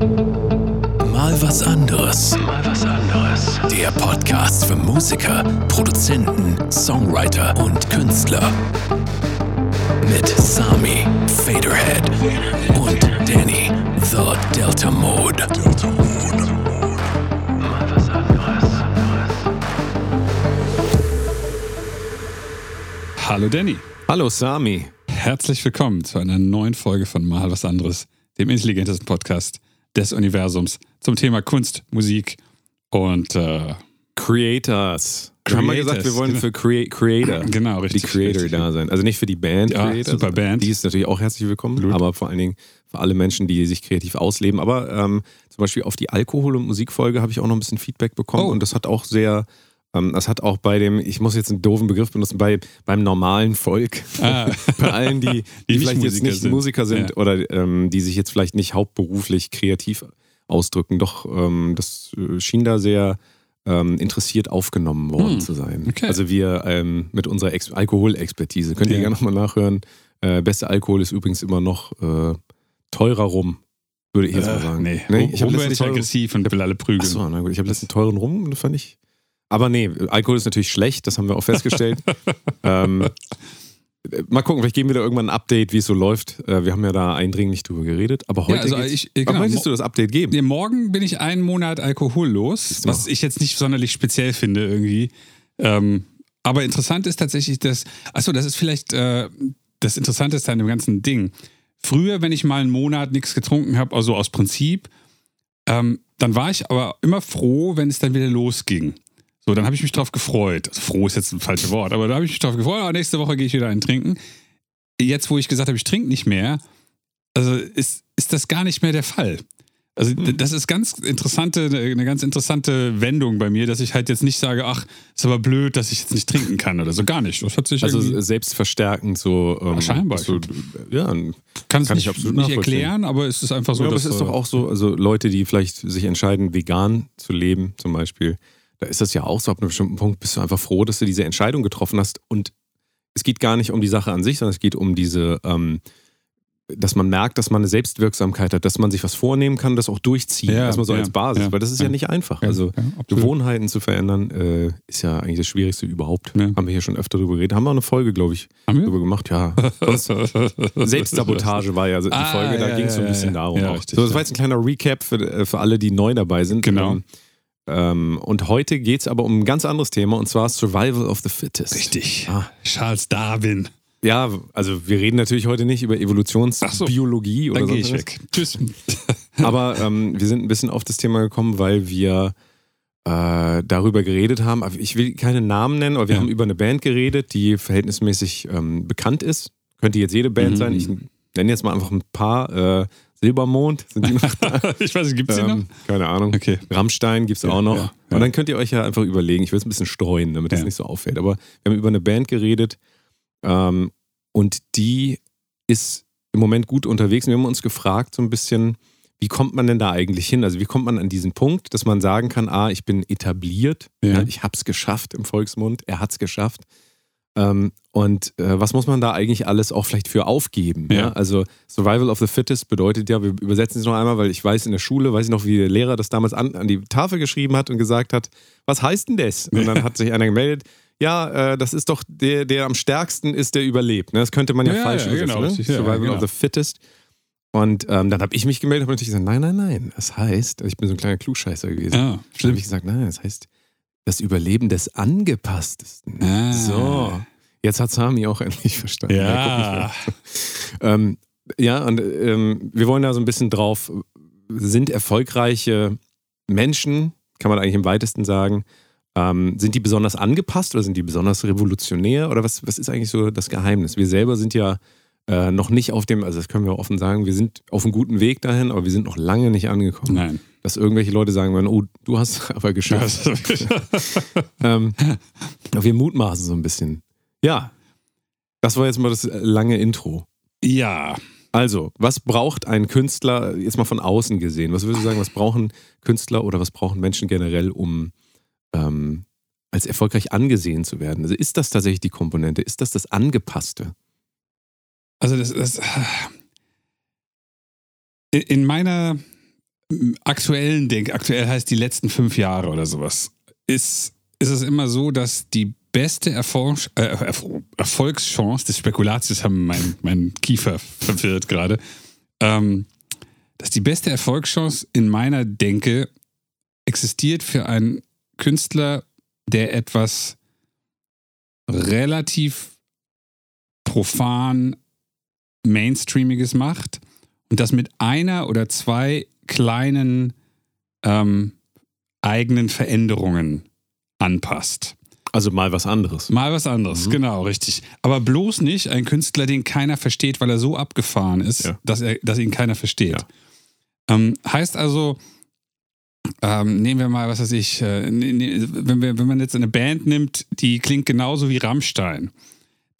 Mal was anderes. Mal was anderes. Der Podcast für Musiker, Produzenten, Songwriter und Künstler. Mit Sami, Faderhead und Danny, The Delta Mode. Delta Mode. Mal was anderes. Hallo Danny. Hallo Sami. Herzlich willkommen zu einer neuen Folge von Mal was anderes, dem intelligentesten Podcast des Universums zum Thema Kunst, Musik und äh, Creators. Wir haben mal Creators, gesagt, wir wollen für Crea Creator, Genau, richtig, die Creator richtig. da sein. Also nicht für die Band Ja, Creator, super Band. Die ist natürlich auch herzlich willkommen, Absolut. aber vor allen Dingen für alle Menschen, die sich kreativ ausleben. Aber ähm, zum Beispiel auf die Alkohol- und Musikfolge habe ich auch noch ein bisschen Feedback bekommen Oh. und das hat auch sehr, das hat auch bei dem, ich muss jetzt einen doofen Begriff benutzen, bei, beim normalen Volk, Ah. bei allen, die, die, Die vielleicht jetzt Musiker nicht sind. Musiker sind Ja. oder ähm, die sich jetzt vielleicht nicht hauptberuflich kreativ ausdrücken. Doch, ähm, das äh, schien da sehr ähm, interessiert aufgenommen worden Hm, zu sein. okay. Also wir ähm, mit unserer Ex Alkoholexpertise. Könnt ihr Ja. gerne nochmal nachhören. Äh, beste Alkohol ist übrigens immer noch äh, teurer rum, würde ich jetzt mal äh, sagen. nee, ich habe letztens teuren, aggressiv und will alle prügeln. Achso, na gut, ich habe letztens teuren rum, das fand ich. Aber nee, Alkohol ist natürlich schlecht, das haben wir auch festgestellt. ähm, äh, mal gucken, vielleicht geben wir da irgendwann ein Update, wie es so läuft. Äh, wir haben ja da eindringlich drüber geredet, aber heute. Ja, also ich- äh, Wann genau, möchtest du das Update geben? Nee, morgen bin ich einen Monat alkohollos, was ich jetzt nicht sonderlich speziell finde irgendwie. Ähm, aber interessant ist tatsächlich, dass, achso, das ist vielleicht äh, das Interessanteste an dem ganzen Ding. Früher, wenn ich mal einen Monat nichts getrunken habe, also aus Prinzip, ähm, dann war ich aber immer froh, wenn es dann wieder losging. So, dann habe ich mich drauf gefreut. Also froh ist jetzt ein falsches Wort, aber da habe ich mich drauf gefreut, ah, nächste Woche gehe ich wieder einen trinken. Jetzt, wo ich gesagt habe, ich trinke nicht mehr, also ist, ist das gar nicht mehr der Fall. Also d- das ist ganz interessante, eine ganz interessante Wendung bei mir, dass ich halt jetzt nicht sage, ach, ist aber blöd, dass ich jetzt nicht trinken kann oder so. Gar nicht. Das hat sich Also selbstverstärkend so. Ähm, Ja, scheinbar. So, ja, kann es kann ich nicht, absolut nicht erklären, aber es ist einfach so. ja, aber es ist äh, doch auch so, also Leute, die vielleicht sich entscheiden, vegan zu leben, zum Beispiel, da ist das ja auch so, ab einem bestimmten Punkt bist du einfach froh, dass du diese Entscheidung getroffen hast. Und es geht gar nicht um die Sache an sich, sondern es geht um diese, ähm, dass man merkt, dass man eine Selbstwirksamkeit hat, dass man sich was vornehmen kann, das auch durchziehen. Ja, Erstmal so ja, als Basis, ja, weil das ist ja, nicht einfach. Also. Gewohnheiten zu verändern, äh, ist ja eigentlich das Schwierigste überhaupt. Haben wir hier schon öfter drüber geredet. Haben wir auch eine Folge, glaube ich, Haben wir? gemacht. Ja, Selbstsabotage war ja die Ah, Folge, da ging es so ein bisschen darum. Richtig, so, das war jetzt ein kleiner Recap für, äh, für alle, die neu dabei sind. Genau. Ähm, ähm, und heute geht es aber um ein ganz anderes Thema und zwar Survival of the Fittest. Richtig. Ah. Charles Darwin. Ja, also wir reden natürlich heute nicht über Ach so. Evolutionsbiologie oder Dann so. gehe ich weg. Tschüss. Aber ähm, wir sind ein bisschen auf das Thema gekommen, weil wir äh, darüber geredet haben. Aber Ich will keine Namen nennen, aber wir Ja. haben über eine Band geredet, die verhältnismäßig ähm, bekannt ist. Könnte jetzt jede Band Mhm. sein. Ich nenne jetzt mal einfach ein paar. Äh, Silbermond, sind die noch da? ich weiß nicht, gibt es die noch? ähm, keine Ahnung. Okay. Rammstein gibt es Ja, auch noch. ja, ja. Und dann könnt ihr euch ja einfach überlegen, ich will es ein bisschen streuen, damit es nicht so auffällt. Aber wir haben über eine Band geredet ähm, und die ist im Moment gut unterwegs. Und wir haben uns gefragt, so ein bisschen, wie kommt man denn da eigentlich hin? Also wie kommt man an diesen Punkt, dass man sagen kann, ah, ich bin etabliert, ich habe es geschafft im Volksmund, er hat es geschafft. Ähm, und äh, was muss man da eigentlich alles auch vielleicht für aufgeben? Ja. Ja. Also Survival of the Fittest bedeutet ja, wir übersetzen es noch einmal, weil ich weiß in der Schule, weiß ich noch, wie der Lehrer das damals an, an die Tafel geschrieben hat und gesagt hat, was heißt denn das? Und dann hat sich einer gemeldet, ja, äh, das ist doch der, der am stärksten ist, der überlebt. Ne? Das könnte man ja, Ja, falsch übersetzen. genau, ne? Survival genau. of the Fittest. Und ähm, dann habe ich mich gemeldet und habe natürlich gesagt, nein, nein, nein. Das heißt, ich bin so ein kleiner Klugscheißer gewesen. Ah, Dann habe ich gesagt, nein, das heißt das Überleben des Angepasstesten. Ah. So, jetzt hat Sami auch endlich verstanden. Ja. mal. ähm, ja, und ähm, wir wollen da so ein bisschen drauf, sind erfolgreiche Menschen, kann man eigentlich im weitesten sagen, ähm, sind die besonders angepasst oder sind die besonders revolutionär oder was, was ist eigentlich so das Geheimnis? Wir selber sind ja äh, noch nicht auf dem, also das können wir offen sagen, wir sind auf einem guten Weg dahin, aber wir sind noch lange nicht angekommen. Nein. Dass irgendwelche Leute sagen werden, oh, du hast aber geschafft. ähm, wir mutmaßen so ein bisschen. Ja, das war jetzt mal das lange Intro. ja. Also, was braucht ein Künstler, jetzt mal von außen gesehen, was würdest du sagen, was brauchen Künstler oder was brauchen Menschen generell, um ähm, als erfolgreich angesehen zu werden? Also ist das tatsächlich die Komponente? Ist das das Angepasste? Also das, das in meiner aktuellen Denk, aktuell heißt die letzten fünf Jahre oder sowas, ist, ist es immer so, dass die beste Erfolg, äh, Erfolgschance des Spekulatius haben mein, mein Kiefer verwirrt gerade, ähm, dass die beste Erfolgschance in meiner Denke existiert für einen Künstler, der etwas relativ profan Mainstreamiges macht und das mit einer oder zwei kleinen ähm, eigenen Veränderungen anpasst. Also mal was anderes. Mal was anderes, mhm. genau, richtig. Aber bloß nicht ein Künstler, den keiner versteht, weil er so abgefahren ist, ja. dass, er, dass ihn keiner versteht. Ja. Ähm, heißt also, ähm, nehmen wir mal, was weiß ich, äh, ne, ne, wenn, wir, wenn man jetzt eine Band nimmt, die klingt genauso wie Rammstein,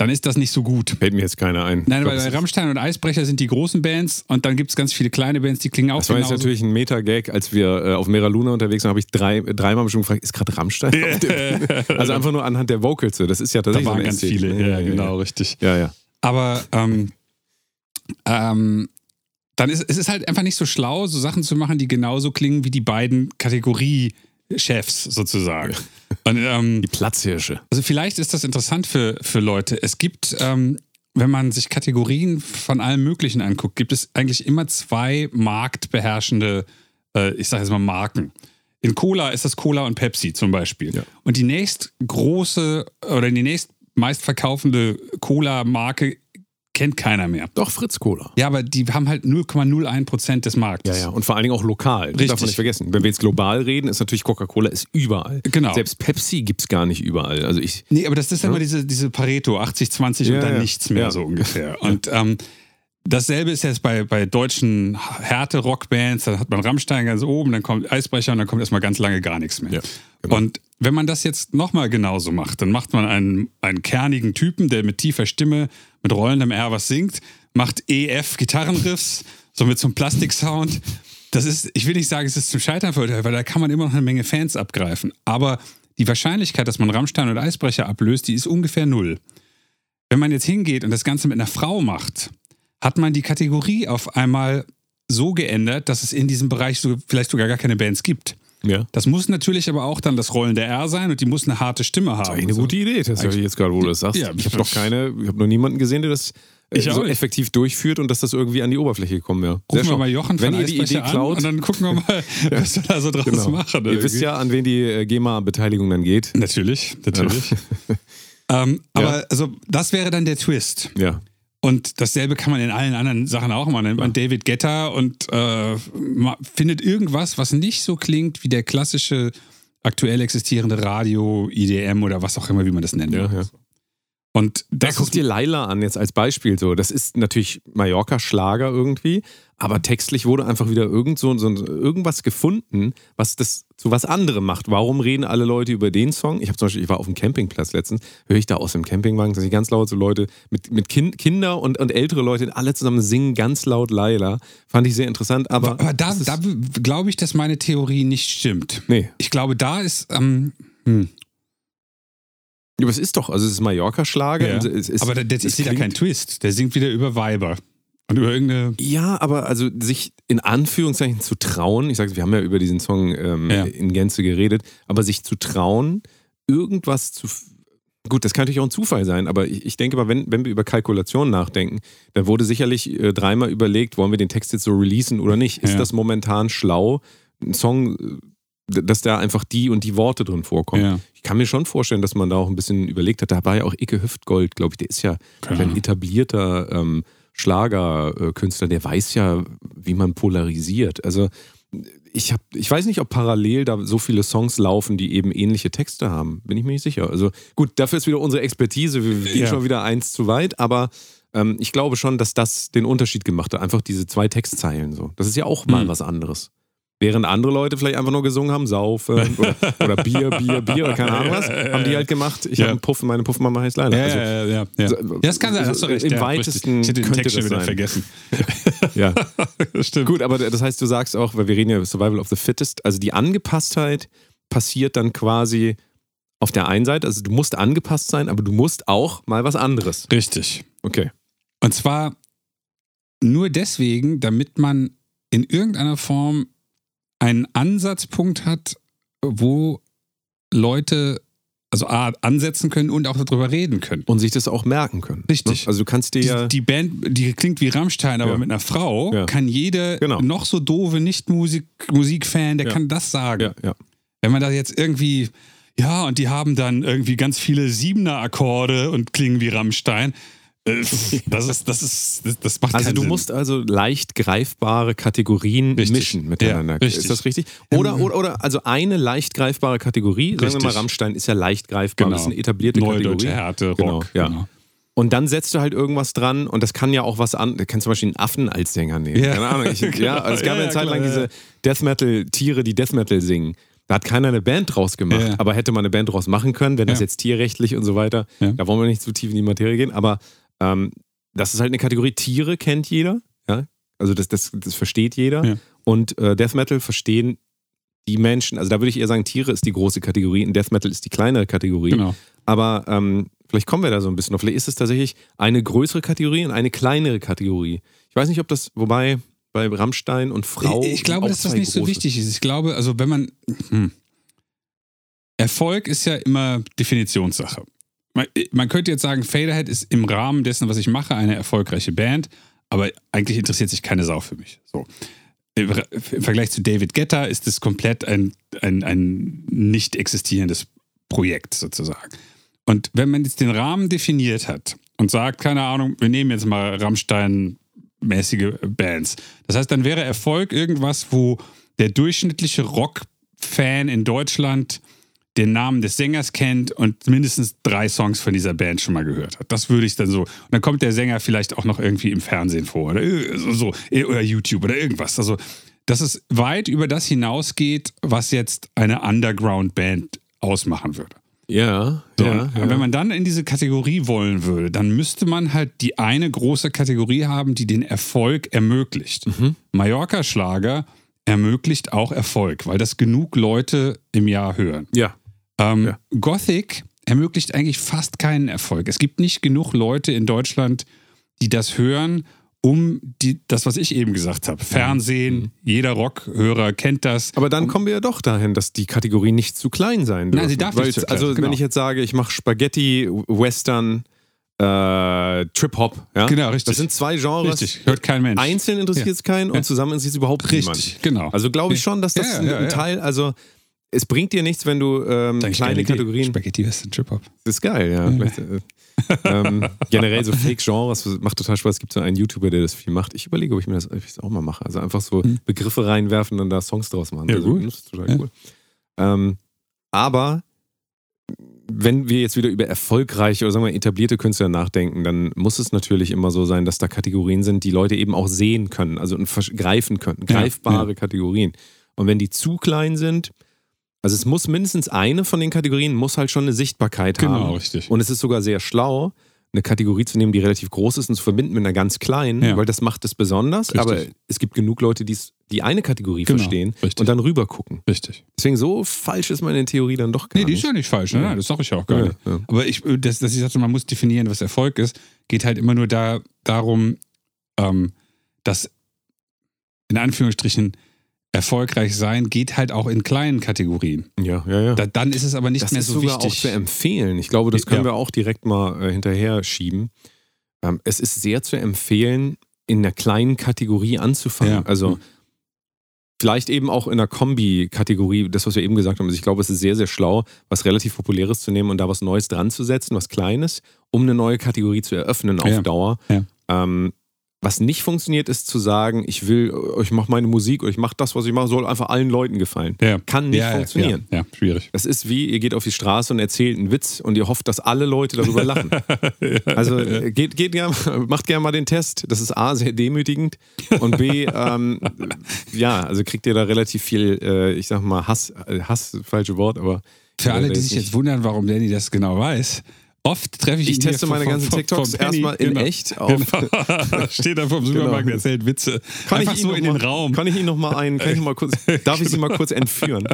dann ist das nicht so gut. Fällt mir jetzt keiner ein. Nein, weil Rammstein und Eisbrecher sind die großen Bands und dann gibt es ganz viele kleine Bands, die klingen auch Das war jetzt natürlich ein Meta-Gag, als wir äh, auf Mera Luna unterwegs waren, habe ich drei, dreimal bestimmt gefragt, ist gerade Rammstein? also einfach nur anhand der Vocals. Das ist ja tatsächlich Da waren so ganz viele, ja, ja, genau, ja. richtig. Ja, ja. Aber ähm, ähm, dann ist es ist halt einfach nicht so schlau, so Sachen zu machen, die genauso klingen wie die beiden Kategorie-Chefs sozusagen. Und, ähm, die Platzhirsche. Also vielleicht ist das interessant für, für Leute. Es gibt, ähm, wenn man sich Kategorien von allem Möglichen anguckt, gibt es eigentlich immer zwei marktbeherrschende, äh, ich sage jetzt mal Marken. In Cola ist das Cola und Pepsi zum Beispiel. Ja. Und die nächst große oder die nächst meistverkaufende Cola-Marke kennt keiner mehr. Doch, Fritz Cola. Ja, aber die haben halt 0,01 Prozent des Marktes. Ja, ja, und vor allen Dingen auch lokal. Richtig. darf man nicht vergessen. Wenn wir jetzt global reden, ist natürlich Coca-Cola ist überall. Genau. Selbst Pepsi gibt es gar nicht überall. Also ich, nee, aber das ist ja. immer diese, diese Pareto, 80, 20 ja, und dann ja. nichts mehr ja. so ungefähr. Und ähm, dasselbe ist jetzt bei, bei deutschen Härte-Rockbands, da hat man Rammstein ganz oben, dann kommt Eisbrecher und dann kommt erstmal ganz lange gar nichts mehr. Ja, genau. Und wenn man das jetzt nochmal genauso macht, dann macht man einen, einen kernigen Typen, der mit tiefer Stimme, mit rollendem R was singt, macht EF Gitarrenriffs, so mit so einem Plastiksound. Das ist, ich will nicht sagen, es ist zum Scheitern verurteilt, weil da kann man immer noch eine Menge Fans abgreifen. Aber die Wahrscheinlichkeit, dass man Rammstein und Eisbrecher ablöst, die ist ungefähr null. Wenn man jetzt hingeht und das Ganze mit einer Frau macht, hat man die Kategorie auf einmal so geändert, dass es in diesem Bereich so, vielleicht sogar gar keine Bands gibt. Ja. Das muss natürlich aber auch dann das Rollen der R sein und die muss eine harte Stimme haben. Das ist eine so. gute Idee, das höre ich jetzt gerade, wo du das sagst. Ja, ich habe noch keine, ich habe noch niemanden gesehen, der das äh, so effektiv durchführt und dass das irgendwie an die Oberfläche gekommen wäre. Rufen wir mal Jochen Wenn ihr die Idee klaut und dann gucken wir mal, was wir da so draus genau. machen. Irgendwie. Ihr wisst ja, an wen die äh, GEMA-Beteiligung dann geht. Natürlich, natürlich. ähm, aber ja. also das wäre dann der Twist. Ja. Und dasselbe kann man in allen anderen Sachen auch machen. Man ja. David Getter und äh, findet irgendwas, was nicht so klingt wie der klassische aktuell existierende Radio, IDM oder was auch immer, wie man das nennt. Ja, ja. Und das ja, guck dir Laila an jetzt als Beispiel so. Das ist natürlich Mallorca-Schlager irgendwie, aber textlich wurde einfach wieder irgend so, so irgendwas gefunden, was das zu was anderem macht. Warum reden alle Leute über den Song? Ich habe zum Beispiel, ich war auf dem Campingplatz letztens, höre ich da aus dem Campingwagen, dass ich ganz laut so Leute mit, mit kind, Kinder und, und ältere Leute alle zusammen singen ganz laut Laila. Fand ich sehr interessant. Aber, aber, aber da, da glaube ich, dass meine Theorie nicht stimmt. Nee. Ich glaube, da ist. Ähm, hm. Ja, aber es ist doch, also es ist Mallorca-Schlager. Ja. aber der, der ist wieder kein Twist. Der singt wieder über Weiber. Und über irgendeine. Ja, aber also sich in Anführungszeichen zu trauen, ich sage, wir haben ja über diesen Song ähm, ja. in Gänze geredet, aber sich zu trauen, irgendwas zu. Gut, das kann natürlich auch ein Zufall sein, aber ich, ich denke mal, wenn, wenn wir über Kalkulationen nachdenken, dann wurde sicherlich äh, dreimal überlegt, wollen wir den Text jetzt so releasen oder nicht? Ist ja. das momentan schlau, einen Song äh, dass da einfach die und die Worte drin vorkommen. Ja. Ich kann mir schon vorstellen, dass man da auch ein bisschen überlegt hat. Da war ja auch Icke Hüftgold, glaube ich, der ist ja, ja. ein etablierter ähm, Schlagerkünstler, der weiß ja, wie man polarisiert. Also ich, hab, ich weiß nicht, ob parallel da so viele Songs laufen, die eben ähnliche Texte haben. Bin ich mir nicht sicher. Also gut, dafür ist wieder unsere Expertise. Wir gehen ja. schon wieder eins zu weit, aber ähm, ich glaube schon, dass das den Unterschied gemacht hat. Einfach diese zwei Textzeilen so. Das ist ja auch mal hm. was anderes. Während andere Leute vielleicht einfach nur gesungen haben, saufen oder, oder Bier, Bier, Bier oder keine Ahnung was, haben die halt gemacht, ich ja. habe einen Puff, meine Puffmama heißt Leila. Ja, also, ja, ja, ja. So, ja, das kann sein, also, recht, Im weitesten ich hätte den Text schon wieder sein. vergessen. ja, stimmt. Gut, aber das heißt, du sagst auch, weil wir reden ja über Survival of the Fittest, also die Angepasstheit passiert dann quasi auf der einen Seite, also du musst angepasst sein, aber du musst auch mal was anderes. Richtig. Okay. Und zwar nur deswegen, damit man in irgendeiner Form einen Ansatzpunkt hat, wo Leute also A, ansetzen können und auch darüber reden können. Und sich das auch merken können. Richtig. Ne? Also du kannst dir ja. Die, die Band, die klingt wie Rammstein, aber Ja. mit einer Frau Ja. kann jeder Genau. noch so doofe Nicht-Musik-Fan, der Ja. kann das sagen. Wenn man da jetzt irgendwie, ja, und die haben dann irgendwie ganz viele Siebener-Akkorde und klingen wie Rammstein, das ist, das ist, das, das macht Also du Sinn. musst also leicht greifbare Kategorien Richtig. mischen miteinander. Ja, richtig. Ist das richtig? Oder, Ähm, oder, oder also eine leicht greifbare Kategorie, sagen wir mal, Richtig. Rammstein ist ja leicht greifbar, Genau. das ist eine etablierte Neue Kategorie. deutsche Härte, Genau, Rock. ja. genau. Und dann setzt du halt irgendwas dran und das kann ja auch was an. Du kannst zum Beispiel einen Affen als Sänger nehmen. Ja. Keine Ahnung. Ich, Genau. ja, also es gab Ja, eine Zeit lang klar, diese. Death Metal-Tiere, die Death Metal singen. Da hat keiner eine Band draus gemacht. Ja. Aber hätte man eine Band draus machen können, wenn das Ja. jetzt tierrechtlich und so weiter, Ja. da wollen wir nicht zu tief in die Materie gehen. Aber ähm, das ist halt eine Kategorie. Tiere kennt jeder. Ja? Also das, das, das versteht jeder. Ja. Und äh, Death Metal verstehen die Menschen. Also da würde ich eher sagen, Tiere ist die große Kategorie und Death Metal ist die kleinere Kategorie. Genau. Aber ähm, vielleicht kommen wir da so ein bisschen drauf. Vielleicht ist es tatsächlich eine größere Kategorie und eine kleinere Kategorie. Ich weiß nicht, ob das, wobei bei Rammstein und Frau. Ich, ich glaube, dass das nicht so wichtig ist. Ich glaube, also wenn man. Hm. Erfolg ist ja immer Definitionssache. Man, man könnte jetzt sagen, Faderhead ist im Rahmen dessen, was ich mache, eine erfolgreiche Band, aber eigentlich interessiert sich keine Sau für mich. So. Im Vergleich zu David Guetta ist es komplett ein, ein, ein nicht existierendes Projekt sozusagen. Und wenn man jetzt den Rahmen definiert hat und sagt, keine Ahnung, wir nehmen jetzt mal Rammstein-mäßige Bands. Das heißt, dann wäre Erfolg irgendwas, wo der durchschnittliche Rock-Fan in Deutschland den Namen des Sängers kennt und mindestens drei Songs von dieser Band schon mal gehört hat. Das würde ich dann so. Und dann kommt der Sänger vielleicht auch noch irgendwie im Fernsehen vor oder so, oder YouTube oder irgendwas. Also, dass es weit über das hinausgeht, was jetzt eine Underground-Band ausmachen würde. Ja, So, ja. ja. Wenn man dann in diese Kategorie wollen würde, dann müsste man halt die eine große Kategorie haben, die den Erfolg ermöglicht. Mhm. Mallorca-Schlager ermöglicht auch Erfolg, weil das genug Leute im Jahr hören. ja. Ähm, Ja. Gothic ermöglicht eigentlich fast keinen Erfolg. Es gibt nicht genug Leute in Deutschland, die das hören, um die, das, was ich eben gesagt habe. Fernsehen, Mhm. jeder Rockhörer kennt das. Aber dann kommen wir ja doch dahin, dass die Kategorie nicht zu klein sein darf. Nein, sie darf nicht zu klein Also genau. wenn ich jetzt sage, ich mache Spaghetti, Western, äh, Trip-Hop, ja? Genau, richtig. Das sind zwei Genres. Richtig, hört kein Mensch. Einzeln interessiert es keinen und zusammen interessiert es überhaupt Richtig, niemand. genau. Also glaube ich schon, dass das Ja, ein, ja, ein ja. Teil, also es bringt dir nichts, wenn du ähm, kleine. Kategorien. Spaghetti Western Trip Hop. Das ist geil, ja. Vielleicht, äh, ähm, generell so Fake-Genres macht total Spaß. Es gibt so einen YouTuber, der das viel macht. Ich überlege, ob ich mir das, ob ich das auch mal mache. Also einfach so Begriffe reinwerfen und da Songs draus machen. Hm. Ja, also, gut. Das ist total Ja. cool. Ähm, aber wenn wir jetzt wieder über erfolgreiche oder sagen wir etablierte Künstler nachdenken, dann muss es natürlich immer so sein, dass da Kategorien sind, die Leute eben auch sehen können, also greifen können, Ja, greifbare Kategorien. Und wenn die zu klein sind, also es muss mindestens eine von den Kategorien muss halt schon eine Sichtbarkeit Genau, haben. richtig. Und es ist sogar sehr schlau, eine Kategorie zu nehmen, die relativ groß ist und zu verbinden mit einer ganz kleinen, Ja. weil das macht es besonders. Richtig. Aber es gibt genug Leute, die's- die eine Kategorie Genau, verstehen richtig. und dann rüber gucken. Richtig. Deswegen so falsch ist meine Theorie dann doch gar Nee, die nicht. ist ja nicht falsch, ne? Ja. Das sage ich ja auch gar Ja, nicht. Aber ich, äh, dass, dass ich sagte, man muss definieren, was Erfolg ist, geht halt immer nur da, darum, ähm, dass in Anführungsstrichen erfolgreich sein geht halt auch in kleinen Kategorien. Ja, ja, ja. Da, dann ist es aber nicht das mehr ist so sogar wichtig. auch zu empfehlen. Ich glaube, das können Ja. wir auch direkt mal äh, hinterher schieben. Ähm, es ist sehr zu empfehlen, in einer kleinen Kategorie anzufangen. Ja. Also vielleicht eben auch in einer Kombi-Kategorie, das, was wir eben gesagt haben. Also ich glaube, es ist sehr, sehr schlau, was relativ Populäres zu nehmen und da was Neues dran zu setzen, was Kleines, um eine neue Kategorie zu eröffnen auf Ja. Dauer. Ja. Ähm, was nicht funktioniert, ist zu sagen, ich will, ich mache meine Musik oder ich mache das, was ich mache, soll einfach allen Leuten gefallen. ja. Kann nicht ja, funktionieren. Ja, ja, schwierig. Das ist wie, ihr geht auf die Straße und erzählt einen Witz und ihr hofft, dass alle Leute darüber lachen. Also äh, geht, geht gern, macht gerne mal den Test. Das ist A, sehr demütigend und B, ähm, ja, also kriegt ihr da relativ viel, äh, ich sag mal, Hass, äh, Hass, falsche Wort, aber. Für alle, die sich jetzt wundern, warum Danny das genau weiß, oft treffe ich Ich ihn teste meine vom- ganzen TikToks erstmal in Genau. echt auf. Genau. Steht da vom Supermarkt und erzählt Witze. Kann Einfach ich so Ihnen in den mal, Raum. Kann ich ihn noch mal ein, kann ich noch mal kurz, darf ich Sie mal kurz entführen?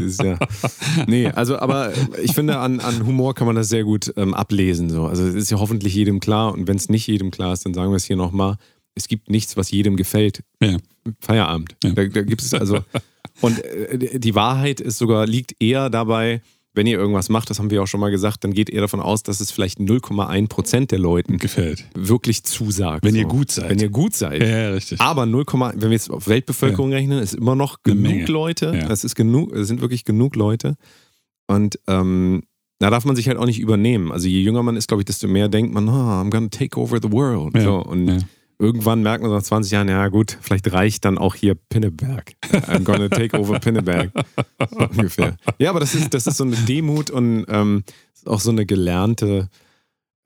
Ist ja, nee, also, aber ich finde, an, an Humor kann man das sehr gut ähm, ablesen. So. Also, es ist ja hoffentlich jedem klar und wenn es nicht jedem klar ist, dann sagen wir es hier nochmal. Es gibt nichts, was jedem gefällt. Ja. Feierabend. Ja. Da, da gibt es also, Und äh, die Wahrheit ist sogar, liegt eher dabei, wenn ihr irgendwas macht, das haben wir auch schon mal gesagt, dann geht ihr davon aus, dass es vielleicht 0,1 Prozent der Leuten Gefällt. wirklich zusagt. Wenn so. ihr gut seid. Wenn ihr gut seid. Ja, ja, richtig. Aber 0, wenn wir jetzt auf Weltbevölkerung rechnen, ist immer noch genug. Leute. Ja. Es ist genug, es sind wirklich genug Leute. Und ähm, da darf man sich halt auch nicht übernehmen. Also je jünger man ist, glaube ich, desto mehr denkt man, oh, I'm gonna take over the world. Ja. So, und Ja. Irgendwann merkt man nach 20 Jahren, ja gut, vielleicht reicht dann auch hier Pinneberg. I'm gonna take over Pinneberg. So ungefähr. Ja, aber das ist, das ist so eine Demut und ähm, ist auch so eine gelernte,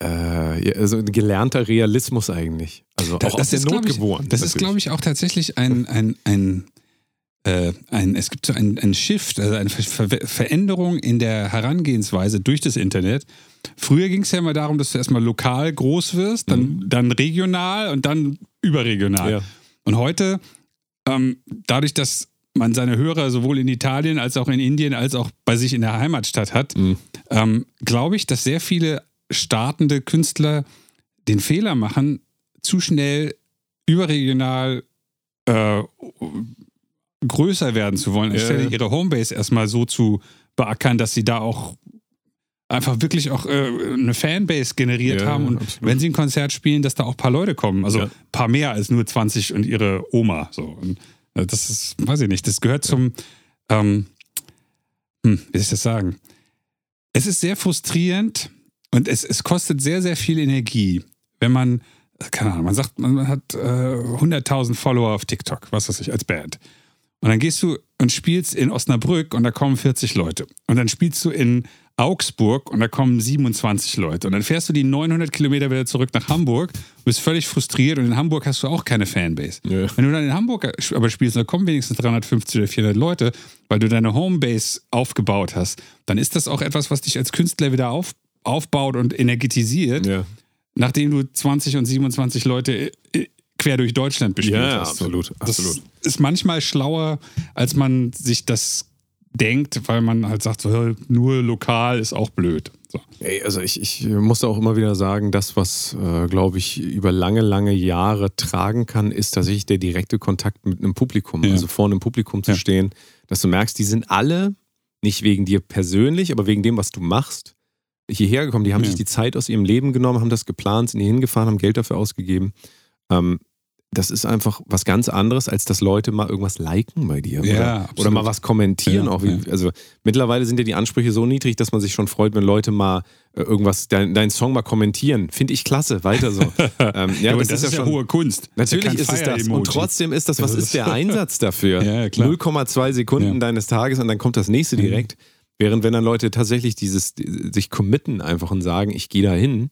äh, ja, so ein gelernter Realismus eigentlich. Also auch aus der Not geboren. Das ist, natürlich. glaube ich, auch tatsächlich ein, ein, ein, äh, ein es gibt so ein, ein Shift, also eine Ver Ver Veränderung in der Herangehensweise durch das Internet. Früher ging es ja immer darum, dass du erstmal lokal groß wirst, dann, dann regional und dann überregional. Mhm. Ja. Und heute, ähm, dadurch, dass man seine Hörer sowohl in Italien als auch in Indien als auch bei sich in der Heimatstadt hat, Mhm. ähm, glaube ich, dass sehr viele startende Künstler den Fehler machen, zu schnell überregional äh, größer werden zu wollen, anstelle ja. ihre Homebase erstmal so zu beackern, dass sie da auch einfach wirklich auch äh, eine Fanbase generiert Ja, haben und absolut. wenn sie ein Konzert spielen, dass da auch ein paar Leute kommen. Also Ja. ein paar mehr als nur 20 und ihre Oma. So. Und, äh, das ist, weiß ich nicht, das gehört zum, ähm, hm, wie soll ich das sagen? Es ist sehr frustrierend und es, es kostet sehr, sehr viel Energie, wenn man, keine Ahnung, man sagt, man hat äh, 100.000 Follower auf TikTok, was weiß ich, als Band. Und dann gehst du und spielst in Osnabrück und da kommen 40 Leute. Und dann spielst du in Augsburg und da kommen 27 Leute. Und dann fährst du die 900 Kilometer wieder zurück nach Hamburg, bist völlig frustriert und in Hamburg hast du auch keine Fanbase. Ja. Wenn du dann in Hamburg aber spielst, da kommen wenigstens 350 oder 400 Leute, weil du deine Homebase aufgebaut hast, dann ist das auch etwas, was dich als Künstler wieder auf, aufbaut und energetisiert, Ja, nachdem du 20 und 27 Leute äh, quer durch Deutschland bespielt Ja, hast. absolut, Das absolut. ist manchmal schlauer, als man sich das denkt, weil man halt sagt, so, nur lokal ist auch blöd. So. Ey, also ich, ich musste auch immer wieder sagen, das, was, äh, glaube ich, über lange, lange Jahre tragen kann, ist tatsächlich der direkte Kontakt mit einem Publikum. Ja. Also vor einem Publikum zu Ja. stehen, dass du merkst, die sind alle, nicht wegen dir persönlich, aber wegen dem, was du machst, hierher gekommen. Die haben Ja. sich die Zeit aus ihrem Leben genommen, haben das geplant, sind hier hingefahren, haben Geld dafür ausgegeben. Ähm, das ist einfach was ganz anderes, als dass Leute mal irgendwas liken bei dir. Ja, oder, oder mal was kommentieren. Ja, auch wie, ja. Also mittlerweile sind ja die Ansprüche so niedrig, dass man sich schon freut, wenn Leute mal äh, irgendwas, dein, deinen Song mal kommentieren. Finde ich klasse, weiter so. ähm, Ja, aber das, ist ja schon- hohe Kunst. Natürlich ist es das. Und trotzdem ist das, was Das ist der Einsatz dafür? Ja, ja, klar. 0,2 Sekunden Ja. deines Tages und dann kommt das nächste direkt. Während wenn dann Leute tatsächlich dieses, sich committen einfach und sagen, ich gehe da hin,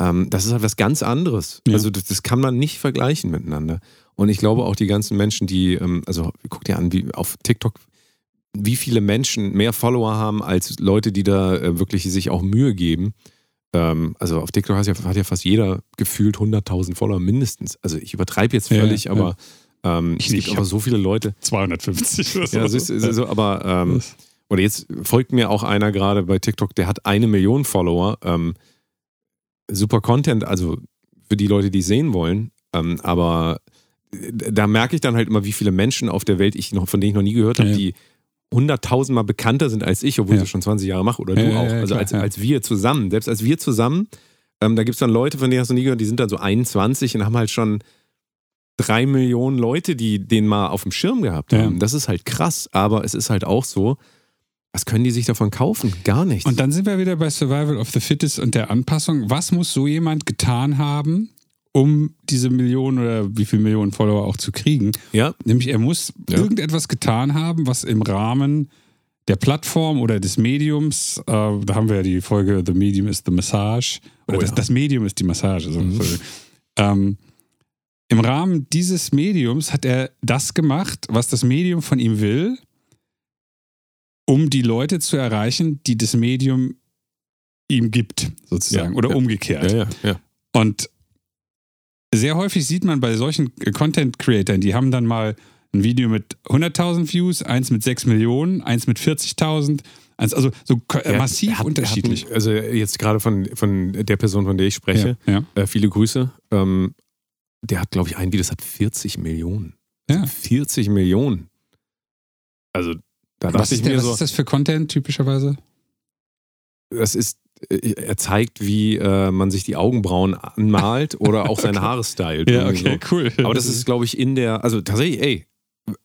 ähm, das ist halt was ganz anderes. Ja. Also das, das kann man nicht vergleichen miteinander. Und ich glaube auch die ganzen Menschen, die, ähm, also guck dir an, wie auf TikTok, wie viele Menschen mehr Follower haben als Leute, die da äh, wirklich sich auch Mühe geben. Ähm, also auf TikTok hat ja, hat ja fast jeder gefühlt 100.000 Follower mindestens. Also ich übertreibe jetzt völlig, ja. aber ähm, Ich es gibt aber so viele Leute. 250 oder so. Ja, siehst du, so, aber ähm, oder jetzt folgt mir auch einer gerade bei TikTok, der hat eine Million Follower. Ähm, super Content, also für die Leute, die es sehen wollen. Ähm, aber da merke ich dann halt immer, wie viele Menschen auf der Welt ich noch, von denen ich noch nie gehört habe, Ja. die hunderttausendmal bekannter sind als ich, obwohl Ja. ich das schon 20 Jahre mache oder Ja, du auch. also klar, als, als wir zusammen, selbst als wir zusammen, ähm, da gibt es dann Leute, von denen hast du noch nie gehört, die sind dann so 21 und haben halt schon drei Millionen Leute, die den mal auf dem Schirm gehabt haben. Das ist halt krass, aber es ist halt auch so, was können die sich davon kaufen? Gar nichts. Und dann sind wir wieder bei Survival of the Fittest und der Anpassung. Was muss so jemand getan haben, um diese Millionen oder wie viele Millionen Follower auch zu kriegen? ja, Nämlich er muss Ja. irgendetwas getan haben, was im Rahmen der Plattform oder des Mediums, äh, da haben wir ja die Folge The Medium is the Massage, oder Oh das, ja. das Medium ist die Massage. So, Mhm. ähm, Im Rahmen dieses Mediums hat er das gemacht, was das Medium von ihm will, um die Leute zu erreichen, die das Medium ihm gibt, sozusagen, Ja, oder ja. umgekehrt. ja, ja, ja. Und sehr häufig sieht man bei solchen Content-Creatern, die haben dann mal ein Video mit 100.000 Views, eins mit 6 Millionen, eins mit 40.000, eins- also so äh, Er- massiv hat- unterschiedlich. Er hat, also jetzt gerade von, von der Person, von der ich spreche, ja, ja. äh, viele Grüße. Ähm, der hat, glaube ich, ein Video, das hat 40 Millionen. Ja. 40 Millionen. Also da Was, ist, der, was so, ist das für Content typischerweise? das ist, äh, er zeigt, wie äh, man sich die Augenbrauen anmalt oder auch seine Haare stylt. irgendwie so. cool. Aber das ist, glaube ich, in der, also tatsächlich, ey,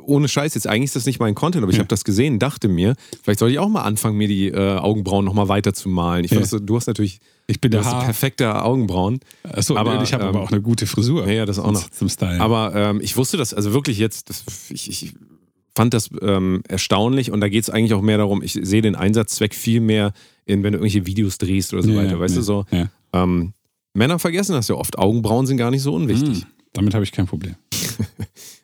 ohne Scheiß, jetzt eigentlich ist das nicht mein Content, aber ich Ja. habe das gesehen, dachte mir, vielleicht sollte ich auch mal anfangen, mir die äh, Augenbrauen nochmal weiter zu malen. Ich Ja. fand, du hast natürlich ich bin du der hast Haar. perfekte Augenbrauen. Achso, aber, ich habe ähm, aber auch eine gute Frisur. Ja, ja, das auch noch. Zum Style. Aber ähm, ich wusste das, also wirklich jetzt, das, ich, ich fand das ähm, erstaunlich und da geht es eigentlich auch mehr darum, ich sehe den Einsatzzweck viel mehr, in, wenn du irgendwelche Videos drehst oder so ja, weiter, ja, weißt ja, du so. Ähm, Männer vergessen das ja oft. Augenbrauen sind gar nicht so unwichtig. Hm, damit habe ich kein Problem.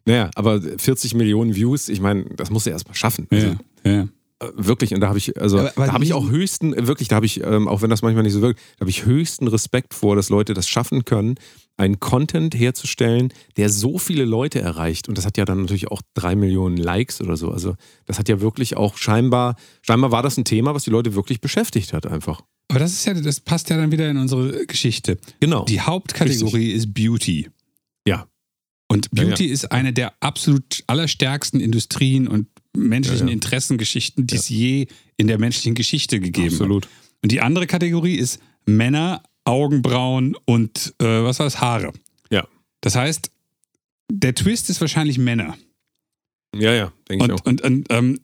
Naja, aber 40 Millionen Views, ich meine, das musst du erst mal schaffen. Also, Ja, äh, wirklich, und da habe ich, also Aber- aber da habe ich auch höchsten, wirklich, da habe ich, ähm, auch wenn das manchmal nicht so wirkt, da habe ich höchsten Respekt vor, dass Leute das schaffen können, einen Content herzustellen, der so viele Leute erreicht. Und das hat ja dann natürlich auch drei Millionen Likes oder so. Also das hat ja wirklich auch scheinbar, scheinbar war das ein Thema, was die Leute wirklich beschäftigt hat, einfach. Aber das ist ja, das passt ja dann wieder in unsere Geschichte. Genau. Die Hauptkategorie ist Beauty. ja. Und Ja, Beauty ist eine der absolut allerstärksten Industrien und menschlichen Ja, ja. Interessengeschichten, die es je in der menschlichen Geschichte gegeben hat. Absolut. Und die andere Kategorie ist Männer, Augenbrauen und äh, was war es? Haare. Ja. Das heißt, der Twist ist wahrscheinlich Männer. Ja, ja, denke ich auch. Und, und, ähm,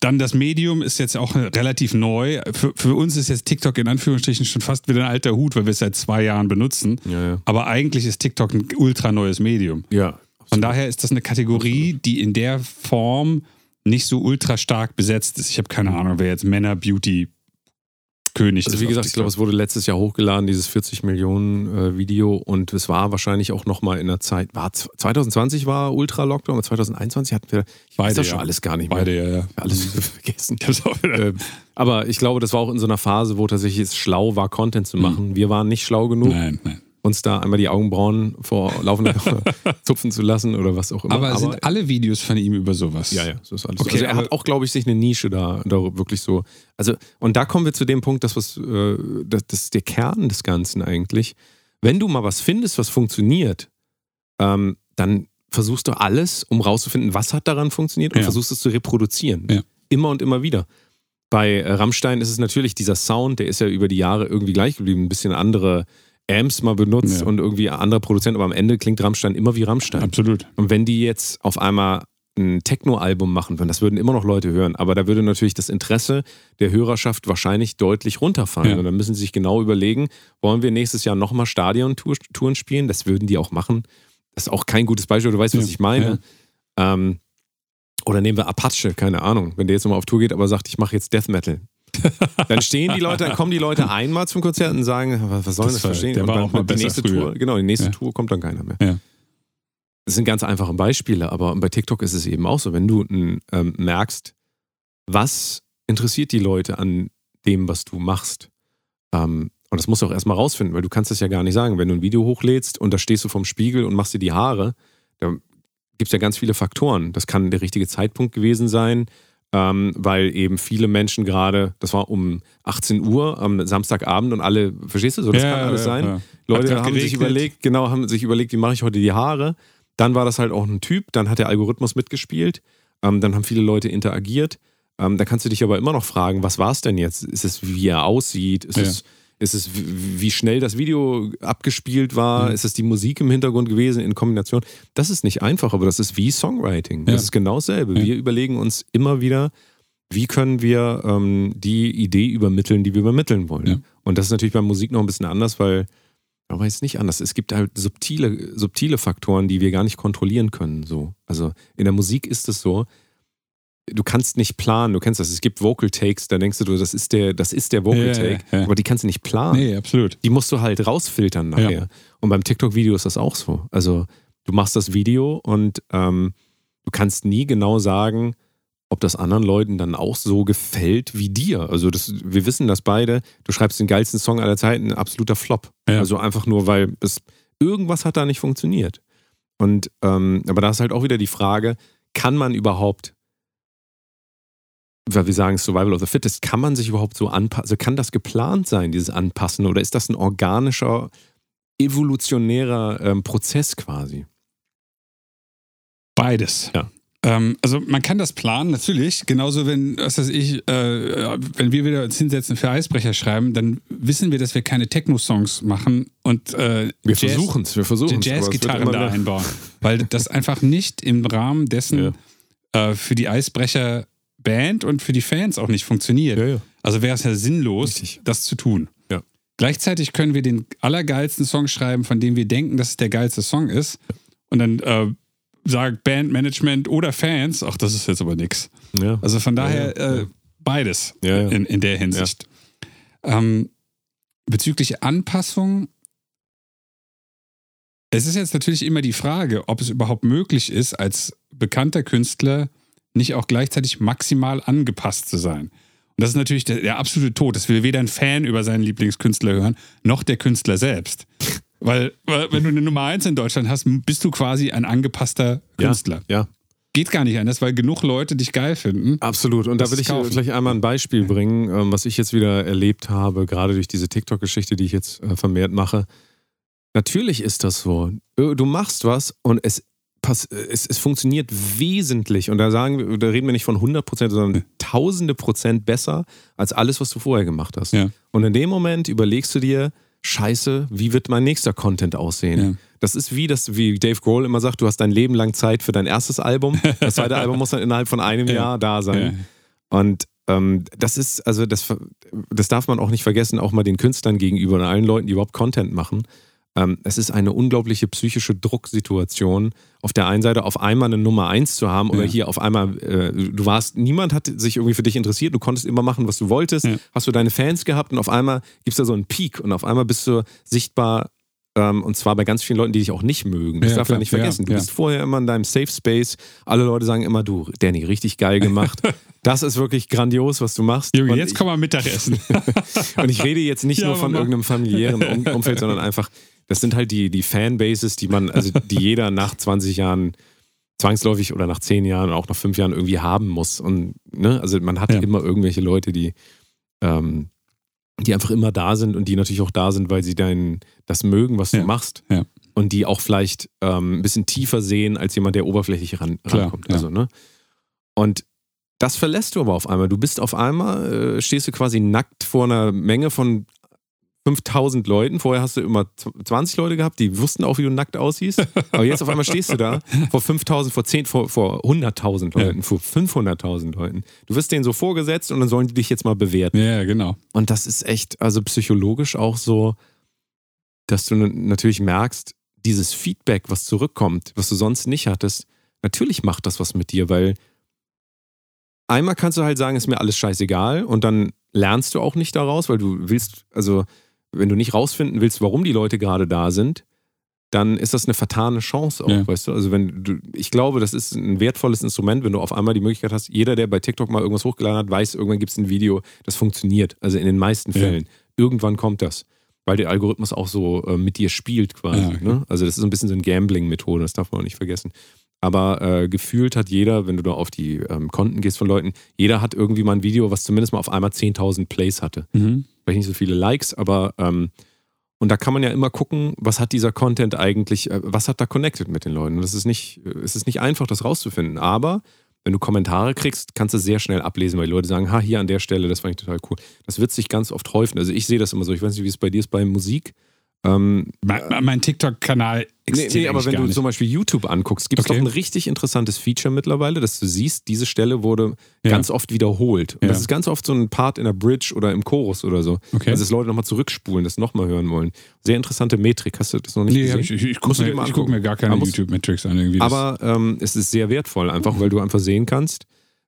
dann das Medium ist jetzt auch relativ neu. Für, für uns ist jetzt TikTok in Anführungsstrichen schon fast wieder ein alter Hut, weil wir es seit zwei Jahren benutzen. Ja, ja. Aber eigentlich ist TikTok ein ultra neues Medium. Ja. Von daher ist das eine Kategorie, die in der Form nicht so ultra stark besetzt ist. Ich habe keine Ahnung, wer jetzt Männer Beauty König Also wie gesagt, ich glaube, es wurde letztes Jahr hochgeladen, dieses 40 Millionen äh, Video und es war wahrscheinlich auch nochmal in der Zeit, war z- 2020 war Ultra-Lockdown, aber 2021 hatten wir, ich weiß das schon ja. alles gar nicht mehr. beide, ja, ja. Alles vergessen. Ähm, aber ich glaube, das war auch in so einer Phase, wo tatsächlich es schlau war, Content zu machen. Wir waren nicht schlau genug, Nein, nein. Uns da einmal die Augenbrauen vor laufender zupfen zu lassen oder was auch immer. Aber, sind alle Videos von ihm über sowas? Ja, ja, so ist alles. Okay, also er aber- hat auch, glaube ich, sich eine Nische da, da wirklich so. Also, und da kommen wir zu dem Punkt, das, was, äh, das, das ist der Kern des Ganzen eigentlich. Wenn du mal was findest, was funktioniert, ähm, dann versuchst du alles, um rauszufinden, was hat daran funktioniert und Ja. versuchst es zu reproduzieren. Ja. Immer und immer wieder. Bei äh, Rammstein ist es natürlich dieser Sound, der ist ja über die Jahre irgendwie gleich geblieben, ein bisschen andere Amps mal benutzt Ja. und irgendwie anderer Produzent, aber am Ende klingt Rammstein immer wie Rammstein. Absolut. Und wenn die jetzt auf einmal ein Techno-Album machen würden, das würden immer noch Leute hören, aber da würde natürlich das Interesse der Hörerschaft wahrscheinlich deutlich runterfallen. Ja. Und dann müssen sie sich genau überlegen, wollen wir nächstes Jahr nochmal Stadion-Touren spielen? Das würden die auch machen. Das ist auch kein gutes Beispiel, du weißt, was Ja. ich meine. Ähm, oder nehmen wir Apache, keine Ahnung, wenn der jetzt nochmal auf Tour geht, aber sagt, ich mache jetzt Death Metal. dann stehen die Leute, dann kommen die Leute einmal zum Konzert und sagen, was, was soll Das das verstehen? der und war dann auch mal die nächste früher. Tour, genau, die nächste Ja. Tour kommt dann keiner mehr. Ja. Das sind ganz einfache Beispiele, aber bei TikTok ist es eben auch so, wenn du ähm, merkst, was interessiert die Leute an dem, was du machst. Ähm, und das musst du auch erstmal rausfinden, weil du kannst das ja gar nicht sagen. Wenn du ein Video hochlädst und da stehst du vorm Spiegel und machst dir die Haare, da gibt es ja ganz viele Faktoren. Das kann der richtige Zeitpunkt gewesen sein, ähm, weil eben viele Menschen gerade, das war um 18 Uhr am Samstagabend und alle, verstehst du so, das Ja, kann alles ja, sein. Leute haben sich geregnet. überlegt, genau, haben sich überlegt, wie mache ich heute die Haare. Dann war das halt auch ein Typ, dann hat der Algorithmus mitgespielt, ähm, dann haben viele Leute interagiert. Ähm, da kannst du dich aber immer noch fragen, was war es denn jetzt? Ist es, wie er aussieht? Ist es, ist es, wie schnell das Video abgespielt war? Mhm. Ist es die Musik im Hintergrund gewesen in Kombination? Das ist nicht einfach, aber das ist wie Songwriting. Ja. Das ist genau dasselbe. Ja. Wir überlegen uns immer wieder, wie können wir ähm, die Idee übermitteln, die wir übermitteln wollen. Ja. Und das ist natürlich bei Musik noch ein bisschen anders, weil, aber jetzt nicht anders. Es gibt halt subtile, subtile Faktoren, die wir gar nicht kontrollieren können. So. Also in der Musik ist es so, du kannst nicht planen, du kennst das, es gibt Vocal Takes, da denkst du, das ist der, das ist der Vocal Ja, Take, ja, ja. aber die kannst du nicht planen. Nee, absolut. Die musst du halt rausfiltern nachher. Ja. Und beim TikTok-Video ist das auch so. Also du machst das Video und ähm, du kannst nie genau sagen, ob das anderen Leuten dann auch so gefällt wie dir. Also das, wir wissen das beide. Du schreibst den geilsten Song aller Zeiten, ein absoluter Flop. Ja. Also einfach nur, weil es, irgendwas hat da nicht funktioniert. Und ähm, aber da ist halt auch wieder die Frage, kann man überhaupt, weil wir sagen Survival of the Fittest, kann man sich überhaupt so anpassen? Also kann das geplant sein, dieses Anpassen, oder ist das ein organischer, evolutionärer ähm, Prozess quasi? Beides. Ja. Ähm, also man kann das planen, natürlich. Genauso wenn, was weiß ich, äh, wenn wir wieder uns hinsetzen für Eisbrecher schreiben, dann wissen wir, dass wir keine Techno-Songs machen und äh, Wir wir aber es wird Jazz-Gitarren immer da einbauen. Weil das einfach nicht im Rahmen dessen äh, für die Eisbrecher-Band und für die Fans auch nicht funktioniert. Ja, ja. Also wäre es ja sinnlos, Richtig. das zu tun. Ja. Gleichzeitig können wir den allergeilsten Song schreiben, von dem wir denken, dass es der geilste Song ist. Und dann äh, sagt Bandmanagement oder Fans, ach, das ist jetzt aber nix. Also von daher. Äh, beides. In, in der Hinsicht. Ähm, bezüglich Anpassung, es ist jetzt natürlich immer die Frage, ob es überhaupt möglich ist, als bekannter Künstler nicht auch gleichzeitig maximal angepasst zu sein. Und das ist natürlich der, der absolute Tod. Das will weder ein Fan über seinen Lieblingskünstler hören, noch der Künstler selbst. Weil, weil wenn du eine Nummer eins in Deutschland hast, bist du quasi ein angepasster Künstler. Ja, Geht gar nicht anders, weil genug Leute dich geil finden. absolut. Und da will ich kaufen. gleich einmal ein Beispiel bringen, ähm, was ich jetzt wieder erlebt habe, gerade durch diese TikTok-Geschichte, die ich jetzt äh, vermehrt mache. Natürlich ist das so. Du machst was und es, es, es funktioniert wesentlich. Und da sagen wir, da reden wir nicht von 100 Prozent, sondern tausende Prozent besser als alles, was du vorher gemacht hast. Ja. Und in dem Moment überlegst du dir, Scheiße, wie wird mein nächster Content aussehen? Ja. Das ist wie das, wie Dave Grohl immer sagt, du hast dein Leben lang Zeit für dein erstes Album. Das zweite Album muss dann innerhalb von einem Ja. Jahr da sein. Und ähm, das ist, also das, das darf man auch nicht vergessen, auch mal den Künstlern gegenüber und allen Leuten, die überhaupt Content machen. Ähm, es ist eine unglaubliche psychische Drucksituation, auf der einen Seite auf einmal eine Nummer eins zu haben oder Ja. hier auf einmal, äh, du warst, niemand hat sich irgendwie für dich interessiert, du konntest immer machen, was du wolltest, Ja. hast du deine Fans gehabt und auf einmal gibt es da so einen Peak und auf einmal bist du sichtbar ähm, und zwar bei ganz vielen Leuten, die dich auch nicht mögen. Das Ja, darf klar. man nicht vergessen. Ja, du ja. bist vorher immer in deinem Safe Space. Alle Leute sagen immer, du, Danny, richtig geil gemacht. das ist wirklich grandios, was du machst. Junge, Und jetzt ich, komm mal Mittagessen. und ich rede jetzt nicht nur von irgendeinem familiären um Umfeld, sondern einfach, das sind halt die, die Fanbases, die man, also die jeder nach 20 Jahren zwangsläufig oder nach 10 Jahren oder auch nach 5 Jahren irgendwie haben muss. Und ne, also man hat Ja. immer irgendwelche Leute, die, ähm, die einfach immer da sind und die natürlich auch da sind, weil sie dein, das mögen, was du Ja. machst. Ja. Und die auch vielleicht ähm, ein bisschen tiefer sehen als jemand, der oberflächlich ran, Klar, rankommt. Also, ne? Und das verlässt du aber auf einmal. Du bist auf einmal, äh, stehst du quasi nackt vor einer Menge von 5000 Leuten. Vorher hast du immer zw- 20 Leute gehabt, die wussten auch, wie du nackt aussiehst. Aber jetzt auf einmal stehst du da vor 5000, vor 10, vor, vor 100.000 Ja. Leuten, vor 500.000 Leuten. Du wirst denen so vorgesetzt und dann sollen die dich jetzt mal bewerten. ja, genau. Und das ist echt, also psychologisch auch so, dass du natürlich merkst, dieses Feedback, was zurückkommt, was du sonst nicht hattest, natürlich macht das was mit dir, weil einmal kannst du halt sagen, ist mir alles scheißegal und dann lernst du auch nicht daraus, weil du willst, also wenn du nicht rausfinden willst, warum die Leute gerade da sind, dann ist das eine vertane Chance auch, Ja. weißt du? Also wenn du, ich glaube, das ist ein wertvolles Instrument, wenn du auf einmal die Möglichkeit hast, jeder, der bei TikTok mal irgendwas hochgeladen hat, weiß, irgendwann gibt es ein Video, das funktioniert. Also in den meisten Ja. Fällen. Irgendwann kommt das. Weil der Algorithmus auch so äh, mit dir spielt quasi. Ja, okay. ne? Also das ist ein bisschen so eine Gambling-Methode, das darf man auch nicht vergessen. Aber äh, gefühlt hat jeder, wenn du da auf die ähm, Konten gehst von Leuten, jeder hat irgendwie mal ein Video, was zumindest mal auf einmal 10.000 Plays hatte Mhm. Vielleicht nicht so viele Likes, aber ähm, und da kann man ja immer gucken, was hat dieser Content eigentlich, äh, was hat da connected mit den Leuten. Und das ist nicht, es ist nicht einfach, das rauszufinden. Aber wenn du Kommentare kriegst, kannst du sehr schnell ablesen, weil die Leute sagen, ha, hier an der Stelle, das fand ich total cool. Das wird sich ganz oft häufen. Also ich sehe das immer so. Ich weiß nicht, wie es bei dir ist bei Musik. Ähm, Mein, mein TikTok-Kanal Nee, existiert nee, aber eigentlich wenn du nicht. zum Beispiel YouTube anguckst, gibt es Okay. doch ein richtig interessantes Feature mittlerweile, dass du siehst, diese Stelle wurde Ja. ganz oft wiederholt. Und Ja. das ist ganz oft so ein Part in der Bridge oder im Chorus oder so. Okay. Also dass Leute nochmal zurückspulen, das nochmal hören wollen. Sehr interessante Metrik. Hast du das noch nicht Nee, gesehen? ich, ich, ich gucke mir, guck mir gar keine YouTube-Metrics an. Irgendwie. Aber ähm, es ist sehr wertvoll, einfach weil du einfach sehen kannst,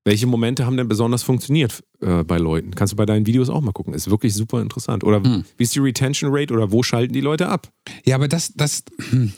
welche Momente haben denn besonders funktioniert äh, bei Leuten. Kannst du bei deinen Videos auch mal gucken. Ist wirklich super interessant. Oder Hm. wie ist die Retention Rate oder wo schalten die Leute ab? ja, aber das, das hm,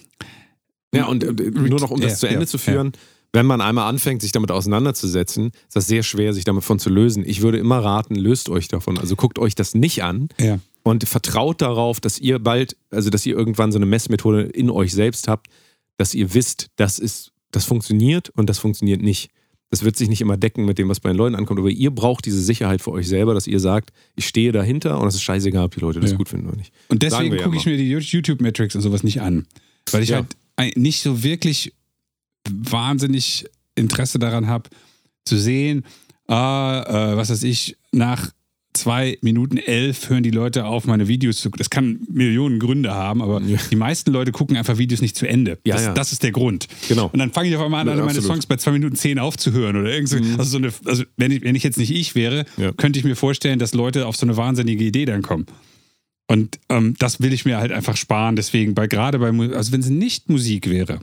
Ja, und äh, nur noch um das Ja, zu Ende ja, zu führen, wenn man einmal anfängt, sich damit auseinanderzusetzen, ist das sehr schwer, sich damit von zu lösen. Ich würde immer raten, löst euch davon. Also guckt euch das nicht an ja. und vertraut darauf, dass ihr bald, also dass ihr irgendwann so eine Messmethode in euch selbst habt, dass ihr wisst, das ist, das funktioniert und das funktioniert nicht. Das wird sich nicht immer decken mit dem, was bei den Leuten ankommt, aber ihr braucht diese Sicherheit für euch selber, dass ihr sagt, ich stehe dahinter und es ist scheißegal, ob die Leute das Ja. gut finden oder nicht. Und deswegen wir ja gucke ich mir die YouTube-Metrics und sowas nicht an. Weil ich Ja. halt nicht so wirklich wahnsinnig Interesse daran habe, zu sehen, ah, äh, was weiß ich, nach zwei Minuten elf hören die Leute auf, meine Videos zu Das kann Millionen Gründe haben, aber Ja. die meisten Leute gucken einfach Videos nicht zu Ende. Ja, das, ja. das ist der Grund. Genau. Und dann fange ich auf einmal an, Ja, alle meine. Songs bei zwei Minuten zehn aufzuhören oder irgendwie. so. Also, so eine, also wenn, ich, wenn ich jetzt nicht ich wäre, könnte ich mir vorstellen, dass Leute auf so eine wahnsinnige Idee dann kommen. Und ähm, das will ich mir halt einfach sparen. Deswegen, bei gerade bei, also wenn es nicht Musik wäre,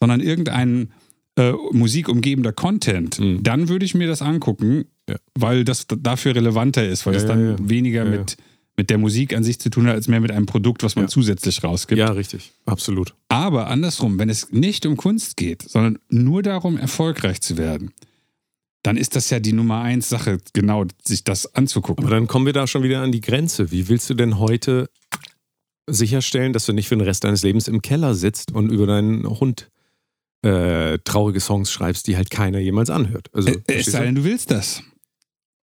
sondern irgendein äh, musikumgebender Content, Mhm. dann würde ich mir das angucken, Ja. weil das dafür relevanter ist, weil Ja, es ja, dann ja. weniger mit, mit der Musik an sich zu tun hat, als mehr mit einem Produkt, was man zusätzlich rausgibt. Ja, richtig. Absolut. Aber andersrum, wenn es nicht um Kunst geht, sondern nur darum, erfolgreich zu werden, dann ist das ja die Nummer eins Sache, genau, sich das anzugucken. Aber dann kommen wir da schon wieder an die Grenze. Wie willst du denn heute sicherstellen, dass du nicht für den Rest deines Lebens im Keller sitzt und über deinen Hund äh, traurige Songs schreibst, die halt keiner jemals anhört? Also, es sei denn, du willst das.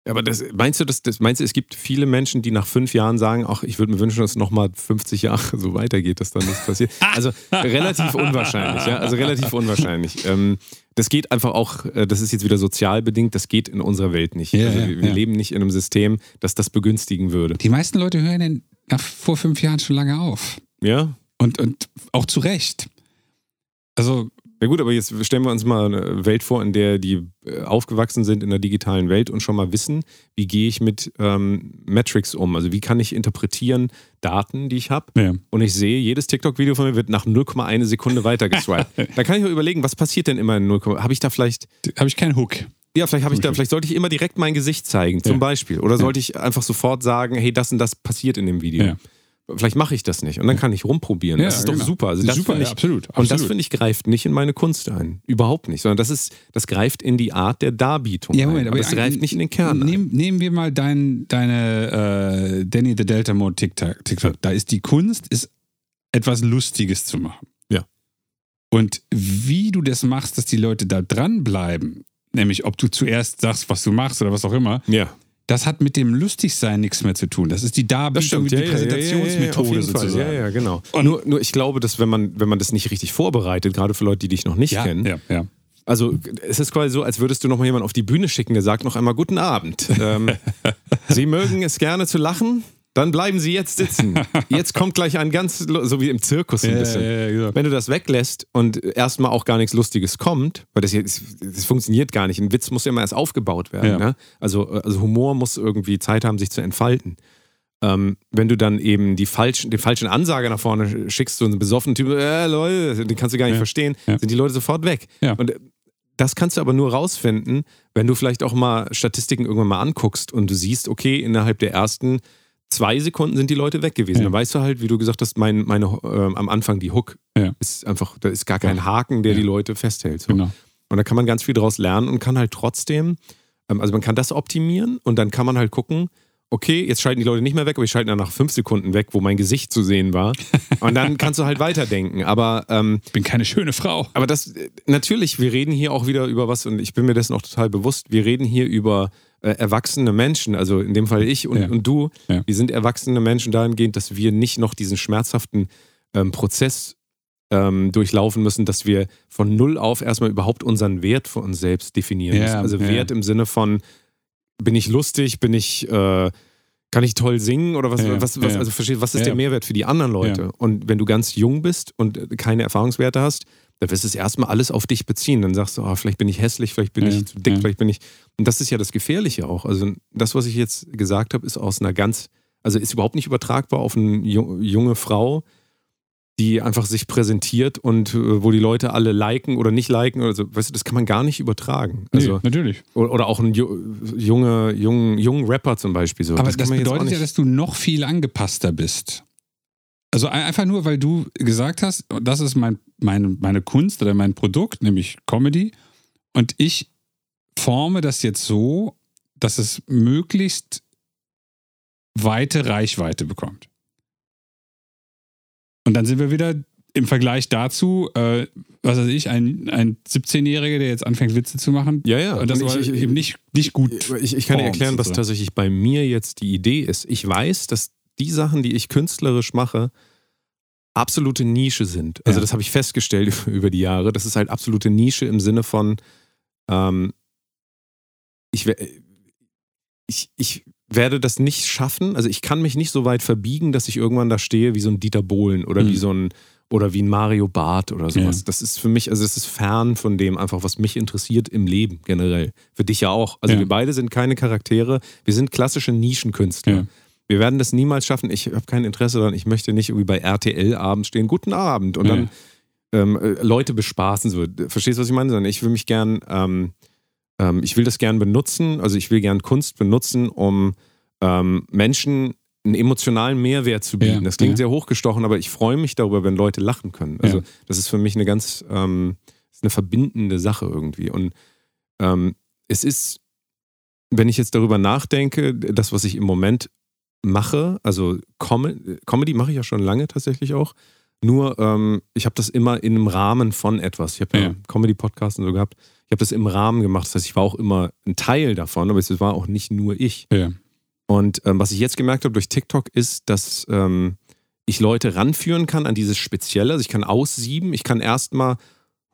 Aber das, meinst du, das, das, meinst du, es gibt viele Menschen, die nach fünf Jahren sagen, ach, ich würde mir wünschen, dass es nochmal 50 Jahre so weitergeht, dass dann nichts passiert? Also relativ unwahrscheinlich, ja. Also relativ unwahrscheinlich. Ähm, das geht einfach auch, äh, das ist jetzt wieder sozial bedingt, das geht in unserer Welt nicht. Ja, also wir wir ja. leben nicht in einem System, das das begünstigen würde. Die meisten Leute hören denn nach vor fünf Jahren schon lange auf. Ja? Und, und auch zu Recht. Also, Ja gut, aber jetzt stellen wir uns mal eine Welt vor, in der die äh, aufgewachsen sind in der digitalen Welt und schon mal wissen, wie gehe ich mit ähm, Metrics um? Also wie kann ich interpretieren Daten, die ich habe? ja. Und ich sehe, jedes TikTok-Video von mir wird nach 0,1 Sekunde weiter geswiped. da kann ich mir überlegen, was passiert denn immer in 0, habe ich da vielleicht, habe ich keinen Hook. ja, vielleicht habe ich da, vielleicht sollte ich immer direkt mein Gesicht zeigen, zum Ja. Beispiel. Oder sollte ich einfach sofort sagen, hey, das und das passiert in dem Video. Ja. Vielleicht mache ich das nicht und dann kann ich rumprobieren. Ja, das ist doch genau. super. Also Das super, finde ja, ich, absolut, Und das absolut. finde ich greift nicht in meine Kunst ein. Überhaupt nicht. Sondern das ist, das greift in die Art der Darbietung Ja, ein. Moment, aber das greift nicht in den Kern. ein. Nehm, nehmen wir mal dein, deine äh, Danny the Delta Mode TikTok. TikTok. Da ist die Kunst, ist etwas Lustiges zu machen. Ja. Und wie du das machst, dass die Leute da dranbleiben, nämlich ob du zuerst sagst, was du machst oder was auch immer, Ja. Das hat mit dem Lustigsein nichts mehr zu tun. Das ist die Darbietung, die Präsentationsmethode auf jeden sozusagen. Fall. Ja, ja, genau. Und- nur, nur ich glaube, dass wenn man, wenn man das nicht richtig vorbereitet, gerade für Leute, die dich noch nicht Ja, kennen, ja, ja. Also es ist quasi so, als würdest du noch mal jemanden auf die Bühne schicken, der sagt noch einmal Guten Abend. Ähm, Sie mögen es gerne zu lachen, dann bleiben Sie jetzt sitzen. Jetzt kommt gleich ein ganz, so wie im Zirkus ein bisschen. ja, ja, genau. Wenn du das weglässt und erstmal auch gar nichts Lustiges kommt, weil das, jetzt, das funktioniert gar nicht. Ein Witz muss ja immer erst aufgebaut werden. Ne? Also, also Humor muss irgendwie Zeit haben, sich zu entfalten. Ähm, wenn du dann eben die falschen, den falschen Ansager nach vorne schickst, so einen besoffenen Typ, äh, Leute, den kannst du gar nicht Ja. verstehen, Ja. sind die Leute sofort weg. Ja. Und äh, das kannst du aber nur rausfinden, wenn du vielleicht auch mal Statistiken irgendwann mal anguckst und du siehst, okay, innerhalb der ersten zwei Sekunden sind die Leute weg gewesen. Ja. Dann weißt du halt, wie du gesagt hast, mein, meine, ähm, am Anfang die Hook Ja. ist einfach, da ist gar kein. Haken, der Ja. die Leute festhält. So. Genau. Und da kann man ganz viel draus lernen und kann halt trotzdem, ähm, also man kann das optimieren und dann kann man halt gucken, okay, jetzt schalten die Leute nicht mehr weg, aber ich schalte dann nach fünf Sekunden weg, wo mein Gesicht zu sehen war. Und dann kannst du halt weiterdenken. Aber, ähm, Ich bin keine schöne Frau. aber das, äh, natürlich, wir reden hier auch wieder über was, und ich bin mir dessen auch total bewusst, wir reden hier über äh, erwachsene Menschen, also in dem Fall ich und, Ja. und du, Ja. wir sind erwachsene Menschen dahingehend, dass wir nicht noch diesen schmerzhaften ähm, Prozess ähm, durchlaufen müssen, dass wir von null auf erstmal überhaupt unseren Wert für uns selbst definieren Ja, müssen. Also. Wert im Sinne von, bin ich lustig, bin ich, äh, kann ich toll singen oder was, Ja, was, was ja. also was ist Ja. der Mehrwert für die anderen Leute? Und wenn du ganz jung bist und keine Erfahrungswerte hast, dann wirst du es erstmal alles auf dich beziehen. Dann sagst du, oh, vielleicht bin ich hässlich, vielleicht bin Ja, ich zu dick, ja. vielleicht bin ich. Und das ist ja das Gefährliche auch. Also das, was ich jetzt gesagt habe, ist aus einer ganz, also ist überhaupt nicht übertragbar auf eine ju- junge Frau, die einfach sich präsentiert und äh, wo die Leute alle liken oder nicht liken oder so. Weißt du, das kann man gar nicht übertragen. Also, nee, natürlich. oder, auch ein ju- junge, jungen, jungen Rapper zum Beispiel. So. Aber das, kann man jetzt auch bedeutet ja, dass du noch viel angepasster bist. Also ein- einfach nur, weil du gesagt hast, das ist mein, meine, meine Kunst oder mein Produkt, nämlich Comedy. Und ich forme das jetzt so, dass es möglichst weite Reichweite bekommt. Und dann sind wir wieder im Vergleich dazu, äh, was weiß ich, ein, ein 17-Jähriger, der jetzt anfängt, Witze zu machen. ja, ja. Und das war eben nicht, nicht gut. Ich, ich kann dir erklären, was tatsächlich bei mir jetzt die Idee ist. Ich weiß, dass die Sachen, die ich künstlerisch mache, absolute Nische sind. Also Ja. das habe ich festgestellt über die Jahre. Das ist halt absolute Nische im Sinne von, ähm, ich, ich, ich werde das nicht schaffen. Also ich kann mich nicht so weit verbiegen, dass ich irgendwann da stehe wie so ein Dieter Bohlen oder Mhm. wie so ein oder wie ein Mario Barth oder sowas. Ja. Das ist für mich, also es ist fern von dem einfach, was mich interessiert im Leben generell. Für dich ja auch. Also Ja. wir beide sind keine Charaktere, wir sind klassische Nischenkünstler. Ja. Wir werden das niemals schaffen. Ich habe kein Interesse daran. Ich möchte nicht irgendwie bei RTL abends stehen, guten Abend und Ja. dann ähm, äh, Leute bespaßen. So. Verstehst du, was ich meine? Sondern ich will mich gern, ähm, ähm, ich will das gern benutzen, also ich will gern Kunst benutzen, um ähm, Menschen einen emotionalen Mehrwert zu bieten. Ja, Das klingt ja. sehr hochgestochen, aber ich freue mich darüber, wenn Leute lachen können. Also Ja. das ist für mich eine ganz, ähm, ist eine verbindende Sache irgendwie. Und ähm, es ist, wenn ich jetzt darüber nachdenke, das, was ich im Moment mache, also Com Comedy mache ich ja schon lange tatsächlich auch. Nur, ähm, ich habe das immer in einem Rahmen von etwas. Ich habe ja, Ja. Comedy-Podcasts und so gehabt. Ich habe das im Rahmen gemacht. Das heißt, ich war auch immer ein Teil davon, aber es war auch nicht nur ich. Ja. Und ähm, was ich jetzt gemerkt habe durch TikTok ist, dass ähm, ich Leute ranführen kann an dieses Spezielle. Also ich kann aussieben, ich kann erstmal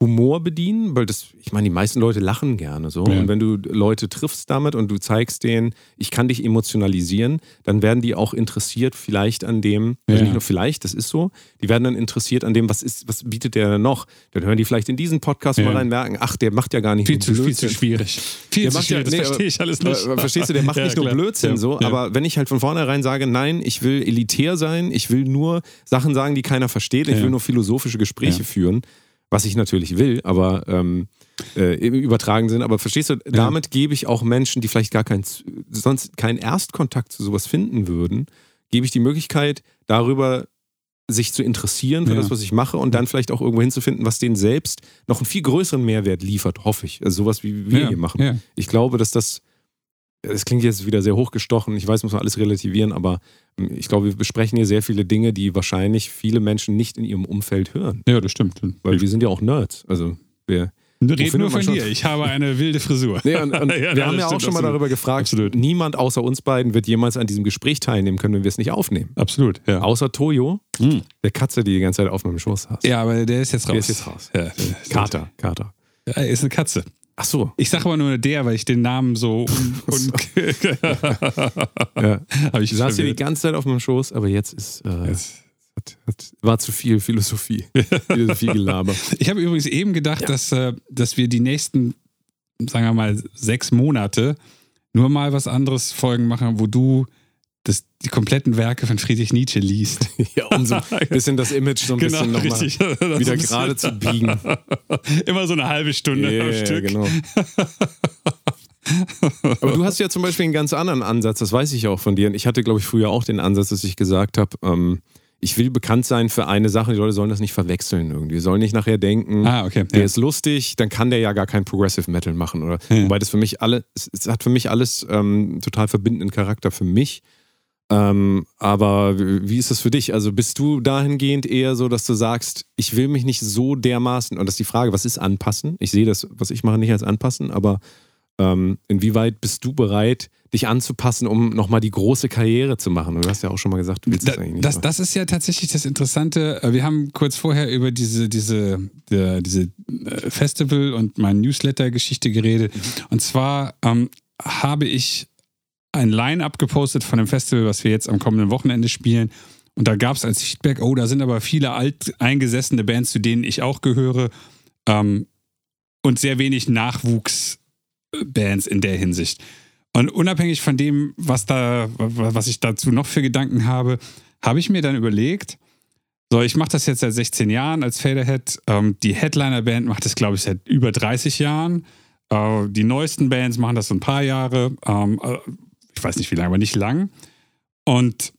Humor bedienen, weil das, ich meine, die meisten Leute lachen gerne so. Ja. Und wenn du Leute triffst damit und du zeigst denen, ich kann dich emotionalisieren, dann werden die auch interessiert vielleicht an dem, also Ja. nicht nur vielleicht, das ist so, die werden dann interessiert an dem, was ist, was bietet der denn noch? Dann hören die vielleicht in diesen Podcast Ja. mal rein, merken, ach, der macht ja gar nicht Viel zu, viel zu Blödsinn. schwierig. Viel Der zu schwierig, das nee, verstehe ich alles nicht. äh, Verstehst du, der macht nicht nur klar. Blödsinn so, aber wenn ich halt von vornherein sage, nein, ich will elitär sein, ich will nur Sachen sagen, die keiner versteht, ich will nur philosophische Gespräche führen, was ich natürlich will, aber ähm, äh, im übertragenen Sinn, aber verstehst du, damit gebe ich auch Menschen, die vielleicht gar keinen, sonst keinen Erstkontakt zu sowas finden würden, gebe ich die Möglichkeit, darüber sich zu interessieren für Ja. das, was ich mache und dann vielleicht auch irgendwo hinzufinden, was denen selbst noch einen viel größeren Mehrwert liefert, hoffe ich. Also sowas, wie wir Ja, hier machen. ja. Ich glaube, dass das, es klingt jetzt wieder sehr hochgestochen, ich weiß, muss man alles relativieren, aber ähm, ich glaube, wir besprechen hier sehr viele Dinge, die wahrscheinlich viele Menschen nicht in ihrem Umfeld hören. Ja, das stimmt. Weil wir sind ja auch Nerds. Also wir. Red findet nur von dir. Ich habe eine wilde Frisur. Nee, und, und Ja, wir haben ja auch schon mal absolut. darüber gefragt, Absolut. niemand außer uns beiden wird jemals an diesem Gespräch teilnehmen können, wenn wir es nicht aufnehmen. Absolut, ja. Außer Toyo, Hm. der Katze, die die ganze Zeit auf meinem Schoß saß. Ja, aber der ist jetzt raus. Der ist jetzt raus. Ja, Kater, Kater. Ja, er ist eine Katze. Ach so. Ich sage aber nur der, weil ich den Namen so un Ja. ich saß hier die ganze Zeit auf meinem Schoß, aber jetzt ist. Äh, Jetzt- hat, hat, war zu viel Philosophie. Philosophie Gelaber. Ich habe übrigens eben gedacht, dass, äh, dass wir die nächsten, sagen wir mal, sechs Monate nur mal was anderes Folgen machen, wo du das, die kompletten Werke von Friedrich Nietzsche liest. ja, um so ein bisschen das Image so ein bisschen nochmal Genau, richtig. Das wieder gerade zu bisschen- biegen. Immer so eine halbe Stunde Ja, am Stück. genau. Aber du hast ja zum Beispiel einen ganz anderen Ansatz, das weiß ich auch von dir. Und ich hatte, glaube ich, früher auch den Ansatz, dass ich gesagt habe, ähm, ich will bekannt sein für eine Sache, die Leute sollen das nicht verwechseln irgendwie. Die sollen nicht nachher denken, Ah, okay. der Ja. ist lustig, dann kann der ja gar kein Progressive Metal machen. Oder? Ja. Wobei das für mich alle, es, es hat für mich alles ähm, total verbindenden Charakter für mich. Ähm, aber wie ist das für dich? Also bist du dahingehend eher so, dass du sagst, ich will mich nicht so dermaßen, und das ist die Frage, was ist anpassen? Ich sehe das, was ich mache, nicht als anpassen, aber ähm, inwieweit bist du bereit, dich anzupassen, um nochmal die große Karriere zu machen? Du hast ja auch schon mal gesagt, du willst das Da, eigentlich nicht. das, das ist ja tatsächlich das Interessante. Wir haben kurz vorher über diese, diese, der, diese äh, Festival- und mein Newsletter-Geschichte geredet. Und zwar ähm, habe ich ein Line-Up gepostet von dem Festival, was wir jetzt am kommenden Wochenende spielen. Und da gab es als Feedback, oh, da sind aber viele alteingesessene Bands, zu denen ich auch gehöre. Ähm, und sehr wenig Nachwuchsbands in der Hinsicht. Und unabhängig von dem, was da, was ich dazu noch für Gedanken habe, habe ich mir dann überlegt, so, ich mache das jetzt seit 16 Jahren als Faderhead. Ähm, die Headliner-Band macht das, glaube ich, seit über 30 Jahren. Äh, die neuesten Bands machen das so ein paar Jahre. Ähm, äh, ich weiß nicht wie lange, aber nicht lang. Und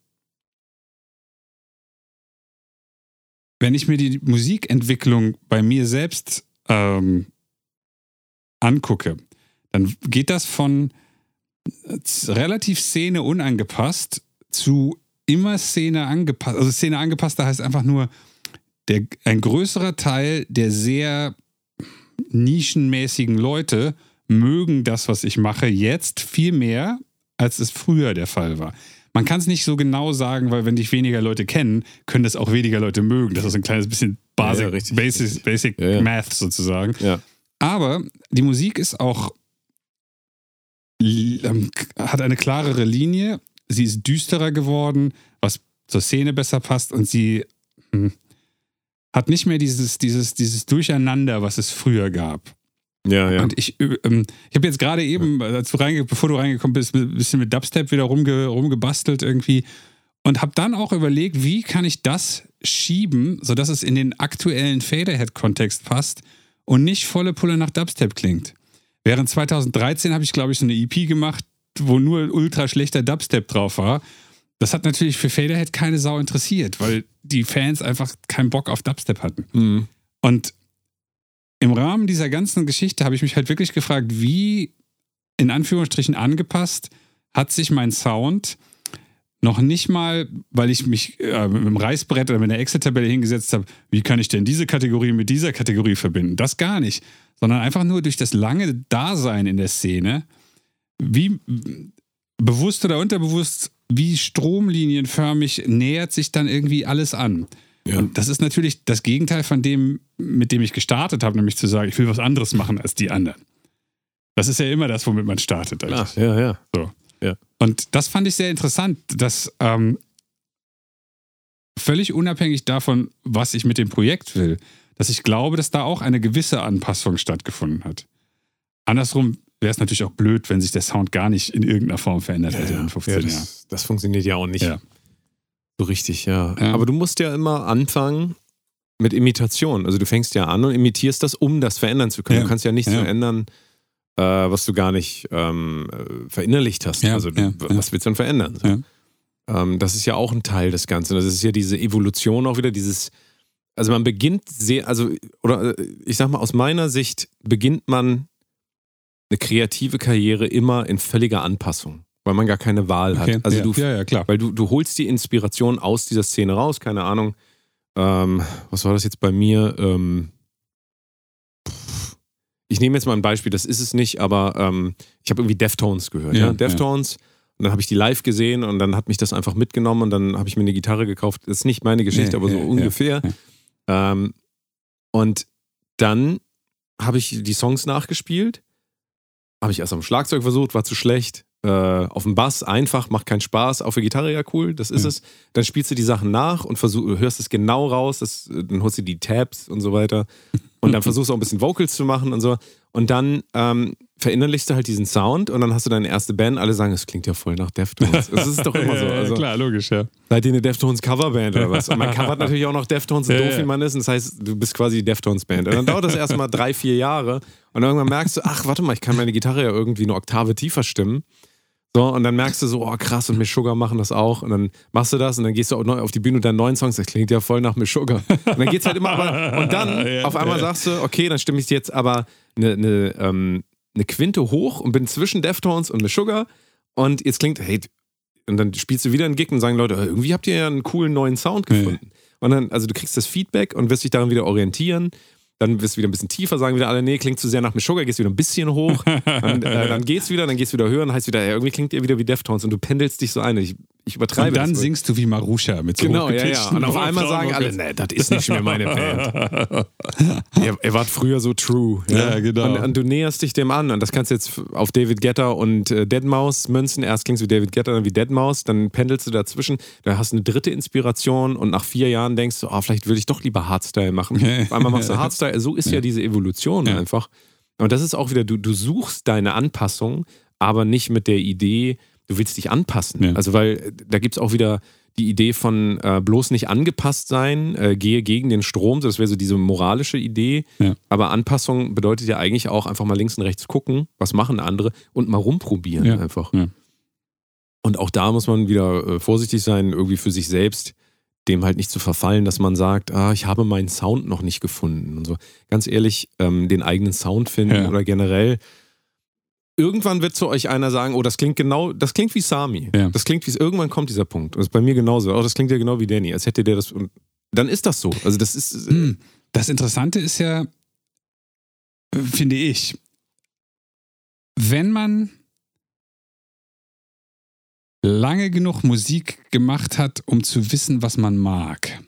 wenn ich mir die Musikentwicklung bei mir selbst ähm, angucke, dann geht das von äh, relativ Szene unangepasst zu immer Szene angepasst. Also Szene angepasst, da heißt einfach nur, der, ein größerer Teil der sehr nischenmäßigen Leute mögen das, was ich mache, jetzt viel mehr, als es früher der Fall war. Man kann es nicht so genau sagen, weil wenn dich weniger Leute kennen, können das auch weniger Leute mögen. Das ist ein kleines bisschen Ja, Basic, ja, richtig, Basic, richtig. Basic Ja, ja. Math sozusagen. ja. Aber die Musik ist auch, ähm, hat eine klarere Linie. Sie ist düsterer geworden, was zur Szene besser passt und sie hm, hat nicht mehr dieses, dieses, dieses Durcheinander, was es früher gab. Ja, ja. Und ich, ähm, ich habe jetzt gerade eben, als du reinge bevor du reingekommen bist, ein bisschen mit Dubstep wieder rumge rumgebastelt irgendwie und habe dann auch überlegt, wie kann ich das schieben, sodass es in den aktuellen Faderhead-Kontext passt und nicht volle Pulle nach Dubstep klingt. Während 2013 habe ich, glaube ich, so eine EP gemacht, wo nur ultra schlechter Dubstep drauf war. Das hat natürlich für Faderhead keine Sau interessiert, weil die Fans einfach keinen Bock auf Dubstep hatten. Mhm. Und im Rahmen dieser ganzen Geschichte habe ich mich halt wirklich gefragt, wie in Anführungsstrichen angepasst hat sich mein Sound noch nicht mal, weil ich mich äh, mit dem Reißbrett oder mit einer Excel-Tabelle hingesetzt habe, wie kann ich denn diese Kategorie mit dieser Kategorie verbinden? Das gar nicht, sondern einfach nur durch das lange Dasein in der Szene, wie bewusst oder unterbewusst, wie stromlinienförmig nähert sich dann irgendwie alles an. Ja. Und das ist natürlich das Gegenteil von dem, mit dem ich gestartet habe, nämlich zu sagen, ich will was anderes machen als die anderen. Das ist ja immer das, womit man startet. Eigentlich. ja, ja. So. Ja. Und das fand ich sehr interessant, dass ähm, völlig unabhängig davon, was ich mit dem Projekt will, dass ich glaube, dass da auch eine gewisse Anpassung stattgefunden hat. Andersrum wäre es natürlich auch blöd, wenn sich der Sound gar nicht in irgendeiner Form verändert hätte in 15 ja, Jahren. das, das funktioniert ja auch nicht Ja. So richtig, ja. Ja. Aber du musst ja immer anfangen mit Imitation. Also du fängst ja an und imitierst das, um das verändern zu können. Ja. Du kannst ja nichts Ja. verändern, äh, was du gar nicht ähm, äh, verinnerlicht hast. Also du, was willst du denn verändern? So. Ähm, das ist ja auch ein Teil des Ganzen. Das ist ja diese Evolution auch wieder, dieses, also man beginnt sehr, also, oder äh, ich sag mal, aus meiner Sicht beginnt man eine kreative Karriere immer in völliger Anpassung, weil man gar keine Wahl Okay. hat. Also ja. du, ja, ja, klar. weil du, du holst die Inspiration aus dieser Szene raus, keine Ahnung. Ähm, was war das jetzt bei mir? Ähm, ich nehme jetzt mal ein Beispiel, das ist es nicht, aber ähm, ich habe irgendwie Deftones gehört. Ja, Ja, Deftones. Und dann habe ich die live gesehen und dann hat mich das einfach mitgenommen und dann habe ich mir eine Gitarre gekauft. Das ist nicht meine Geschichte, Nee, aber so ungefähr. Ähm, und dann habe ich die Songs nachgespielt. Habe ich erst am Schlagzeug versucht, war zu schlecht. Äh, auf dem Bass einfach, macht keinen Spaß. Auf der Gitarre ja cool, das ist Ja. es. Dann spielst du die Sachen nach und versuch, hörst es genau raus. Das, dann holst du die Tabs und so weiter. Und dann versuchst du auch ein bisschen Vocals zu machen und so. Und dann ähm, verinnerlichst du halt diesen Sound und dann hast du deine erste Band. Alle sagen, es klingt ja voll nach Deftones. Das ist doch immer so. Ja, ja, Also, klar, logisch, ja. Seid ihr eine Deftones Coverband oder was? Und man covert natürlich auch noch Deftones, so Ja, doof wie man ist. Und das heißt, du bist quasi die Deftones Band. Und dann dauert das erstmal drei, vier Jahre. Und irgendwann merkst du, ach, warte mal, ich kann meine Gitarre ja irgendwie eine Oktave tiefer stimmen. So, und dann merkst du so, oh krass, und Miss Sugar machen das auch. Und dann machst du das und dann gehst du auch neu auf die Bühne und deinen neuen Songs, das klingt ja voll nach Miss Sugar. Und dann geht's halt immer aber, und dann Ja, auf einmal ja. sagst du, okay, dann stimme ich jetzt aber eine, eine, ähm, eine Quinte hoch und bin zwischen Deftones und Miss Sugar. Und jetzt klingt, hey, und dann spielst du wieder einen Gig und sagen Leute, irgendwie habt ihr ja einen coolen neuen Sound Ja. gefunden. Und dann, also du kriegst das Feedback und wirst dich daran wieder orientieren. Dann wirst du wieder ein bisschen tiefer, sagen wieder alle, nee, klingt zu sehr nach Sugar, gehst wieder ein bisschen hoch. Dann, äh, dann geht's wieder, dann geht's wieder höher und heißt wieder, irgendwie klingt ihr wieder wie Deftones und du pendelst dich so ein. Ich, ich übertreibe Und dann singst du wie Marusha mit so Genau, ja, ja. Und auf einmal sagen alle, nee, das ist nicht mehr meine Band. ihr, ihr wart früher so true. Ja, genau. Und, und du näherst dich dem an. Und das kannst du jetzt auf David Getter und äh, Deadmau5 münzen. Erst klingst du wie David Getter, dann wie Deadmau5. Dann pendelst du dazwischen. Da hast du eine dritte Inspiration. Und nach vier Jahren denkst du, oh, vielleicht würde ich doch lieber Hardstyle machen. auf einmal machst du Hardstyle. So ist ja, diese Evolution Ja. einfach. Und das ist auch wieder, du, du suchst deine Anpassung, aber nicht mit der Idee, du willst dich anpassen. Ja. Also, weil äh, da gibt es auch wieder die Idee von äh, bloß nicht angepasst sein, äh, gehe gegen den Strom, das wäre so diese moralische Idee. Ja. Aber Anpassung bedeutet ja eigentlich auch einfach mal links und rechts gucken, was machen andere und mal rumprobieren Ja. einfach. Ja. Und auch da muss man wieder äh, vorsichtig sein, irgendwie für sich selbst, dem halt nicht zu verfallen, dass man sagt, ah, ich habe meinen Sound noch nicht gefunden und so. Ganz ehrlich, ähm, den eigenen Sound finden oder generell. Irgendwann wird zu euch einer sagen, oh, das klingt genau, das klingt wie Sami. Ja. Das klingt wie, irgendwann kommt dieser Punkt. Und das ist bei mir genauso. Oh, das klingt ja genau wie Danny, als hätte der das. Und dann ist das so. Also das ist. äh, Hm. Das Interessante ist ja, finde ich, wenn man lange genug Musik gemacht hat, um zu wissen, was man mag,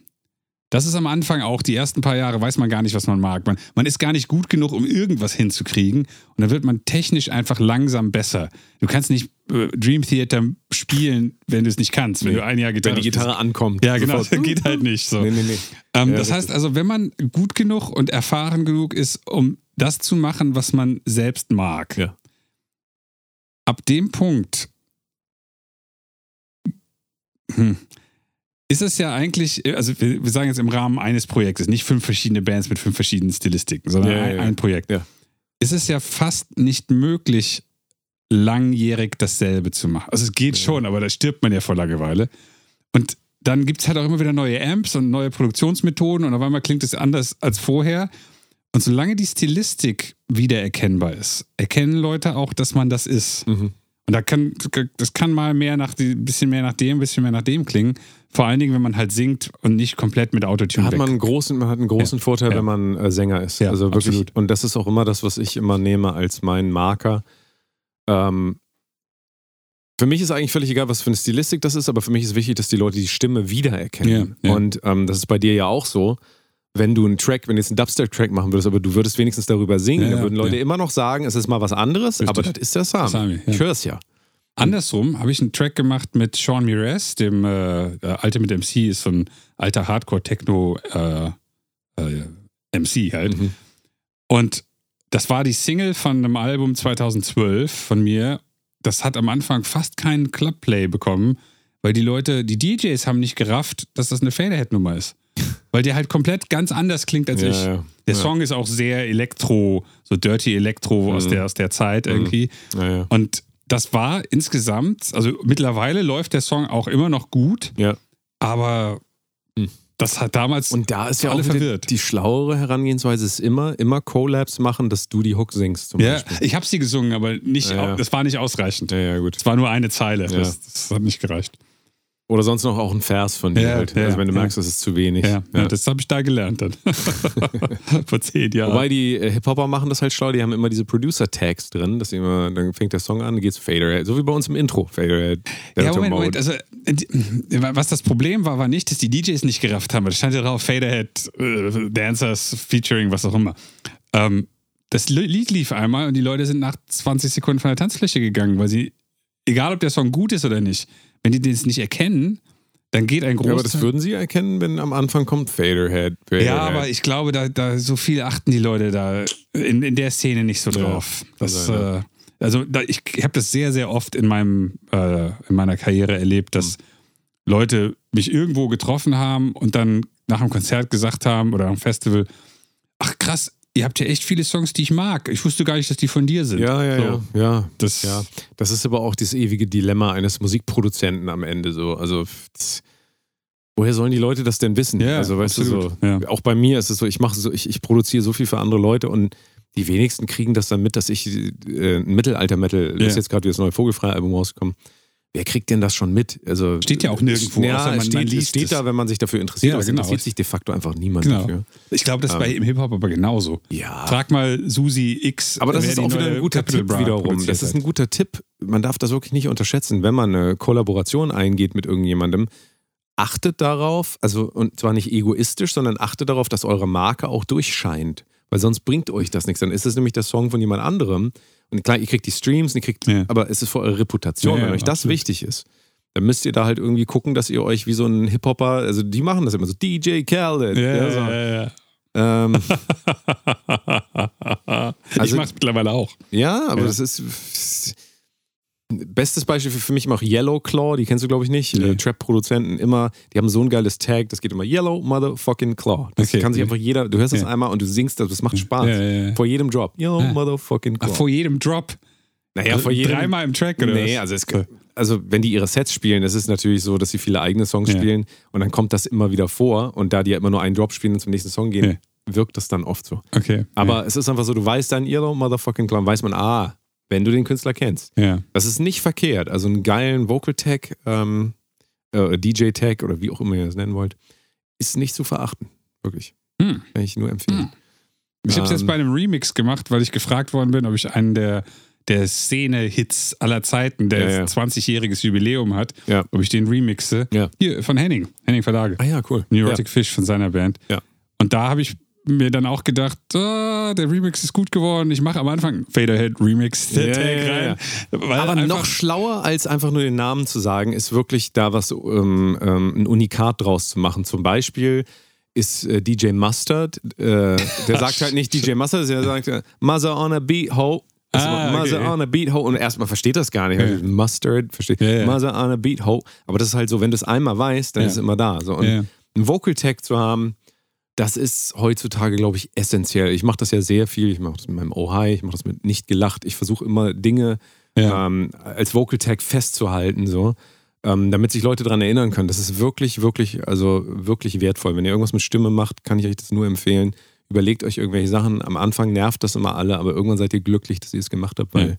Das ist am Anfang auch, die ersten paar Jahre weiß man gar nicht, was man mag. Man, man ist gar nicht gut genug, um irgendwas hinzukriegen. Und dann wird man technisch einfach langsam besser. Du kannst nicht äh, Dream Theater spielen, wenn du es nicht kannst. Wenn Nee. du ein Jahr Gitarre Wenn die Gitarre ankommt. Ja, genau, das geht halt nicht so. Nee, nee, nee. Ähm, Ja, das heißt also, wenn man gut genug und erfahren genug ist, um das zu machen, was man selbst mag, Ja. ab dem Punkt hm, ist es ja eigentlich, also wir, wir sagen jetzt im Rahmen eines Projektes, nicht fünf verschiedene Bands mit fünf verschiedenen Stilistiken, sondern Ja, ein, ja. ein Projekt. Ja. Ist es ja fast nicht möglich, langjährig dasselbe zu machen. Also es geht schon, aber da stirbt man ja vor Langeweile. Und dann gibt es halt auch immer wieder neue Amps und neue Produktionsmethoden und auf einmal klingt es anders als vorher. Und solange die Stilistik wiedererkennbar ist, erkennen Leute auch, dass man das ist. Mhm. Und da kann, das kann mal mehr nach, ein bisschen mehr nach dem, ein bisschen mehr nach dem klingen. Vor allen Dingen, wenn man halt singt und nicht komplett mit Da Autotune hat weg. man einen großen, man hat einen großen Vorteil, Ja. wenn man äh, Sänger ist. Ja, also wirklich. absolut. Und das ist auch immer das, was ich immer nehme als meinen Marker. Ähm, für mich ist eigentlich völlig egal, was für eine Stilistik das ist, aber für mich ist wichtig, dass die Leute die Stimme wiedererkennen. Ja, ja. Und ähm, das ist bei dir ja auch so. Wenn du einen Track, wenn du jetzt einen Dubstep-Track machen würdest, aber du würdest wenigstens darüber singen, Ja, dann ja, würden Leute ja. immer noch sagen, es ist mal was anderes, Richtig. aber das ist der Sami. Sami, ja. Ich höre es ja. Andersrum habe ich einen Track gemacht mit Sean Mires, dem äh, der Ultimate MC, ist so ein alter Hardcore-Techno äh, äh, MC halt. Mhm. Und das war die Single von einem Album 2012 von mir. Das hat am Anfang fast keinen Clubplay bekommen, weil die Leute, die DJs haben nicht gerafft, dass das eine Faderhead-Nummer ist. Weil der halt komplett ganz anders klingt als Ja, ich. ja. Der Ja. Song ist auch sehr Elektro, so Dirty Elektro aus, Mhm. der, aus der Zeit Mhm. irgendwie. Und das war insgesamt, also mittlerweile läuft der Song auch immer noch gut, ja. aber Hm. das hat damals. Und da ist ja Alle verwirrt. die schlauere Herangehensweise ist immer, immer Collabs machen, dass du die Hook singst zum ja, Beispiel. ich habe sie gesungen, aber nicht, Ja, ja. das war nicht ausreichend. Ja, ja, gut. Es war nur eine Zeile. Ja. Das, das hat nicht gereicht. Oder sonst noch auch ein Vers von dir Ja, halt. ja, also wenn du ja. merkst, das ist zu wenig. Ja, das habe ich da gelernt dann. Vor zehn Jahren. Wobei die äh, Hip-Hopper machen das halt schlau, die haben immer diese Producer-Tags drin, dass immer, dann fängt der Song an, dann geht's Faderhead. So wie bei uns im Intro. Faderhead. ja, Moment. Moment. Also, äh, was das Problem war, war nicht, dass die DJs nicht gerafft haben. Da stand ja drauf Faderhead, äh, Dancers, Featuring, was auch immer. Ähm, das Lied lief einmal und die Leute sind nach 20 Sekunden von der Tanzfläche gegangen, weil sie, egal ob der Song gut ist oder nicht, wenn die das nicht erkennen, dann geht ein ja, Großteil. aber das würden sie erkennen, wenn am Anfang kommt Faderhead. Faderhead. Ja, aber ich glaube, da, da so viel achten die Leute da in, in der Szene nicht so Ja, drauf. kann das, ja. äh, also da, ich, habe das sehr, sehr oft in meinem äh, in meiner Karriere erlebt, dass Leute mich irgendwo getroffen haben und dann nach dem Konzert gesagt haben oder am Festival, ach krass, ihr habt ja echt viele Songs, die ich mag. Ich wusste gar nicht, dass die von dir sind. Ja, ja, So, ja, ja. Das, Ja, das ist aber auch das ewige Dilemma eines Musikproduzenten am Ende so. Also das, woher sollen die Leute das denn wissen? Ja, also weißt absolut. du Ja. so, auch bei mir ist es so, ich mache so, ich, ich produziere so viel für andere Leute und die wenigsten kriegen das dann mit, dass ich äh, ein Mittelalter-Metal, das Ja. ist jetzt gerade wieder das neue Vogelfrei-Album rausgekommen. Wer kriegt denn das schon mit? Also Steht ja auch nirgendwo, Ja, man- steht, man es liest steht es. da, wenn man sich dafür interessiert, Ja, aber es genau. interessiert sich de facto einfach niemand Genau. dafür. Ich glaube, das Ähm. im Hip-Hop aber genauso. Ja. Frag mal Susi X. Aber das ist auch wieder ein guter Capital Tipp Bra wiederum. Das ist ein guter Tipp. Man darf das wirklich nicht unterschätzen. Wenn man eine Kollaboration eingeht mit irgendjemandem, achtet darauf, also und zwar nicht egoistisch, sondern achtet darauf, dass eure Marke auch durchscheint. Weil sonst bringt euch das nichts. Dann ist es nämlich der Song von jemand anderem. Und klar, ihr kriegt die Streams, ihr kriegt, Ja. aber es ist für eure Reputation. Ja, Wenn euch das absolut. wichtig ist, dann müsst ihr da halt irgendwie gucken, dass ihr euch wie so ein Hip-Hopper, also die machen das immer so, DJ Khaled. Ja, ja, so. ja, ja. Ähm, ich Also- mach's mittlerweile auch. Ja, aber Ja. das ist. Bestes Beispiel für, für mich immer auch Yellow Claw, die kennst du, glaube ich, nicht. Nee. Äh, Trap-Produzenten immer, die haben so ein geiles Tag, das geht immer Yellow Motherfucking Claw. Das Okay. kann sich einfach jeder, du hörst das Ja. einmal und du singst das, das macht Spaß. Ja, ja, ja. Vor jedem Drop. Yellow Ah. Motherfucking Claw. Ach, vor jedem Drop. naja, vor jedem. Dreimal im Track oder Nee, was? also, es, also wenn die ihre Sets spielen, es ist natürlich so, dass sie viele eigene Songs Ja. spielen und dann kommt das immer wieder vor und da die ja immer nur einen Drop spielen und zum nächsten Song gehen, wirkt das dann oft so. Okay. Aber es ist einfach so, du weißt dann Yellow Motherfucking Clown, weiß man, ah, wenn du den Künstler kennst. ja. Das ist nicht verkehrt. Also einen geilen Vocal-Tag, ähm, äh, DJ-Tag oder wie auch immer ihr das nennen wollt, ist nicht zu verachten. Wirklich. Hm. Kann ich nur empfehlen. Ich habe es Ähm. jetzt bei einem Remix gemacht, weil ich gefragt worden bin, ob ich einen der, der Szene-Hits aller Zeiten, der Ja, ja. jetzt 20-jähriges Jubiläum hat, Ja. ob ich den remixe. Hier, von Henning, Henning Verlage. Ah ja, cool. Neurotic Fish von seiner Band. Ja. Und da habe ich mir dann auch gedacht, ah, der Remix ist gut geworden. Ich mache am Anfang Faderhead Remix Ja, ja, ja, rein. Weil Aber noch schlauer, als einfach nur den Namen zu sagen, ist wirklich da was, ähm, ähm, ein Unikat draus zu machen. Zum Beispiel ist äh, DJ Mustard, äh, der sagt halt nicht DJ Mustard, der sagt äh, Mother on a Beat Ho. Also, Ah, okay. Mother on a Beat Ho. Und erstmal versteht das gar nicht. Also Mustard, versteht. Ja, ja. Mother on a Beat Ho. Aber das ist halt so, wenn du es einmal weißt, dann Ja. ist es immer da. So. Und Ja. ein Vocal Tag zu haben, das ist heutzutage, glaube ich, essentiell. Ich mache das ja sehr viel. Ich mache das mit meinem Oh Hi, ich mache das mit Nicht gelacht. Ich versuche immer Dinge Ja. ähm, als Vocal Tag festzuhalten, so, ähm, damit sich Leute daran erinnern können. Das ist wirklich, wirklich, also wirklich wertvoll. Wenn ihr irgendwas mit Stimme macht, kann ich euch das nur empfehlen. Überlegt euch irgendwelche Sachen. Am Anfang nervt das immer alle, aber irgendwann seid ihr glücklich, dass ihr es gemacht habt, weil Ja.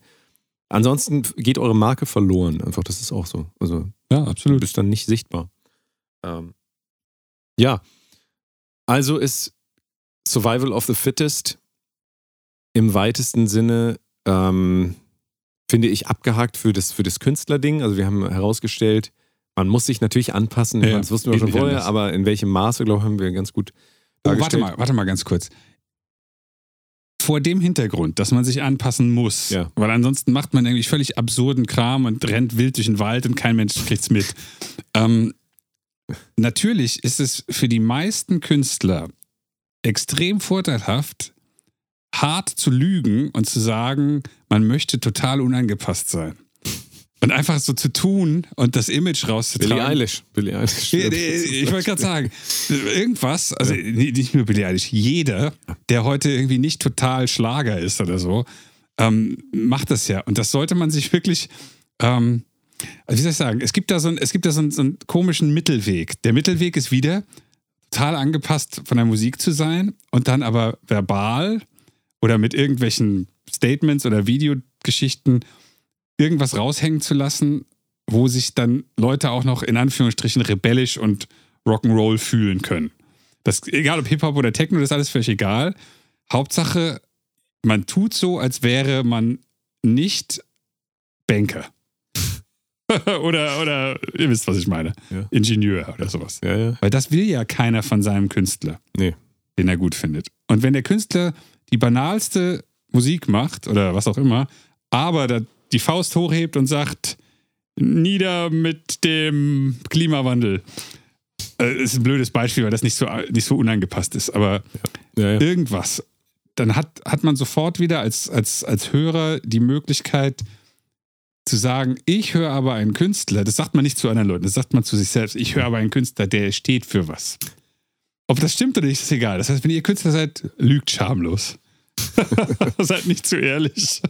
ansonsten geht eure Marke verloren. Einfach, das ist auch so. Also ja, Du absolut. bist dann nicht sichtbar. Ähm, ja, also ist Survival of the Fittest im weitesten Sinne, ähm, finde ich, abgehakt für das, für das Künstlerding. Also wir haben herausgestellt, man muss sich natürlich anpassen. Ja, das wussten wir schon vorher, anders. aber in welchem Maße, glaube ich, haben wir ganz gut Oh, warte mal, warte mal ganz kurz. Vor dem Hintergrund, dass man sich anpassen muss, Ja. weil ansonsten macht man irgendwie völlig absurden Kram und rennt wild durch den Wald und kein Mensch kriegt's mit. ähm, natürlich ist es für die meisten Künstler extrem vorteilhaft, hart zu lügen und zu sagen, man möchte total unangepasst sein. Und einfach so zu tun und das Image rauszutragen. Billie Eilish. Billie Eilish. Nee, Ich wollte gerade sagen, irgendwas, also nicht nur Billie Eilish, jeder, der heute irgendwie nicht total Schlager ist oder so, ähm, macht das ja. Und das sollte man sich wirklich, ähm, also wie soll ich sagen, es gibt da, so, ein, es gibt da so, einen, so einen komischen Mittelweg. Der Mittelweg ist wieder, total angepasst von der Musik zu sein und dann aber verbal oder mit irgendwelchen Statements oder Videogeschichten irgendwas raushängen zu lassen, wo sich dann Leute auch noch in Anführungsstrichen rebellisch und Rock'n'Roll fühlen können. Das, egal ob Hip-Hop oder Techno, das ist alles völlig egal. Hauptsache, man tut so, als wäre man nicht Banker. oder, oder, ihr wisst, was ich meine. Ja. Ingenieur oder sowas. Ja, ja. Weil das will ja keiner von seinem Künstler, Nee. den er gut findet. Und wenn der Künstler die banalste Musik macht oder was auch immer, aber die Faust hochhebt und sagt, nieder mit dem Klimawandel. Äh, ist ein blödes Beispiel, weil das nicht so, nicht so unangepasst ist, aber irgendwas, dann hat, hat man sofort wieder als, als, als Hörer die Möglichkeit zu sagen, ich höre aber einen Künstler, das sagt man nicht zu anderen Leuten, das sagt man zu sich selbst, ich höre aber einen Künstler, der steht für was. Ob das stimmt oder nicht, ist egal. Das heißt, wenn ihr Künstler seid, lügt schamlos. seid nicht zu ehrlich.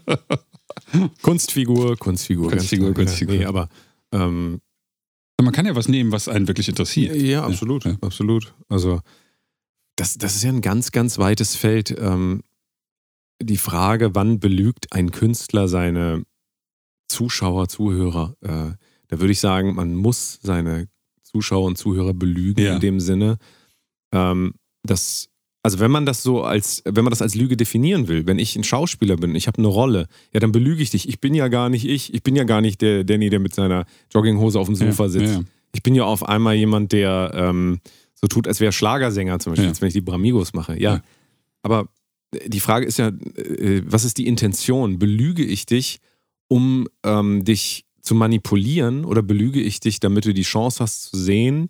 Kunstfigur, Kunstfigur. Kunstfigur. Kunstfigur. Nee, aber ähm, Man kann ja was nehmen, was einen wirklich interessiert. Ja, absolut, Ja. absolut. Also das, das ist ja ein ganz, ganz weites Feld. Ähm, die Frage, wann belügt ein Künstler seine Zuschauer, Zuhörer? Äh, da würde ich sagen, man muss seine Zuschauer und Zuhörer belügen Ja. in dem Sinne, ähm, dass also wenn man das so als, wenn man das als Lüge definieren will, wenn ich ein Schauspieler bin, ich habe eine Rolle, ja, dann belüge ich dich. Ich bin ja gar nicht ich, ich bin ja gar nicht der Danny, der mit seiner Jogginghose auf dem Sofa Ja, sitzt. ja. Ich bin ja auf einmal jemand, der ähm, so tut, als wäre Schlagersänger zum Beispiel, Ja. als wenn ich die Bramigos mache. Ja. Ja. Aber die Frage ist ja, äh, was ist die Intention? Belüge ich dich, um ähm, dich zu manipulieren oder belüge ich dich, damit du die Chance hast zu sehen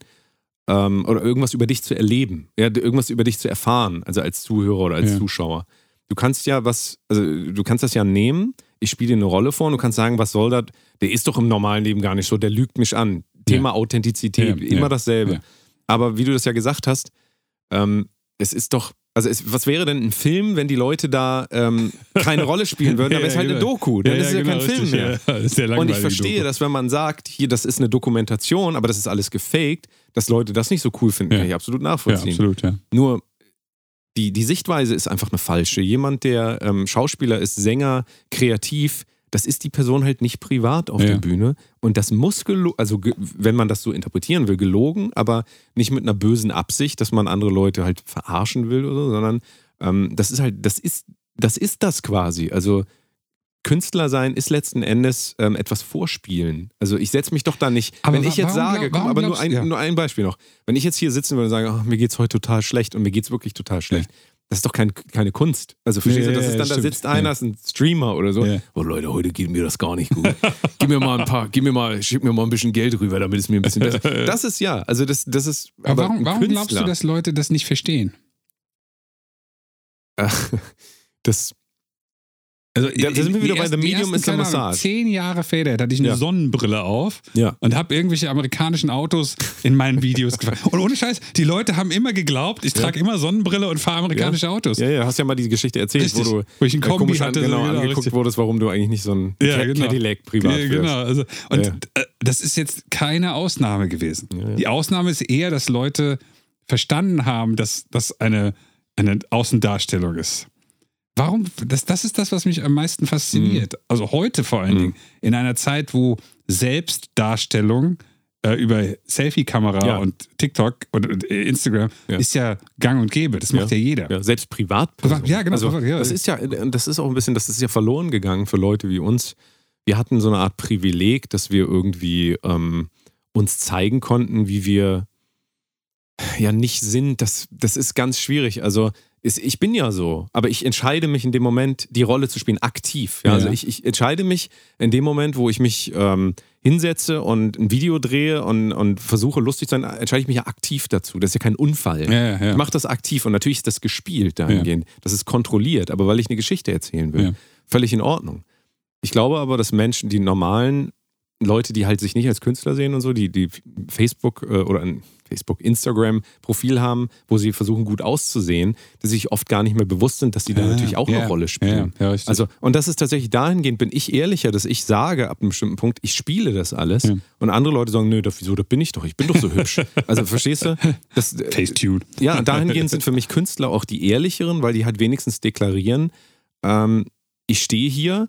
ähm, oder irgendwas über dich zu erleben, ja, irgendwas über dich zu erfahren, also als Zuhörer oder als Ja. Zuschauer. Du kannst ja was, also du kannst das ja nehmen, ich spiele dir eine Rolle vor und du kannst sagen, was soll das? Der ist doch im normalen Leben gar nicht so, der lügt mich an. Thema Authentizität, Ja, immer ja, dasselbe. Aber wie du das ja gesagt hast, ähm, es ist doch, also es, was wäre denn ein Film, wenn die Leute da ähm, keine Rolle spielen würden? Dann wäre es halt eine genau. Doku, dann ist es ja genau, kein Film richtig, mehr. Ja, ist sehr Und ich verstehe, Doku. dass wenn man sagt, hier, das ist eine Dokumentation, aber das ist alles gefaked, dass Leute das nicht so cool finden, Ja. kann ich absolut Ja, nachvollziehen. absolut, ja. Nur die, die Sichtweise ist einfach eine falsche. Jemand, der ähm, Schauspieler ist, Sänger, kreativ, das ist die Person halt nicht privat auf Ja. der Bühne. Und das muss, gelo- also wenn man das so interpretieren will, gelogen, aber nicht mit einer bösen Absicht, dass man andere Leute halt verarschen will oder so, sondern ähm, das ist halt, das ist, das ist das quasi. Also Künstler sein ist letzten Endes ähm, etwas vorspielen. Also ich setze mich doch da nicht, Aber wenn ich jetzt sage, komm, aber nur ein, ja. nur ein Beispiel noch. Wenn ich jetzt hier sitzen würde und sage, ach, mir geht's heute total schlecht und mir geht's wirklich total schlecht, das ist doch kein, keine Kunst. Also verstehst Nee, du, das ja, ist dann, da stimmt. sitzt einer, Ja. ist ein Streamer oder so. Ja. Oh Leute, heute geht mir das gar nicht gut. gib mir mal ein paar, gib mir mal, schick mir mal ein bisschen Geld rüber, damit es mir ein bisschen besser. Das ist ja, also das, das ist. Aber warum, ein warum glaubst du, dass Leute das nicht verstehen? das Also, Da- sind wir wieder bei The Medium ersten, is the keine Ahnung, Massage. Zehn Jahre Fader hatte ich eine Ja. Sonnenbrille auf Ja. und habe irgendwelche amerikanischen Autos in meinen Videos gefahren. Und ohne Scheiß, die Leute haben immer geglaubt, ich trage immer Sonnenbrille und fahre amerikanische Autos. Ja, ja, hast ja mal die Geschichte erzählt, Richtig. wo du Wo ich einen äh, Kombi komisch hatte, genau, so, genau, angeguckt richtig. wurdest, warum du eigentlich nicht so ein Ja, genau. Cadillac privat Ja, genau. Also, und äh, das ist jetzt keine Ausnahme gewesen. Die Ausnahme ist eher, dass Leute verstanden haben, dass das eine, eine Außendarstellung ist. Warum? Das, das ist das, was mich am meisten fasziniert. Mhm. Also heute vor allen Dingen, in einer Zeit, wo Selbstdarstellung äh, über Selfie-Kamera Ja. und TikTok und, und Instagram Ja. ist ja gang und gäbe. Das macht ja, jeder. Ja, selbst Privatpersonen. Ja, genau, Also, privat. Das ist ja, das ist auch ein bisschen, das ist ja verloren gegangen für Leute wie uns. Wir hatten so eine Art Privileg, dass wir irgendwie ähm, uns zeigen konnten, wie wir ja nicht sind. Das, das ist ganz schwierig. Also ist, ich bin ja so, aber ich entscheide mich in dem Moment, die Rolle zu spielen, aktiv. Ja? Ja. Also ich, ich entscheide mich in dem Moment, wo ich mich ähm, hinsetze und ein Video drehe und, und versuche lustig zu sein, entscheide ich mich ja aktiv dazu. Das ist ja kein Unfall. Ja. Ich mache das aktiv und natürlich ist das gespielt dahingehend. Das ist kontrolliert, aber weil ich eine Geschichte erzählen will. Völlig in Ordnung. Ich glaube aber, dass Menschen, die normalen Leute, die halt sich nicht als Künstler sehen und so, die, die Facebook äh, oder ein Facebook, Instagram-Profil haben, wo sie versuchen, gut auszusehen, dass sie sich oft gar nicht mehr bewusst sind, dass die da Ja, natürlich auch ja, eine Rolle spielen. ja, ja, also, und das ist tatsächlich dahingehend, bin ich ehrlicher, dass ich sage, ab einem bestimmten Punkt, ich spiele das alles. Ja. Und andere Leute sagen, nö, das, wieso, das bin ich doch, ich bin doch so hübsch. Also, verstehst du? Das, Facetune. ja, dahingehend sind für mich Künstler auch die ehrlicheren, weil die halt wenigstens deklarieren, ähm, ich stehe hier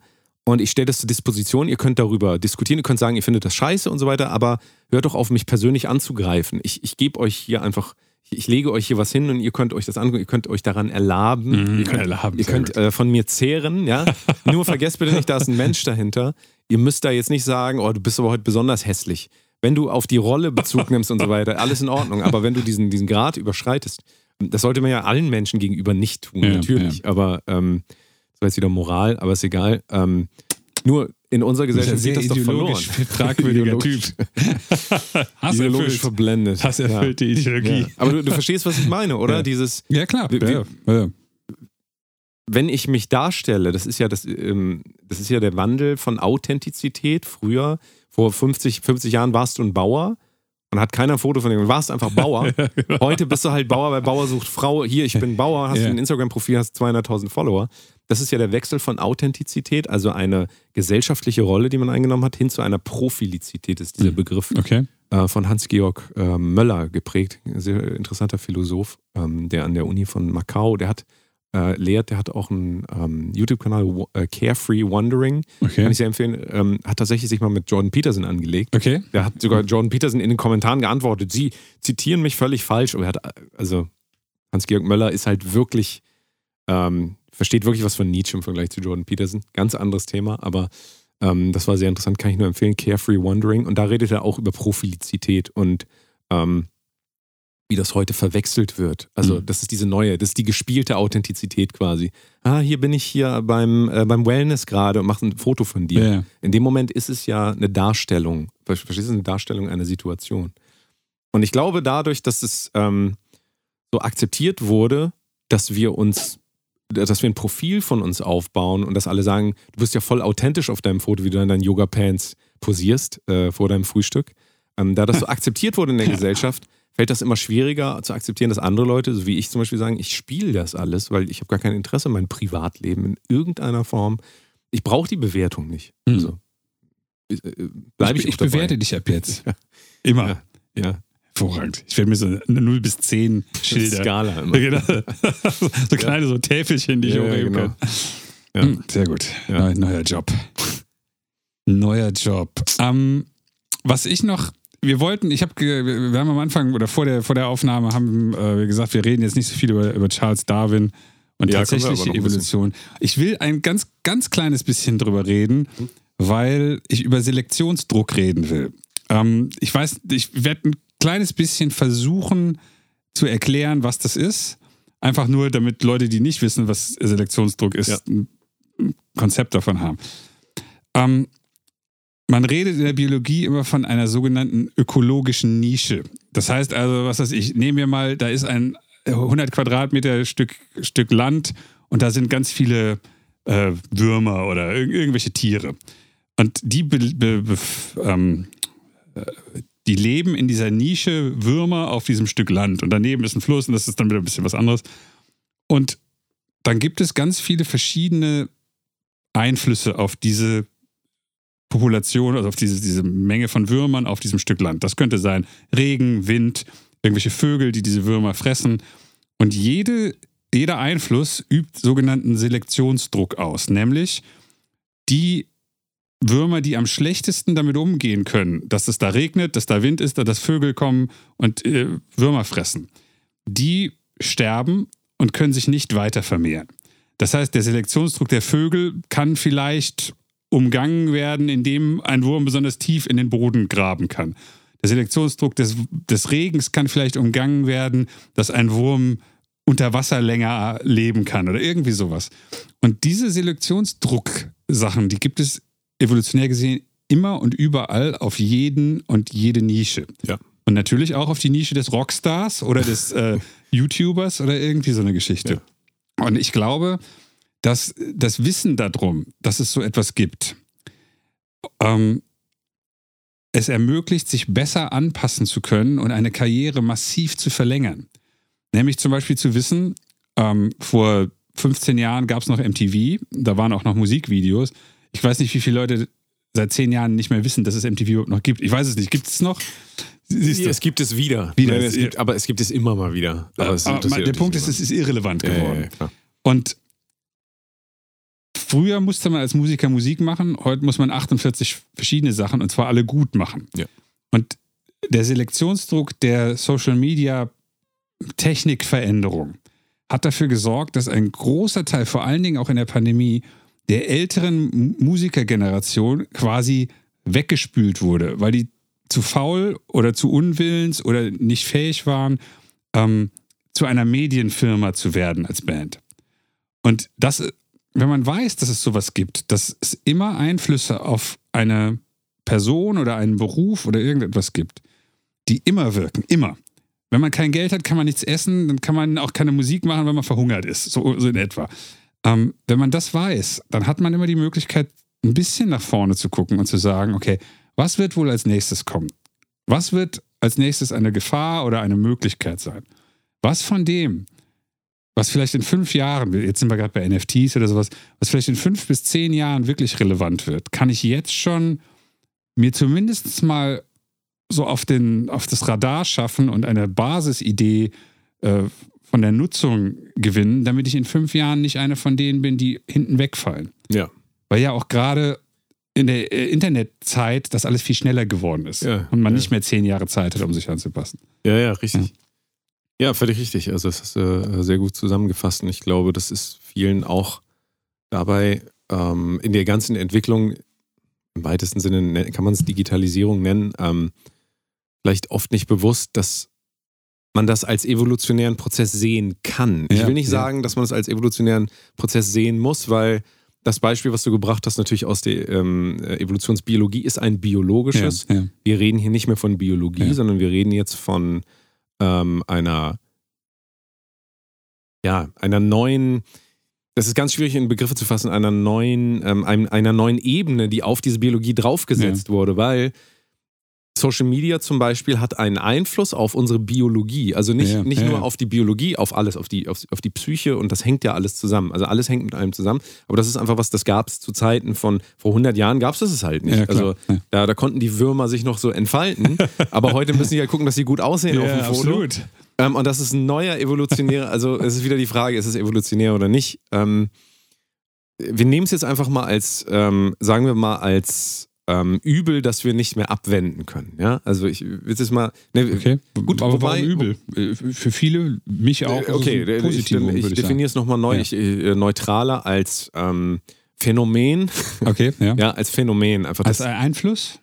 und ich stelle das zur Disposition, ihr könnt darüber diskutieren, ihr könnt sagen, ihr findet das scheiße und so weiter, aber hört doch auf, mich persönlich anzugreifen. Ich, ich gebe euch hier einfach, ich, lege euch hier was hin und ihr könnt euch das angucken, ihr könnt euch daran erlaben, Mhm, ihr könnt, erlaben, ihr könnt äh, von mir zehren, ja. Nur vergesst bitte nicht, da ist ein Mensch dahinter. Ihr müsst da jetzt nicht sagen, oh, du bist aber heute besonders hässlich. Wenn du auf die Rolle Bezug nimmst und so weiter, alles in Ordnung. Aber wenn du diesen, diesen Grad überschreitest, das sollte man ja allen Menschen gegenüber nicht tun, Ja, natürlich. Aber ähm, das war jetzt wieder Moral, aber ist egal. Ähm, nur in unserer Gesellschaft geht das doch verloren. fragwürdiger Typ. Hass Ideologisch erfüllt. verblendet. Hass erfüllte Ja. Ideologie. Ja. Aber du, du verstehst, was ich meine, oder? Ja. Dieses, Ja, klar. Ja, ja. wenn ich mich darstelle, das ist ja das, ähm, das ist ja der Wandel von Authentizität. Früher, vor 50, 50 Jahren warst du ein Bauer und hat keiner ein Foto von dir. Du warst einfach Bauer. Heute bist du halt Bauer, weil Bauer sucht Frau. Hier, ich bin Bauer, hast Ja. ein Instagram-Profil, hast 200.000 Follower. Das ist ja der Wechsel von Authentizität, also eine gesellschaftliche Rolle, die man eingenommen hat, hin zu einer Profilizität, ist dieser Begriff Okay. äh, von Hans-Georg äh, Möller geprägt, ein sehr interessanter Philosoph, ähm, der an der Uni von Macau, der hat äh, lehrt, der hat auch einen ähm, YouTube-Kanal, äh, Carefree Wandering, kann Okay. ich sehr empfehlen, ähm, hat tatsächlich sich mal mit Jordan Peterson angelegt. Okay. Der hat sogar Jordan Peterson in den Kommentaren geantwortet, sie zitieren mich völlig falsch, aber er hat, also Hans-Georg Möller ist halt wirklich, ähm, versteht wirklich was von Nietzsche im Vergleich zu Jordan Peterson. Ganz anderes Thema, aber ähm, das war sehr interessant, kann ich nur empfehlen. Carefree Wandering. Und da redet er auch über Profilizität und ähm, wie das heute verwechselt wird. Also, Mhm. das ist diese neue, das ist die gespielte Authentizität quasi. Ah, hier bin ich hier beim, äh, beim Wellness gerade und mache ein Foto von dir. Ja. In dem Moment ist es ja eine Darstellung. Ver- Verstehst du, eine Darstellung einer Situation. Und ich glaube, dadurch, dass es ähm, so akzeptiert wurde, dass wir uns, dass wir ein Profil von uns aufbauen und dass alle sagen, du bist ja voll authentisch auf deinem Foto, wie du in deinen Yoga-Pants posierst äh, vor deinem Frühstück. Ähm, da das so akzeptiert wurde in der Gesellschaft, fällt das immer schwieriger zu akzeptieren, dass andere Leute, so wie ich zum Beispiel, sagen, ich spiele das alles, weil ich habe gar kein Interesse in meinem Privatleben in irgendeiner Form. Ich brauche die Bewertung nicht. Hm. Also, äh, bleibe ich, ich, auch dabei. bewerte dich ab jetzt. Immer. Ja. Ja, Hervorragend. Ich werde mir so eine 0 bis 10 Schilder. Skala immer. Genau. so kleine so Täfelchen, die ich Ja, ja, hochheben genau. kann. Ja. Hm, Sehr gut. Ja. Neu, neuer Job. Neuer Job. Ähm, was ich noch, wir wollten, ich habe, wir haben am Anfang oder vor der, vor der Aufnahme haben äh, wir gesagt, wir reden jetzt nicht so viel über, über Charles Darwin und Ja, tatsächliche. Evolution. Ich will ein ganz, ganz kleines bisschen drüber reden, weil ich über Selektionsdruck reden will. Ähm, ich weiß, ich werde ein kleines bisschen versuchen zu erklären, was das ist. Einfach nur, damit Leute, die nicht wissen, was Selektionsdruck ist, Ja. ein Konzept davon haben. Ähm, man redet in der Biologie immer von einer sogenannten ökologischen Nische. Das heißt also, was weiß ich, nehmen wir mal, da ist ein 100 Quadratmeter Stück, Stück Land und da sind ganz viele äh, Würmer oder ir irgendwelche Tiere. Und die, be be be ähm, äh, die leben in dieser Nische Würmer auf diesem Stück Land. Und daneben ist ein Fluss und das ist dann wieder ein bisschen was anderes. Und dann gibt es ganz viele verschiedene Einflüsse auf diese Population, also auf diese, diese Menge von Würmern auf diesem Stück Land. Das könnte sein Regen, Wind, irgendwelche Vögel, die diese Würmer fressen. Und jede, jeder Einfluss übt sogenannten Selektionsdruck aus, nämlich die Würmer, die am schlechtesten damit umgehen können, dass es da regnet, dass da Wind ist, dass Vögel kommen und äh, Würmer fressen, die sterben und können sich nicht weiter vermehren. Das heißt, der Selektionsdruck der Vögel kann vielleicht umgangen werden, indem ein Wurm besonders tief in den Boden graben kann. Der Selektionsdruck des, des Regens kann vielleicht umgangen werden, dass ein Wurm unter Wasser länger leben kann oder irgendwie sowas. Und diese Selektionsdruck-Sachen, die gibt es evolutionär gesehen immer und überall auf jeden und jede Nische. Ja. Und natürlich auch auf die Nische des Rockstars oder des äh, YouTubers oder irgendwie so eine Geschichte. Und ich glaube, dass das Wissen darum, dass es so etwas gibt, ähm, es ermöglicht, sich besser anpassen zu können und eine Karriere massiv zu verlängern. Nämlich zum Beispiel zu wissen, ähm, vor 15 Jahren gab es noch MTV, da waren auch noch Musikvideos. Ich weiß nicht, wie viele Leute seit 10 Jahren nicht mehr wissen, dass es MTV überhaupt noch gibt. Ich weiß es nicht. Gibt es noch? Siehst du? Es gibt es wieder. Wieder. Nein, es gibt, aber es gibt es immer mal wieder. Aber Aber der Punkt ist, es ist irrelevant geworden. ja, ja. Und früher musste man als Musiker Musik machen, heute muss man 48 verschiedene Sachen und zwar alle gut machen. Ja. Und der Selektionsdruck der Social Media Technikveränderung hat dafür gesorgt, dass ein großer Teil, vor allen Dingen auch in der Pandemie, der älteren Musikergeneration quasi weggespült wurde, weil die zu faul oder zu unwillens oder nicht fähig waren, ähm, zu einer Medienfirma zu werden als Band. Und das, wenn man weiß, dass es sowas gibt, dass es immer Einflüsse auf eine Person oder einen Beruf oder irgendetwas gibt, die immer wirken, immer. Wenn man kein Geld hat, kann man nichts essen, dann kann man auch keine Musik machen, wenn man verhungert ist, so, so in etwa. Ähm, wenn man das weiß, dann hat man immer die Möglichkeit, ein bisschen nach vorne zu gucken und zu sagen, okay, was wird wohl als nächstes kommen? Was wird als nächstes eine Gefahr oder eine Möglichkeit sein? Was von dem, was vielleicht in fünf Jahren, jetzt sind wir gerade bei NFTs oder sowas, was vielleicht in fünf bis zehn Jahren wirklich relevant wird, kann ich jetzt schon mir zumindest mal so auf, den, auf das Radar schaffen und eine Basisidee äh, von der Nutzung gewinnen, damit ich in fünf Jahren nicht eine von denen bin, die hinten wegfallen. Ja. Weil ja auch gerade in der äh, Internetzeit das alles viel schneller geworden ist Ja, und man ja. nicht mehr zehn Jahre Zeit hat, um sich anzupassen. Ja, ja, richtig. Ja, völlig richtig. Also das ist äh, sehr gut zusammengefasst und ich glaube, das ist vielen auch dabei ähm, in der ganzen Entwicklung, im weitesten Sinne ne- kann man es Digitalisierung nennen, ähm, vielleicht oft nicht bewusst, dass man das als evolutionären Prozess sehen kann. Ich Ja, will nicht ja. sagen, dass man es als evolutionären Prozess sehen muss, weil das Beispiel, was du gebracht hast, natürlich aus der ähm, Evolutionsbiologie, ist ein biologisches Ja, wir reden hier nicht mehr von Biologie, sondern wir reden jetzt von ähm, einer, ja, einer neuen, das ist ganz schwierig in Begriffe zu fassen, einer neuen, ähm, einer neuen Ebene, die auf diese Biologie draufgesetzt wurde, weil Social Media zum Beispiel hat einen Einfluss auf unsere Biologie. Also nicht, Ja, nicht ja, nur auf die Biologie, auf alles, auf die, auf, auf die Psyche und das hängt ja alles zusammen. Also alles hängt mit allem zusammen. Aber das ist einfach was, das gab es zu Zeiten von vor 100 Jahren, gab es das halt nicht. Ja, also da, da konnten die Würmer sich noch so entfalten. aber heute müssen die halt gucken, dass sie gut aussehen auf dem Foto. Ähm, und das ist ein neuer evolutionärer, also es ist wieder die Frage, ist es evolutionär oder nicht. Ähm, wir nehmen es jetzt einfach mal als, ähm, sagen wir mal, als ähm, Übel, das wir nicht mehr abwenden können. Ja, also ich will es mal. Ne, Okay, Gut, aber wobei- warum übel? Äh, Für viele, mich auch. Äh, okay, also ich, positiv, ich, ich definiere es nochmal neu. Ja. Ich, äh, neutraler als ähm, Phänomen. Okay, ja. ja, als Phänomen. Einfach Als ein Einfluss?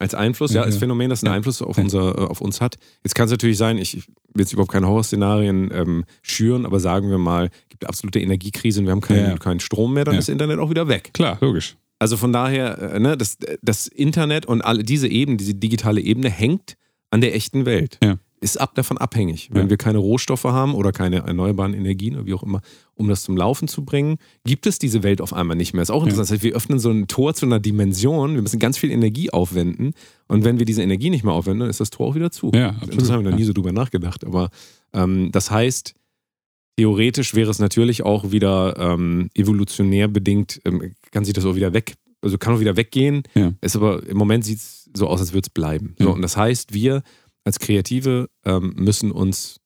als Einfluss, ja, Ja, als. Phänomen, das einen. Einfluss auf, unser, äh, auf uns hat. Jetzt kann es natürlich sein, ich, ich will jetzt überhaupt keine Horrorszenarien ähm, schüren, aber sagen wir mal, gibt absolute Energiekrise und wir haben keinen, keinen Strom mehr, dann ist das Internet auch wieder weg. Klar, logisch. Also von daher, äh, ne, das, das Internet und alle diese Ebene, diese digitale Ebene hängt an der echten Welt. Ja. Ist ab davon abhängig. Wenn Ja. wir keine Rohstoffe haben oder keine erneuerbaren Energien oder wie auch immer, um das zum Laufen zu bringen, gibt es diese Welt auf einmal nicht mehr. Ist auch interessant. Das heißt, wir öffnen so ein Tor zu einer Dimension, wir müssen ganz viel Energie aufwenden und wenn wir diese Energie nicht mehr aufwenden, dann ist das Tor auch wieder zu. Ja, Das absolut. haben wir noch nie Ja. so drüber nachgedacht. Aber ähm, das heißt, theoretisch wäre es natürlich auch wieder ähm, evolutionär bedingt, ähm, kann sich das auch wieder weg, also kann auch wieder weggehen. Ja. Ist aber im Moment sieht es so aus, als würde es bleiben. So, Ja. und das heißt, wir als Kreative ähm, müssen uns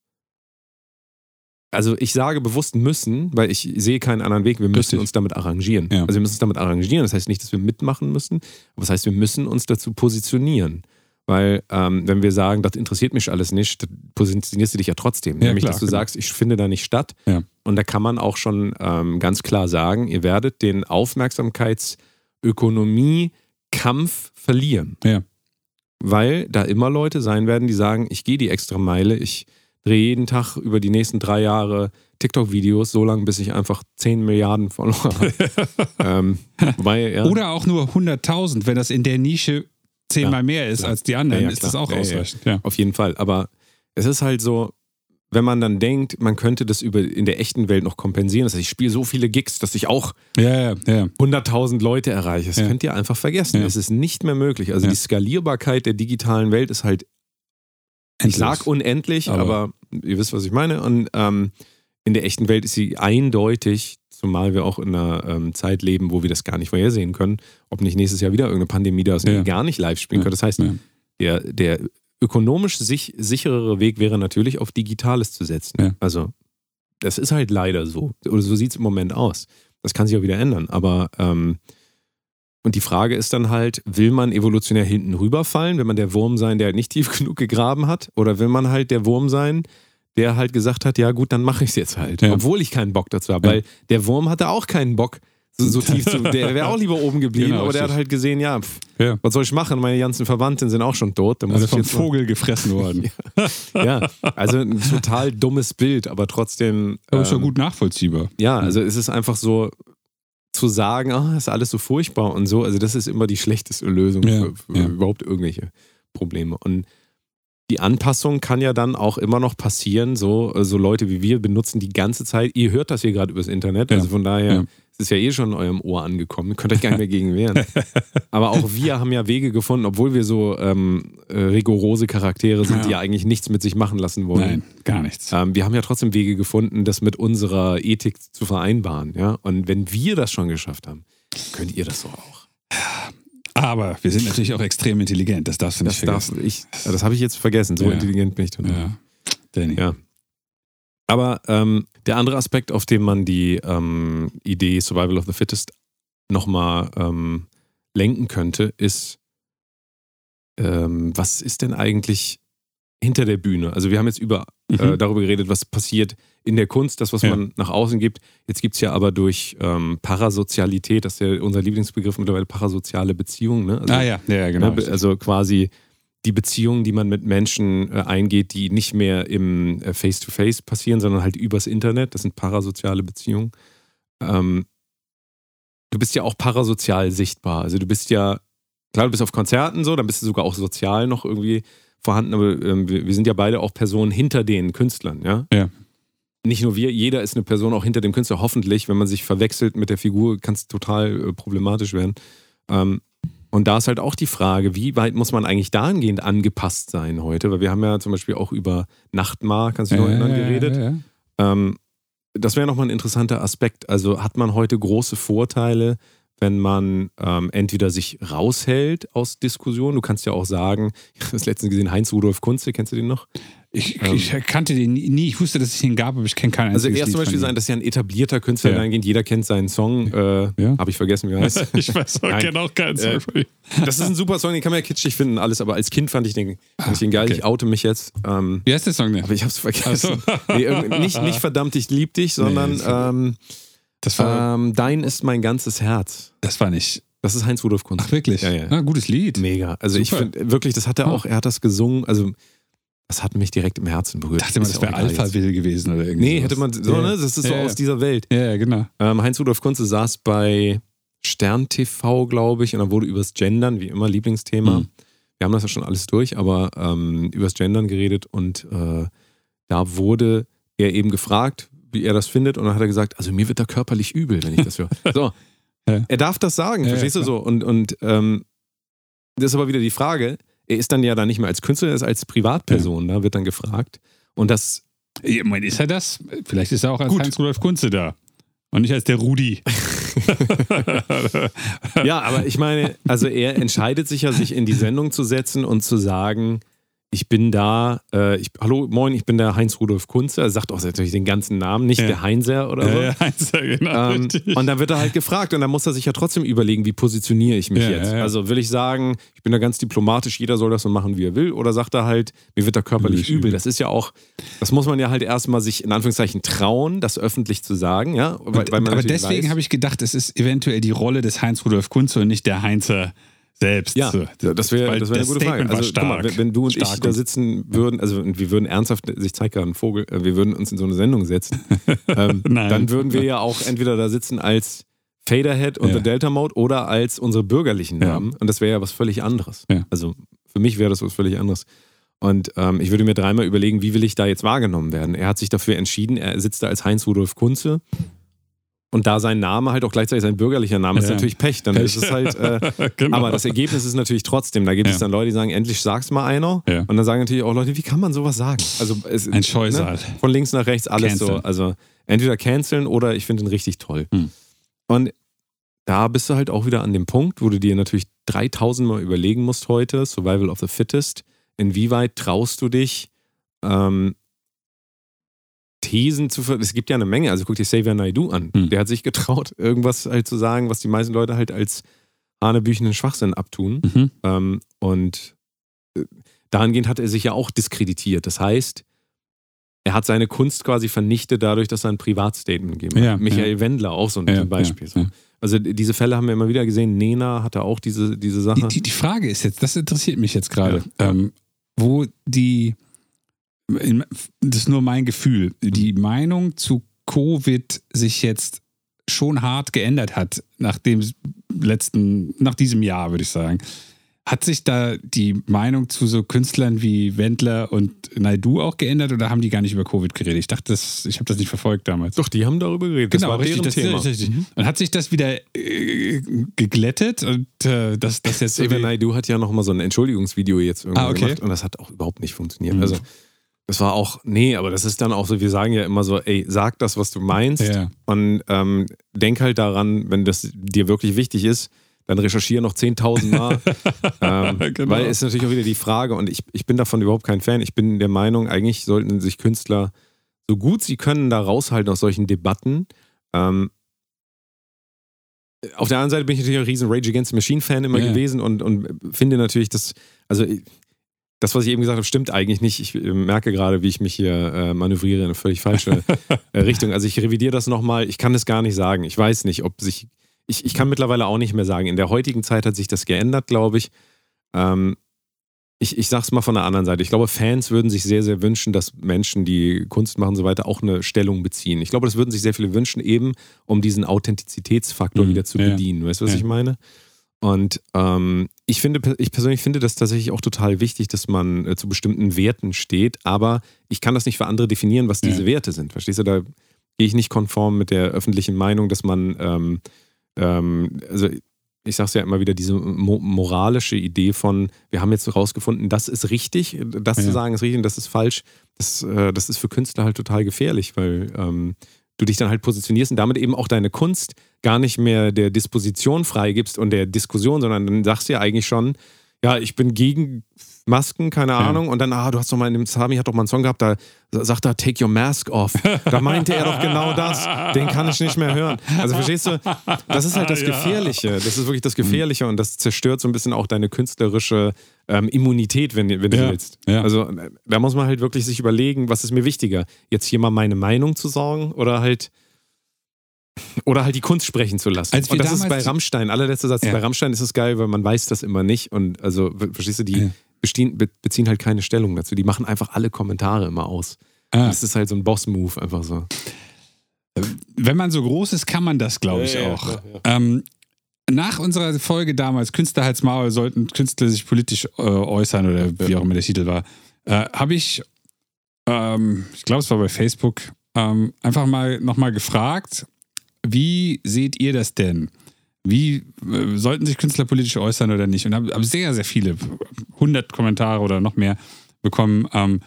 also ich sage bewusst müssen, weil ich sehe keinen anderen Weg. Wir müssen Richtig. uns damit arrangieren. Ja. Also wir müssen uns damit arrangieren. Das heißt nicht, dass wir mitmachen müssen, aber das heißt, wir müssen uns dazu positionieren. Weil ähm, wenn wir sagen, das interessiert mich alles nicht, dann positionierst du dich ja trotzdem. Ja, Nämlich, klar, dass du genau. sagst, ich finde da nicht statt. Ja. Und da kann man auch schon ähm, ganz klar sagen, ihr werdet den Aufmerksamkeitsökonomie-Kampf verlieren. Ja. Weil da immer Leute sein werden, die sagen, ich gehe die extra Meile, ich drehe jeden Tag über die nächsten drei Jahre TikTok-Videos, so lange, bis ich einfach 10 Milliarden Follower habe. ähm, wobei, ja, Oder auch nur 100.000, wenn das in der Nische zehnmal Ja, mehr ist klar. als die anderen, Ja, ist das auch ausreichend. Ja. auf jeden Fall. Aber es ist halt so, wenn man dann denkt, man könnte das über in der echten Welt noch kompensieren, das heißt, ich spiele so viele Gigs, dass ich auch Ja, ja, ja. 100.000 Leute erreiche. Das könnt ihr einfach vergessen. Ja. Es ist nicht mehr möglich. Also die Skalierbarkeit der digitalen Welt ist halt, ich sag unendlich, aber, Aber- ihr wisst, was ich meine. Und ähm, in der echten Welt ist sie eindeutig, zumal wir auch in einer ähm, Zeit leben, wo wir das gar nicht vorhersehen können, ob nicht nächstes Jahr wieder irgendeine Pandemie da ist und Ja. wir gar nicht live spielen Ja. können. Das heißt, Ja. der, der ökonomisch sich, sicherere Weg wäre natürlich auf Digitales zu setzen. Also das ist halt leider so. Oder so sieht es im Moment aus. Das kann sich auch wieder ändern. Aber ähm, und die Frage ist dann halt, will man evolutionär hinten rüberfallen? Will man der Wurm sein, der halt nicht tief genug gegraben hat? Oder will man halt der Wurm sein, der halt gesagt hat, ja gut, dann mache ich es jetzt halt. Ja. Obwohl ich keinen Bock dazu habe. Ja. Weil der Wurm hatte auch keinen Bock, so, so tief zu. Der wäre auch lieber oben geblieben, Genau, aber der hat richtig. halt gesehen, ja, pf, Ja. was soll ich machen? Meine ganzen Verwandten sind auch schon tot. Muss Also vom Vogel gefressen worden. ja, also ein total dummes Bild, aber trotzdem. Aber ist ja ähm, gut nachvollziehbar. Ja, also es ist einfach so zu sagen, ah, ist alles so furchtbar und so. Also das ist immer die schlechteste Lösung Ja, für, für ja. überhaupt irgendwelche Probleme. Und die Anpassung kann ja dann auch immer noch passieren. So, so Leute wie wir benutzen die ganze Zeit. Ihr hört das hier gerade übers Internet. Also von daher ja. es ist ja eh schon in eurem Ohr angekommen. Ihr könnt euch gar nicht mehr gegen wehren. Aber auch wir haben ja Wege gefunden, obwohl wir so ähm, äh, rigorose Charaktere sind, Ja. die ja eigentlich nichts mit sich machen lassen wollen. Nein, gar nichts. Ähm, wir haben ja trotzdem Wege gefunden, das mit unserer Ethik zu vereinbaren. Ja? Und wenn wir das schon geschafft haben, könnt ihr das doch auch. Aber wir sind natürlich auch extrem intelligent, das darfst du nicht Das, darf vergessen. ich, das habe ich jetzt vergessen. So Ja. intelligent bin ich dann. Ja. Danny. Ja. Aber ähm, der andere Aspekt, auf den man die ähm, Idee Survival of the Fittest nochmal ähm, lenken könnte, ist, ähm, was ist denn eigentlich hinter der Bühne? Also wir haben jetzt über, äh, Mhm. darüber geredet, was passiert in der Kunst, das, was Ja. man nach außen gibt. Jetzt gibt es ja aber durch ähm, Parasozialität, das ist ja unser Lieblingsbegriff mittlerweile, parasoziale Beziehungen. Ne? Also, ah ja, ja, ja, genau. Ne, also quasi die Beziehungen, die man mit Menschen äh, eingeht, die nicht mehr im äh, Face-to-Face passieren, sondern halt übers Internet. Das sind parasoziale Beziehungen. Ähm, du bist ja auch parasozial sichtbar. Also du bist ja, klar, du bist auf Konzerten so, dann bist du sogar auch sozial noch irgendwie vorhanden, aber ähm, wir, wir sind ja beide auch Personen hinter den Künstlern, ja? Ja. Nicht nur wir, jeder ist eine Person auch hinter dem Künstler. Hoffentlich, wenn man sich verwechselt mit der Figur, kann es total äh, problematisch werden. Ähm, und da ist halt auch die Frage, wie weit muss man eigentlich dahingehend angepasst sein heute? Weil wir haben ja zum Beispiel auch über Nachtmar, kannst du dich noch erinnern, geredet. Ja, ja. Ähm, das wäre nochmal ein interessanter Aspekt. Also hat man heute große Vorteile, wenn man ähm, entweder sich raushält aus Diskussionen. Du kannst ja auch sagen, ich habe das letztens gesehen, Heinz Rudolf Kunze, kennst du den noch? Ich, ich kannte den nie. Ich wusste, dass es ihn gab, aber ich kenne keinen Also er zum Lied Beispiel sein, ihm. das ist ja ein etablierter Künstler Ja. dahingehend, jeder kennt seinen Song. Äh, Ja. Habe ich vergessen, wie er heißt. Ich weiß auch, kenne auch keinen Äh, Song ihm. Das ist ein super Song, den kann man ja kitschig finden, alles, aber als Kind fand ich den, fand ich den geil. okay. Ich oute mich jetzt. Ähm, Wie heißt der Song denn? aber ich hab's vergessen. Ach so. Nee, nicht, nicht verdammt, ich lieb dich, sondern ist- ähm, Das war, ähm, Dein ist mein ganzes Herz. das war nicht. Das ist Heinz Rudolf Kunze. Ach, wirklich? Ja, ja. Ah, gutes Lied. Mega. Also ich Super. finde wirklich, das hat er auch, er hat das gesungen, also das hat mich direkt im Herzen berührt. Ich dachte Ist das wäre Alpha. Will gewesen oder irgendwie. Nee, sowas. hätte man so, ja. ne? Das ist so Ja, ja. aus dieser Welt. Ja, ja, genau. Ähm, Heinz Rudolf Kunze saß bei Stern TV, glaube ich, und dann wurde übers Gendern, wie immer, Lieblingsthema. Mhm. Wir haben das ja schon alles durch, aber ähm, übers Gendern geredet und äh, da wurde er eben gefragt, wie er das findet, und dann hat er gesagt, also mir wird da körperlich übel, wenn ich das höre. So. Ja. Er darf das sagen, Ja, verstehst du so? Und, und ähm, das ist aber wieder die Frage, er ist dann ja dann nicht mehr als Künstler, er ist als Privatperson, da wird dann gefragt. Und das Ich meine, ist er das? Vielleicht ist er auch als. Heinz-Rudolf Kunze da. Und nicht als der Rudi. Ja, aber ich meine, also er entscheidet sich ja, sich in die Sendung zu setzen und zu sagen, ich bin da, äh, ich, hallo, moin, ich bin der Heinz Rudolf Kunze. Er sagt auch natürlich den ganzen Namen, nicht Ja. der Heinzer oder so. Ja, ja, Heinz, ja, genau. Ähm, und dann wird er halt gefragt und dann muss er sich ja trotzdem überlegen, wie positioniere ich mich Ja, jetzt. Also will ich sagen, ich bin da ganz diplomatisch, jeder soll das so machen, wie er will, oder sagt er halt, mir wird da körperlich Übel. Das ist ja auch, das muss man ja halt erstmal sich in Anführungszeichen trauen, das öffentlich zu sagen, ja. Weil, Und, weil man aber deswegen habe ich gedacht, es ist eventuell die Rolle des Heinz-Rudolf Kunze und nicht der Heinzer selbst. Ja, das wäre das wär eine gute Frage. Statement Also, mal, wenn, wenn du und ich da sitzen würden, also wir würden ernsthaft, ich zeige gerade einen Vogel, äh, wir würden uns in so eine Sendung setzen, ähm, dann würden wir ja auch entweder da sitzen als Faderhead und Ja. The Delta Mode oder als unsere bürgerlichen Ja. Namen. Und das wäre ja was völlig anderes. Ja. Also für mich wäre das was völlig anderes. Und ähm, ich würde mir dreimal überlegen, wie will ich da jetzt wahrgenommen werden. Er hat sich dafür entschieden, er sitzt da als Heinz Rudolf Kunze. Und da sein Name halt auch gleichzeitig sein bürgerlicher Name ist Ja. natürlich Pech. Dann ist es halt. Äh, genau. aber das Ergebnis ist natürlich trotzdem, da gibt es Ja. dann Leute, die sagen, endlich sag's mal einer. Ja. Und dann sagen natürlich auch Leute, wie kann man sowas sagen? Also es, Ein Scheusal. Ne? Von links nach rechts alles so. Canceln. Also entweder canceln oder ich finde ihn richtig toll. Hm. Und da bist du halt auch wieder an dem Punkt, wo du dir natürlich 3000 Mal überlegen musst heute, Survival of the Fittest, inwieweit traust du dich, ähm, Thesen zu ver Es gibt ja eine Menge, also guck dir Xavier Naidoo an. Hm. Der hat sich getraut, irgendwas halt zu sagen, was die meisten Leute halt als hanebüchenden Schwachsinn abtun. Mhm. Ähm, und äh, dahingehend hat er sich ja auch diskreditiert. Das heißt, er hat seine Kunst quasi vernichtet dadurch, dass er ein Privatstatement gegeben hat. Ja, Michael ja. Wendler auch so ein Ja, Beispiel. so. Also diese Fälle haben wir immer wieder gesehen. Nena hatte auch diese, diese Sache. Die, die, die Frage ist jetzt, das interessiert mich jetzt gerade, ähm, wo die, das ist nur mein Gefühl, die Meinung zu Covid sich jetzt schon hart geändert hat nach dem letzten, nach diesem Jahr, würde ich sagen. Hat sich da die Meinung zu so Künstlern wie Wendler und Naidu auch geändert oder haben die gar nicht über Covid geredet? Ich dachte, das, ich habe das nicht verfolgt damals. Doch, die haben darüber geredet. Genau, das war richtig, das, Thema. richtig. Und hat sich das wieder äh, geglättet und äh, das, das jetzt Naidoo hat ja noch mal so ein Entschuldigungsvideo jetzt irgendwann Ah, okay. gemacht und das hat auch überhaupt nicht funktioniert. Mhm. Also das war auch, nee, aber das ist dann auch so, wir sagen ja immer so, ey, sag das, was du meinst Ja. und ähm, denk halt daran, wenn das dir wirklich wichtig ist, dann recherchiere noch 10.000 Mal. ähm, Genau. Weil ist natürlich auch wieder die Frage und ich, ich bin davon überhaupt kein Fan. Ich bin der Meinung, eigentlich sollten sich Künstler so gut sie können da raushalten aus solchen Debatten. Ähm, auf der anderen Seite bin ich natürlich ein riesen Rage Against the Machine Fan immer Ja. gewesen und, und finde natürlich, dass, also das, was ich eben gesagt habe, stimmt eigentlich nicht. Ich äh, merke gerade, wie ich mich hier äh, manövriere in eine völlig falsche äh, Richtung. Also ich revidiere das nochmal. Ich kann es gar nicht sagen. Ich weiß nicht, ob sich, ich, ich kann mittlerweile auch nicht mehr sagen. In der heutigen Zeit hat sich das geändert, glaube ich. Ähm, ich, ich sage es mal von der anderen Seite. Ich glaube, Fans würden sich sehr, sehr wünschen, dass Menschen, die Kunst machen und so weiter, auch eine Stellung beziehen. Ich glaube, das würden sich sehr viele wünschen, eben um diesen Authentizitätsfaktor Mhm, wieder zu ja. bedienen. Weißt du, was Ja. ich meine? Und ähm, ich finde, ich persönlich finde das tatsächlich auch total wichtig, dass man äh, zu bestimmten Werten steht, aber ich kann das nicht für andere definieren, was diese Ja. Werte sind. Verstehst du? Da gehe ich nicht konform mit der öffentlichen Meinung, dass man, ähm, ähm, also ich sage es ja immer wieder, diese mo moralische Idee von, wir haben jetzt herausgefunden, das ist richtig, das Ja. zu sagen ist richtig und das ist falsch, das, äh, das ist für Künstler halt total gefährlich, weil ähm, du dich dann halt positionierst und damit eben auch deine Kunst gar nicht mehr der Disposition freigibst und der Diskussion, sondern dann sagst du ja eigentlich schon, ja, ich bin gegen Masken, keine Ahnung. Und dann, ah, du hast doch mal in dem Sami hat doch mal einen Song gehabt, da sagt er, take your mask off. Da meinte er doch genau das. Den kann ich nicht mehr hören. Also verstehst du, das ist halt das Gefährliche. Das ist wirklich das Gefährliche und das zerstört so ein bisschen auch deine künstlerische ähm, Immunität, wenn, wenn du Ja, willst. ja. Also äh, da muss man halt wirklich sich überlegen, was ist mir wichtiger, jetzt hier mal meine Meinung zu sagen oder halt oder halt die Kunst sprechen zu lassen. Und das ist bei Rammstein, allerletzter Satz, Ja. bei Rammstein ist es geil, weil man weiß das immer nicht und also, verstehst du, die Ja. Bestehen, be beziehen halt keine Stellung dazu. Die machen einfach alle Kommentare immer aus. Ah. Das ist halt so ein Boss-Move, einfach so. Wenn man so groß ist, kann man das, glaube ich, Ja, ja, auch. ja, Ähm, nach unserer Folge damals, Künstler Hals Maul, sollten Künstler sich politisch äh, äußern oder wie auch immer der Titel war, äh, habe ich, ähm, ich glaube, es war bei Facebook, ähm, einfach mal nochmal gefragt, wie seht ihr das denn? Wie äh, sollten sich Künstler politisch äußern oder nicht? Und habe hab sehr, sehr viele, 100 Kommentare oder noch mehr bekommen. Ähm,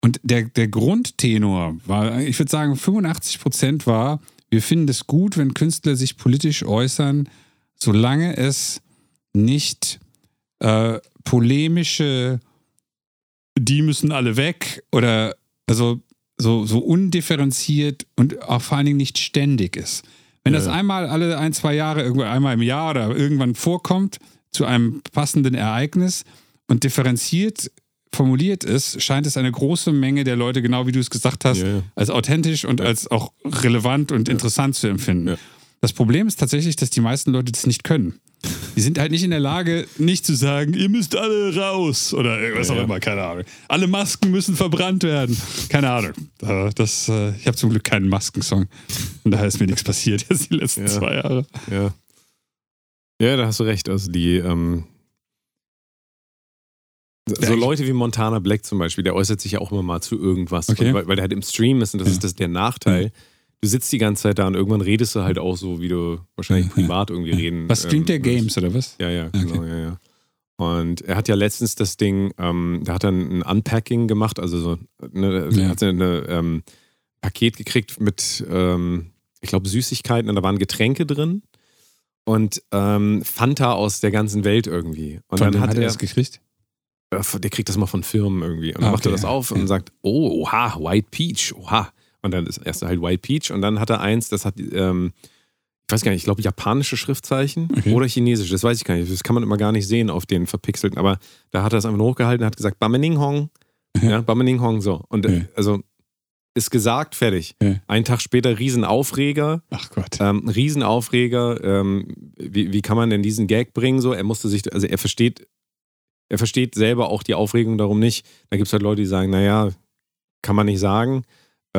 und der, der Grundtenor war, ich würde sagen, 85 Prozent war, wir finden es gut, wenn Künstler sich politisch äußern, solange es nicht äh, polemische, die müssen alle weg oder also so, so undifferenziert und auch vor allen Dingen nicht ständig ist. Wenn Ja, das einmal alle ein, zwei Jahre, irgendwo einmal im Jahr oder irgendwann vorkommt, zu einem passenden Ereignis und differenziert formuliert ist, scheint es eine große Menge der Leute, genau wie du es gesagt hast, Ja, ja. als authentisch und als auch relevant und interessant zu empfinden. Das Problem ist tatsächlich, dass die meisten Leute das nicht können. Die sind halt nicht in der Lage, nicht zu sagen, ihr müsst alle raus oder was Ja, auch ja. immer, keine Ahnung. Alle Masken müssen verbrannt werden. Keine Ahnung. Äh, Das, äh, ich habe zum Glück keinen Maskensong. Und daher ist mir nichts passiert jetzt die letzten Ja. zwei Jahre. Ja. Ja, da hast du recht. Also die, ähm, so Leute wie Montana Black zum Beispiel, der äußert sich ja auch immer mal zu irgendwas. Okay. Weil, weil der halt im Stream ist und das ist das der Nachteil. Du sitzt die ganze Zeit da und irgendwann redest du halt auch so, wie du wahrscheinlich privat irgendwie reden. Was streamt der ähm, Games oder was? Ja, ja, Okay. genau, ja, ja. Und er hat ja letztens das Ding, ähm, da hat er ein Unpacking gemacht, also so, ne, Ja. er hat ein ähm, Paket gekriegt mit, ähm, ich glaube, Süßigkeiten und da waren Getränke drin und ähm, Fanta aus der ganzen Welt irgendwie. Und Von dann hat hat er er, das gekriegt? äh, der kriegt das mal von Firmen irgendwie. Und dann Ah, macht er okay, das ja, auf ja. und sagt, oh, oha, White Peach, oha. Und dann ist erst halt White Peach und dann hat er eins, das hat, ähm, ich weiß gar nicht, ich glaube japanische Schriftzeichen Okay. oder chinesische, das weiß ich gar nicht. Das kann man immer gar nicht sehen auf den verpixelten, aber da hat er es einfach nur hochgehalten und hat gesagt, Bamening Hong. Ja, Bamening Hong, so. Und äh, Ja. also ist gesagt, fertig. Ja. Einen Tag später Riesenaufreger, Ach Gott. ähm, Riesenaufreger. Ähm, wie, wie kann man denn diesen Gag bringen? So, er musste sich, also er versteht, er versteht selber auch die Aufregung darum nicht. Da gibt es halt Leute, die sagen, naja, kann man nicht sagen.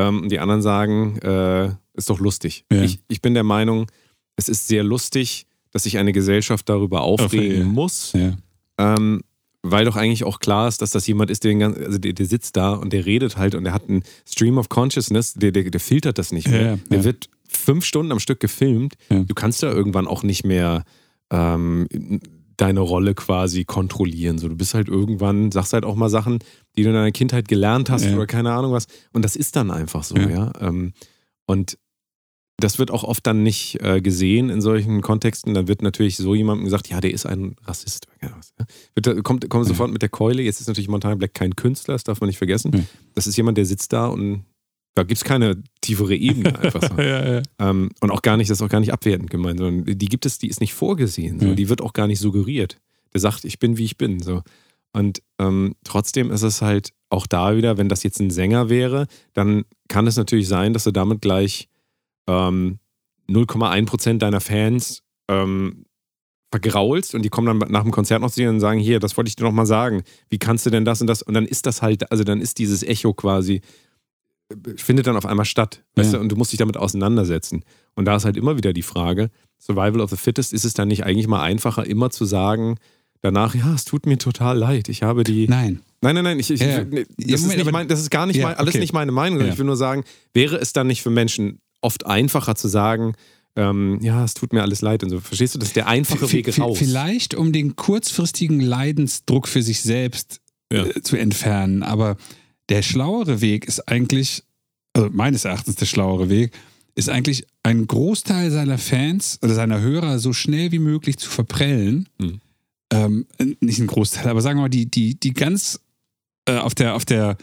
Ähm, die anderen sagen, äh, ist doch lustig. Ja. Ich, ich bin der Meinung, es ist sehr lustig, dass sich eine Gesellschaft darüber aufregen muss. Ja. Ähm, weil doch eigentlich auch klar ist, dass das jemand ist, der, ganzen, also der, der sitzt da und der redet halt und der hat einen Stream of Consciousness, der, der, der filtert das nicht mehr. Ja, der wird fünf Stunden am Stück gefilmt. Du kannst da irgendwann auch nicht mehr ähm, deine Rolle quasi kontrollieren. So, du bist halt irgendwann, sagst halt auch mal Sachen, die du in deiner Kindheit gelernt hast Ja. oder keine Ahnung was. Und das ist dann einfach so, Ja. ja. Ähm, und das wird auch oft dann nicht äh, gesehen in solchen Kontexten. Dann wird natürlich so jemandem gesagt, ja, der ist ein Rassist. Ja. Wird, kommt, kommt sofort mit der Keule. Jetzt ist natürlich Montana Black kein Künstler, das darf man nicht vergessen. Das ist jemand, der sitzt da und da gibt es keine tiefere Ebene einfach so. ja, ja. ähm, und auch gar nicht, das ist auch gar nicht abwertend gemeint, sondern die gibt es, die ist nicht vorgesehen. So. Ja. Die wird auch gar nicht suggeriert. Der sagt, ich bin, wie ich bin. So. Und ähm, trotzdem ist es halt auch da wieder, wenn das jetzt ein Sänger wäre, dann kann es natürlich sein, dass du damit gleich ähm, 0,1% deiner Fans ähm, vergraulst und die kommen dann nach dem Konzert noch zu dir und sagen, hier, das wollte ich dir noch mal sagen. Wie kannst du denn das und das? Und dann ist das halt, also dann ist dieses Echo quasi, findet dann auf einmal statt. Weißt Ja. du? Und du musst dich damit auseinandersetzen. Und da ist halt immer wieder die Frage, Survival of the Fittest, ist es dann nicht eigentlich mal einfacher, immer zu sagen, danach, ja, es tut mir total leid. Ich habe die. Nein. Nein, nein, nein, ich, ich, Ja. nee, Ja, das, ist nicht aber- mein, das ist gar nicht Ja, mein, alles okay. nicht meine Meinung. Ja. Ich will nur sagen, wäre es dann nicht für Menschen oft einfacher zu sagen, ähm, ja, es tut mir alles leid und so. Verstehst du, das ist der einfache V- Weg raus. Vielleicht, um den kurzfristigen Leidensdruck für sich selbst Ja. äh, zu entfernen. Aber der schlauere Weg ist eigentlich, also meines Erachtens der schlauere Weg, ist eigentlich ein Großteil seiner Fans oder seiner Hörer so schnell wie möglich zu verprellen. Hm. Ähm, nicht ein Großteil, aber sagen wir mal, die, die, die ganz äh, auf der, auf der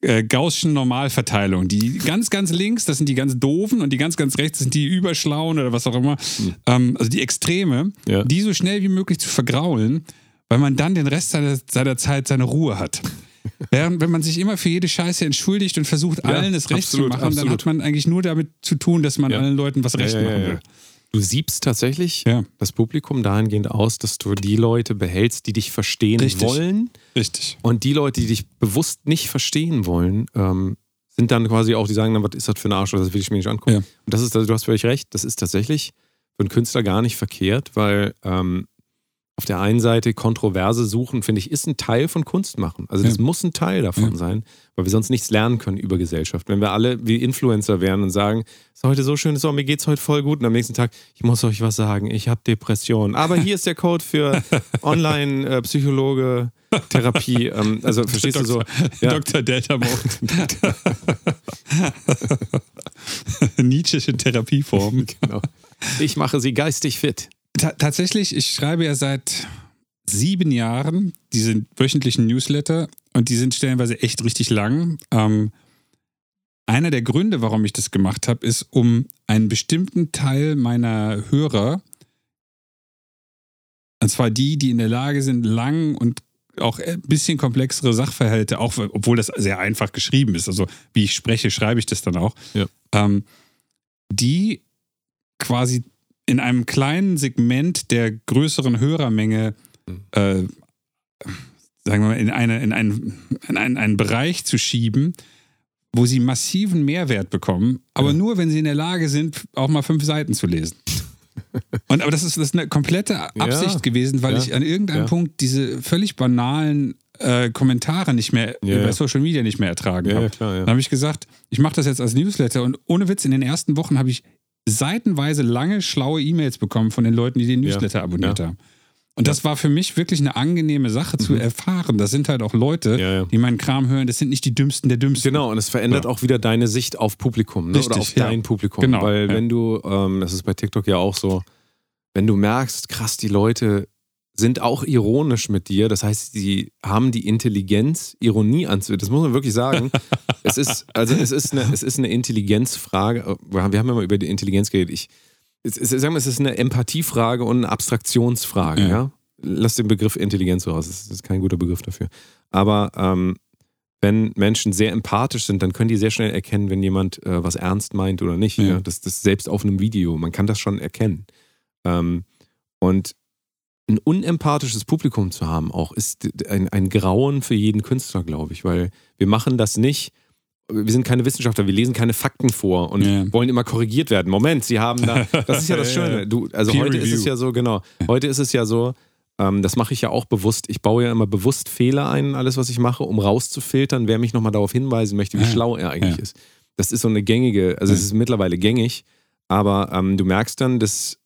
äh, Gaußschen Normalverteilung. Die ganz, ganz links, das sind die ganz doofen und die ganz, ganz rechts sind die überschlauen oder was auch immer. Hm. Ähm, also die Extreme, Ja. die so schnell wie möglich zu vergraulen, weil man dann den Rest seiner, seiner Zeit seine Ruhe hat. Während, wenn man sich immer für jede Scheiße entschuldigt und versucht, Ja, allen es recht absolut, zu machen, dann absolut. hat man eigentlich nur damit zu tun, dass man Ja. allen Leuten was recht machen ja, will. ja. Du siebst tatsächlich Ja. das Publikum dahingehend aus, dass du die Leute behältst, die dich verstehen Richtig. wollen. Richtig. Und die Leute, die dich bewusst nicht verstehen wollen, ähm, sind dann quasi auch, die sagen, dann, was ist das für ein Arsch, das will ich mir nicht angucken. Ja. Und das ist, also, du hast völlig recht, das ist tatsächlich für einen Künstler gar nicht verkehrt, weil ähm, auf der einen Seite Kontroverse suchen, finde ich, ist ein Teil von Kunst machen. Also das Ja. muss ein Teil davon Ja. sein, weil wir sonst nichts lernen können über Gesellschaft. Wenn wir alle wie Influencer wären und sagen, es ist heute so schön, so, mir geht's heute voll gut und am nächsten Tag, ich muss euch was sagen, ich habe Depressionen. Aber hier ist der Code für Online-Psychologe, Therapie. Ähm, also verstehst du so? Ja. Dr. Delta Mode. Nietzsche'sche Therapieform. Genau. Ich mache sie geistig fit. Ta tatsächlich, ich schreibe ja seit sieben Jahren diese wöchentlichen Newsletter und die sind stellenweise echt richtig lang. Ähm, einer der Gründe, warum ich das gemacht habe, ist, um einen bestimmten Teil meiner Hörer, und zwar die, die in der Lage sind, lang und auch ein bisschen komplexere Sachverhalte, auch obwohl das sehr einfach geschrieben ist, also wie ich spreche, schreibe ich das dann auch, Ja. ähm, die quasi in einem kleinen Segment der größeren Hörermenge, Mhm. äh, sagen wir mal, in, eine, in, einen, in einen, einen Bereich zu schieben, wo sie massiven Mehrwert bekommen, aber Ja. nur, wenn sie in der Lage sind, auch mal fünf Seiten zu lesen. Und aber das ist, das ist eine komplette Absicht Ja. gewesen, weil Ja. ich an irgendeinem. Punkt diese völlig banalen äh, Kommentare nicht mehr ja. Social Media nicht mehr ertragen habe. Dann habe ich gesagt, ich mache das jetzt als Newsletter und ohne Witz, in den ersten Wochen habe ich seitenweise lange schlaue E-Mails bekommen von den Leuten, die den Ja, Newsletter abonniert ja. haben. Und das war für mich wirklich eine angenehme Sache zu erfahren. Das sind halt auch Leute, Mhm. Ja, ja. die meinen Kram hören, das sind nicht die dümmsten der dümmsten. Genau, und es verändert Ja. auch wieder deine Sicht auf Publikum ne? oder Richtig, auf ja. dein Publikum. Genau, Weil ja. wenn du, ähm, das ist bei TikTok ja auch so, wenn du merkst, krass, die Leute sind auch ironisch mit dir, das heißt, sie haben die Intelligenz, Ironie anzuwenden. Das muss man wirklich sagen. es ist, also es ist eine, es ist eine Intelligenzfrage. Wir haben ja mal über die Intelligenz geredet. Ich, es, es, sagen wir, es ist eine Empathiefrage und eine Abstraktionsfrage, Ja. ja. Lass den Begriff Intelligenz so raus, das ist kein guter Begriff dafür. Aber ähm, wenn Menschen sehr empathisch sind, dann können die sehr schnell erkennen, wenn jemand äh, was ernst meint oder nicht. Ja. Ja. Das, das selbst auf einem Video, man kann das schon erkennen. Ähm, und ein unempathisches Publikum zu haben, auch ist ein, ein Grauen für jeden Künstler, glaube ich, weil wir machen das nicht. Wir sind keine Wissenschaftler, wir lesen keine Fakten vor und Ja. wollen immer korrigiert werden. Moment, Sie haben da, das ist ja das. Schöne. Du, also Peer heute ist es Review. ja so, genau, heute ist es ja so, ähm, das mache ich ja auch bewusst. Ich baue ja immer bewusst Fehler ein, in alles, was ich mache, um rauszufiltern, wer mich nochmal darauf hinweisen möchte, wie Ja. schlau er eigentlich Ja. ist. Das ist so eine gängige, also es Ja. ist mittlerweile gängig, aber ähm, du merkst dann, dass,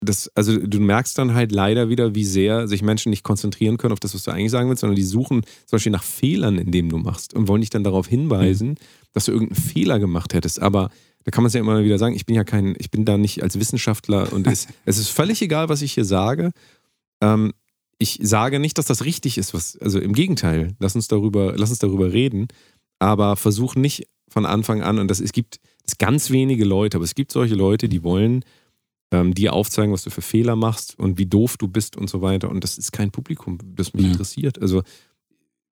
dass, also du merkst dann halt leider wieder, wie sehr sich Menschen nicht konzentrieren können auf das, was du eigentlich sagen willst, sondern die suchen zum Beispiel nach Fehlern in dem du machst und wollen dich dann darauf hinweisen, dass du irgendeinen Fehler gemacht hättest. Aber da kann man es ja immer wieder sagen, ich bin ja kein, ich bin da nicht als Wissenschaftler und es, es ist völlig egal, was ich hier sage. Ähm, ich sage nicht, dass das richtig ist, was, also im Gegenteil, lass uns darüber, lass uns darüber reden, aber versuch nicht von Anfang an, und das, es gibt es ganz wenige Leute, aber es gibt solche Leute, die wollen ähm, dir aufzeigen, was du für Fehler machst und wie doof du bist und so weiter. Und das ist kein Publikum, das mich Ja. interessiert. Also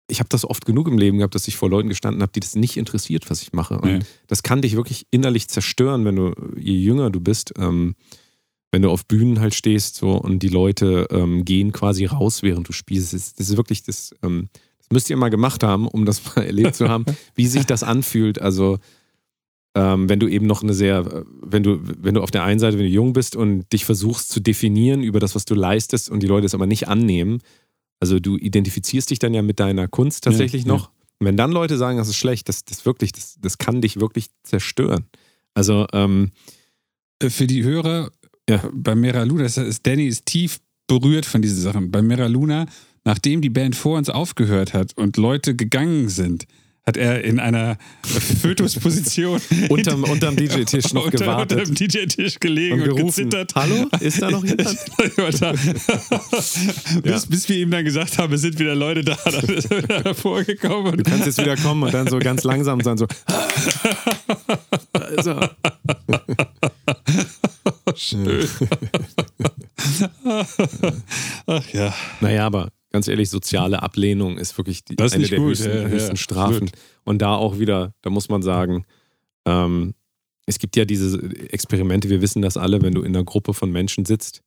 ich habe das oft genug im Leben gehabt, dass ich vor Leuten gestanden habe, die das nicht interessiert, was ich mache. Und Ja. das kann dich wirklich innerlich zerstören, wenn du, je jünger du bist, ähm, wenn du auf Bühnen halt stehst so und die Leute ähm, gehen quasi raus, während du spielst. Das ist, das ist wirklich das, ähm, das müsst ihr mal gemacht haben, um das mal erlebt zu haben, wie sich das anfühlt. Also ähm, wenn du eben noch eine sehr, wenn du, wenn du auf der einen Seite, wenn du jung bist und dich versuchst zu definieren über das, was du leistest und die Leute es aber nicht annehmen, also du identifizierst dich dann ja mit deiner Kunst tatsächlich Ja, noch. Und wenn dann Leute sagen, das ist schlecht, das, das wirklich, das, das kann dich wirklich zerstören. Also, ähm, Äh, Für die Hörer, Ja. bei Mera Luna, das ist, Danny ist tief berührt von diesen Sachen. Bei Mera Luna, nachdem die Band vor uns aufgehört hat und Leute gegangen sind, hat er in einer Fötusposition unterm, unterm DJ-Tisch noch unter, gewartet. Unter dem DJ-Tisch gelegen und und, gezittert. Hallo? Ist da noch jemand? bis, bis wir ihm dann gesagt haben, es sind wieder Leute da, dann ist er wieder hervorgekommen. Du kannst jetzt wieder kommen und dann so ganz langsam sein, so. Da ist er. schön. Ach ja. Naja, aber ganz ehrlich, soziale Ablehnung ist wirklich die, ist eine der gut, höchsten, ja, ja, höchsten Strafen. absolut. Und da auch wieder, da muss man sagen, ähm, es gibt ja diese Experimente, wir wissen das alle, wenn du in einer Gruppe von Menschen sitzt,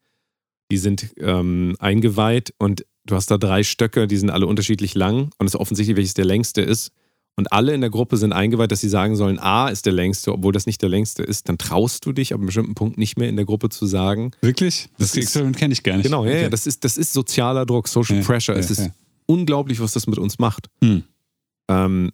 die sind ähm, eingeweiht und du hast da drei Stöcke, die sind alle unterschiedlich lang und es ist offensichtlich, welches der längste ist. Und alle in der Gruppe sind eingeweiht, dass sie sagen sollen, A ist der längste, obwohl das nicht der längste ist. Dann traust du dich ab einem bestimmten Punkt nicht mehr in der Gruppe zu sagen. Wirklich? Das, Das Experiment kenne ich gar nicht. Genau, ja, ja Okay. das, ist, das ist sozialer Druck, Social Ja, Pressure. ja, es ist ja. unglaublich, was das mit uns macht. Hm. Ähm,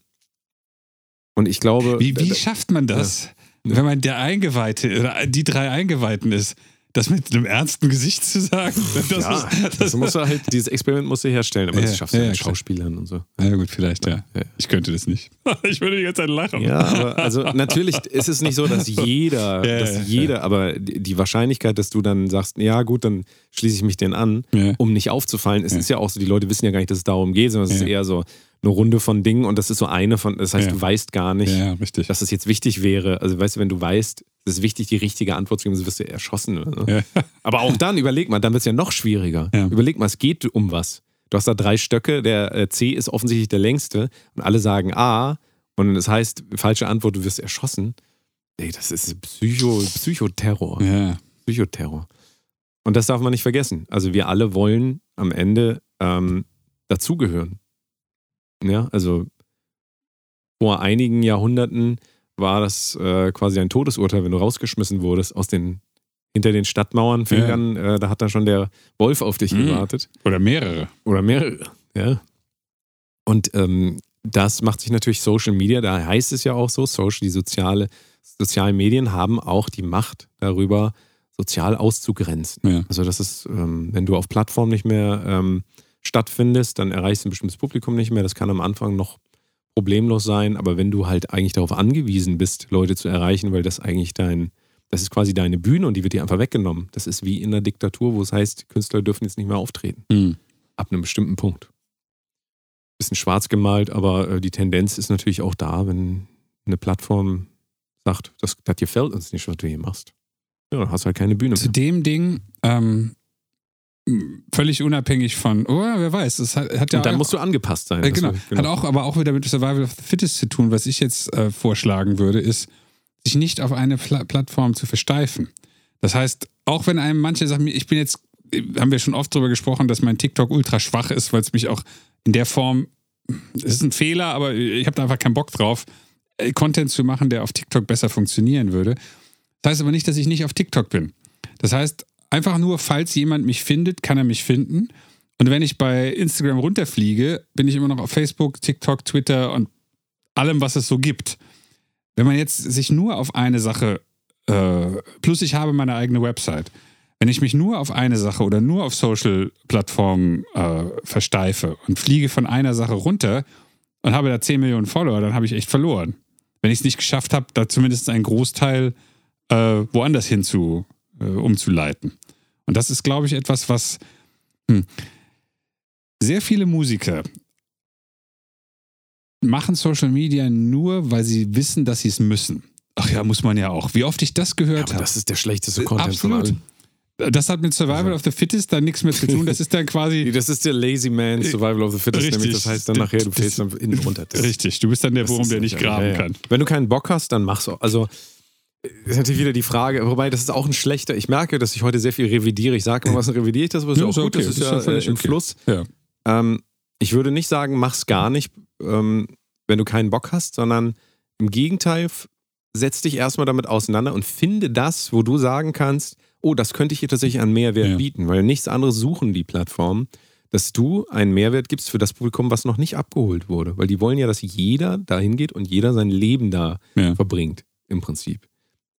und ich glaube. Wie, wie äh, schafft man das, wenn man der Eingeweihte oder die drei Eingeweihten ist, das mit einem ernsten Gesicht zu sagen? Das ja, ist, das muss er halt, dieses Experiment muss er herstellen, aber Ja, das schaffst du ja, mit. Schauspielern und so. ja gut, vielleicht, ja. Ich könnte das nicht. Ich würde die ganze Zeit lachen. Ja, aber also natürlich ist es nicht so, dass jeder, dass jeder, aber die Wahrscheinlichkeit, dass du dann sagst, ja gut, dann schließe ich mich denen an, um nicht aufzufallen, es ist ja auch so, die Leute wissen ja gar nicht, dass es darum geht, sondern es ist eher so eine Runde von Dingen und das ist so eine von, das heißt, Ja. du weißt gar nicht, Ja, dass es jetzt wichtig wäre. Also weißt du, wenn du weißt, es ist wichtig, die richtige Antwort zu geben, sonst wirst du erschossen. So. Ja. Aber auch dann, überleg mal, dann wird es ja noch schwieriger. Ja. Überleg mal, es geht um was. Du hast da drei Stöcke, der äh, C ist offensichtlich der längste und alle sagen A und das heißt, falsche Antwort, du wirst erschossen. Ey, das ist Psycho, Psychoterror. Ja. Psychoterror. Und das darf man nicht vergessen. Also wir alle wollen am Ende ähm, dazugehören. Ja, also vor einigen Jahrhunderten war das äh, quasi ein Todesurteil, wenn du rausgeschmissen wurdest aus den hinter den Stadtmauern, fing Ja. dann, äh, da hat dann schon der Wolf auf dich Mhm. gewartet. Oder mehrere. Oder mehrere, ja. Und ähm, das macht sich natürlich Social Media, da heißt es ja auch so, Social, die soziale, sozialen Medien haben auch die Macht darüber, sozial auszugrenzen. Ja. Also das ist, ähm, wenn du auf Plattformen nicht mehr ähm, stattfindest, dann erreichst du ein bestimmtes Publikum nicht mehr. Das kann am Anfang noch problemlos sein, aber wenn du halt eigentlich darauf angewiesen bist, Leute zu erreichen, weil das eigentlich dein, das ist quasi deine Bühne und die wird dir einfach weggenommen. Das ist wie in einer Diktatur, wo es heißt, Künstler dürfen jetzt nicht mehr auftreten Hm. ab einem bestimmten Punkt. Bisschen schwarz gemalt, aber äh, die Tendenz ist natürlich auch da, wenn eine Plattform sagt, das, das gefällt uns nicht, was du hier machst. Ja, dann hast du halt keine Bühne Zu mehr. dem Ding, ähm, völlig unabhängig von, oh, wer weiß, das hat, hat ja Und dann auch, musst du angepasst sein. äh, Das- genau, hat auch aber auch wieder mit Survival of the Fittest zu tun. Was ich jetzt äh, vorschlagen würde, ist, sich nicht auf eine Pla Plattform zu versteifen. Das heißt, auch wenn einem manche sagen, ich bin jetzt, äh, haben wir schon oft darüber gesprochen, dass mein TikTok ultra schwach ist, weil es mich auch in der Form, es ist ein Fehler, aber ich habe da einfach keinen Bock drauf, äh, Content zu machen, der auf TikTok besser funktionieren würde. Das heißt aber nicht, dass ich nicht auf TikTok bin. Das heißt, einfach nur, falls jemand mich findet, kann er mich finden. Und wenn ich bei Instagram runterfliege, bin ich immer noch auf Facebook, TikTok, Twitter und allem, was es so gibt. Wenn man jetzt sich nur auf eine Sache, äh, plus ich habe meine eigene Website, wenn ich mich nur auf eine Sache oder nur auf Social-Plattformen äh, versteife und fliege von einer Sache runter und habe da 10 Millionen Follower, dann habe ich echt verloren. Wenn ich es nicht geschafft habe, da zumindest einen Großteil äh, woanders hin äh, umzuleiten. Und das ist, glaube ich, etwas, was hm, sehr viele Musiker machen Social Media nur, weil sie wissen, dass sie es müssen. Ach ja, muss man ja auch. Wie oft ich das Ja, gehört aber habe. das ist der schlechteste Äh, Content von absolut. allen. Das hat mit Survival of the Fittest dann nichts mehr zu tun. Das ist dann quasi. Das ist der Lazy Man Survival of the Fittest, Richtig. nämlich das heißt dann nachher, du fällst dann innen runter. Das- Richtig, du bist dann der Wurm, der nicht graben ja, ja. kann. Wenn du keinen Bock hast, dann mach's auch. Also ist natürlich wieder die Frage, wobei das ist auch ein schlechter, ich merke, dass ich heute sehr viel revidiere. Ich sage immer, was revidiere ich das, aber ist Ja, ist auch ja gut, okay. das ist Ist ja, ja völlig äh, im okay. Fluss. Ja. Ähm, ich würde nicht sagen, mach's gar nicht, ähm, wenn du keinen Bock hast, sondern im Gegenteil, setz dich erstmal damit auseinander und finde das, wo du sagen kannst, oh, das könnte ich hier tatsächlich an Mehrwert Ja. bieten, weil nichts anderes suchen die Plattformen, dass du einen Mehrwert gibst für das Publikum, was noch nicht abgeholt wurde. Weil die wollen ja, dass jeder dahin geht und jeder sein Leben da verbringt, im Prinzip.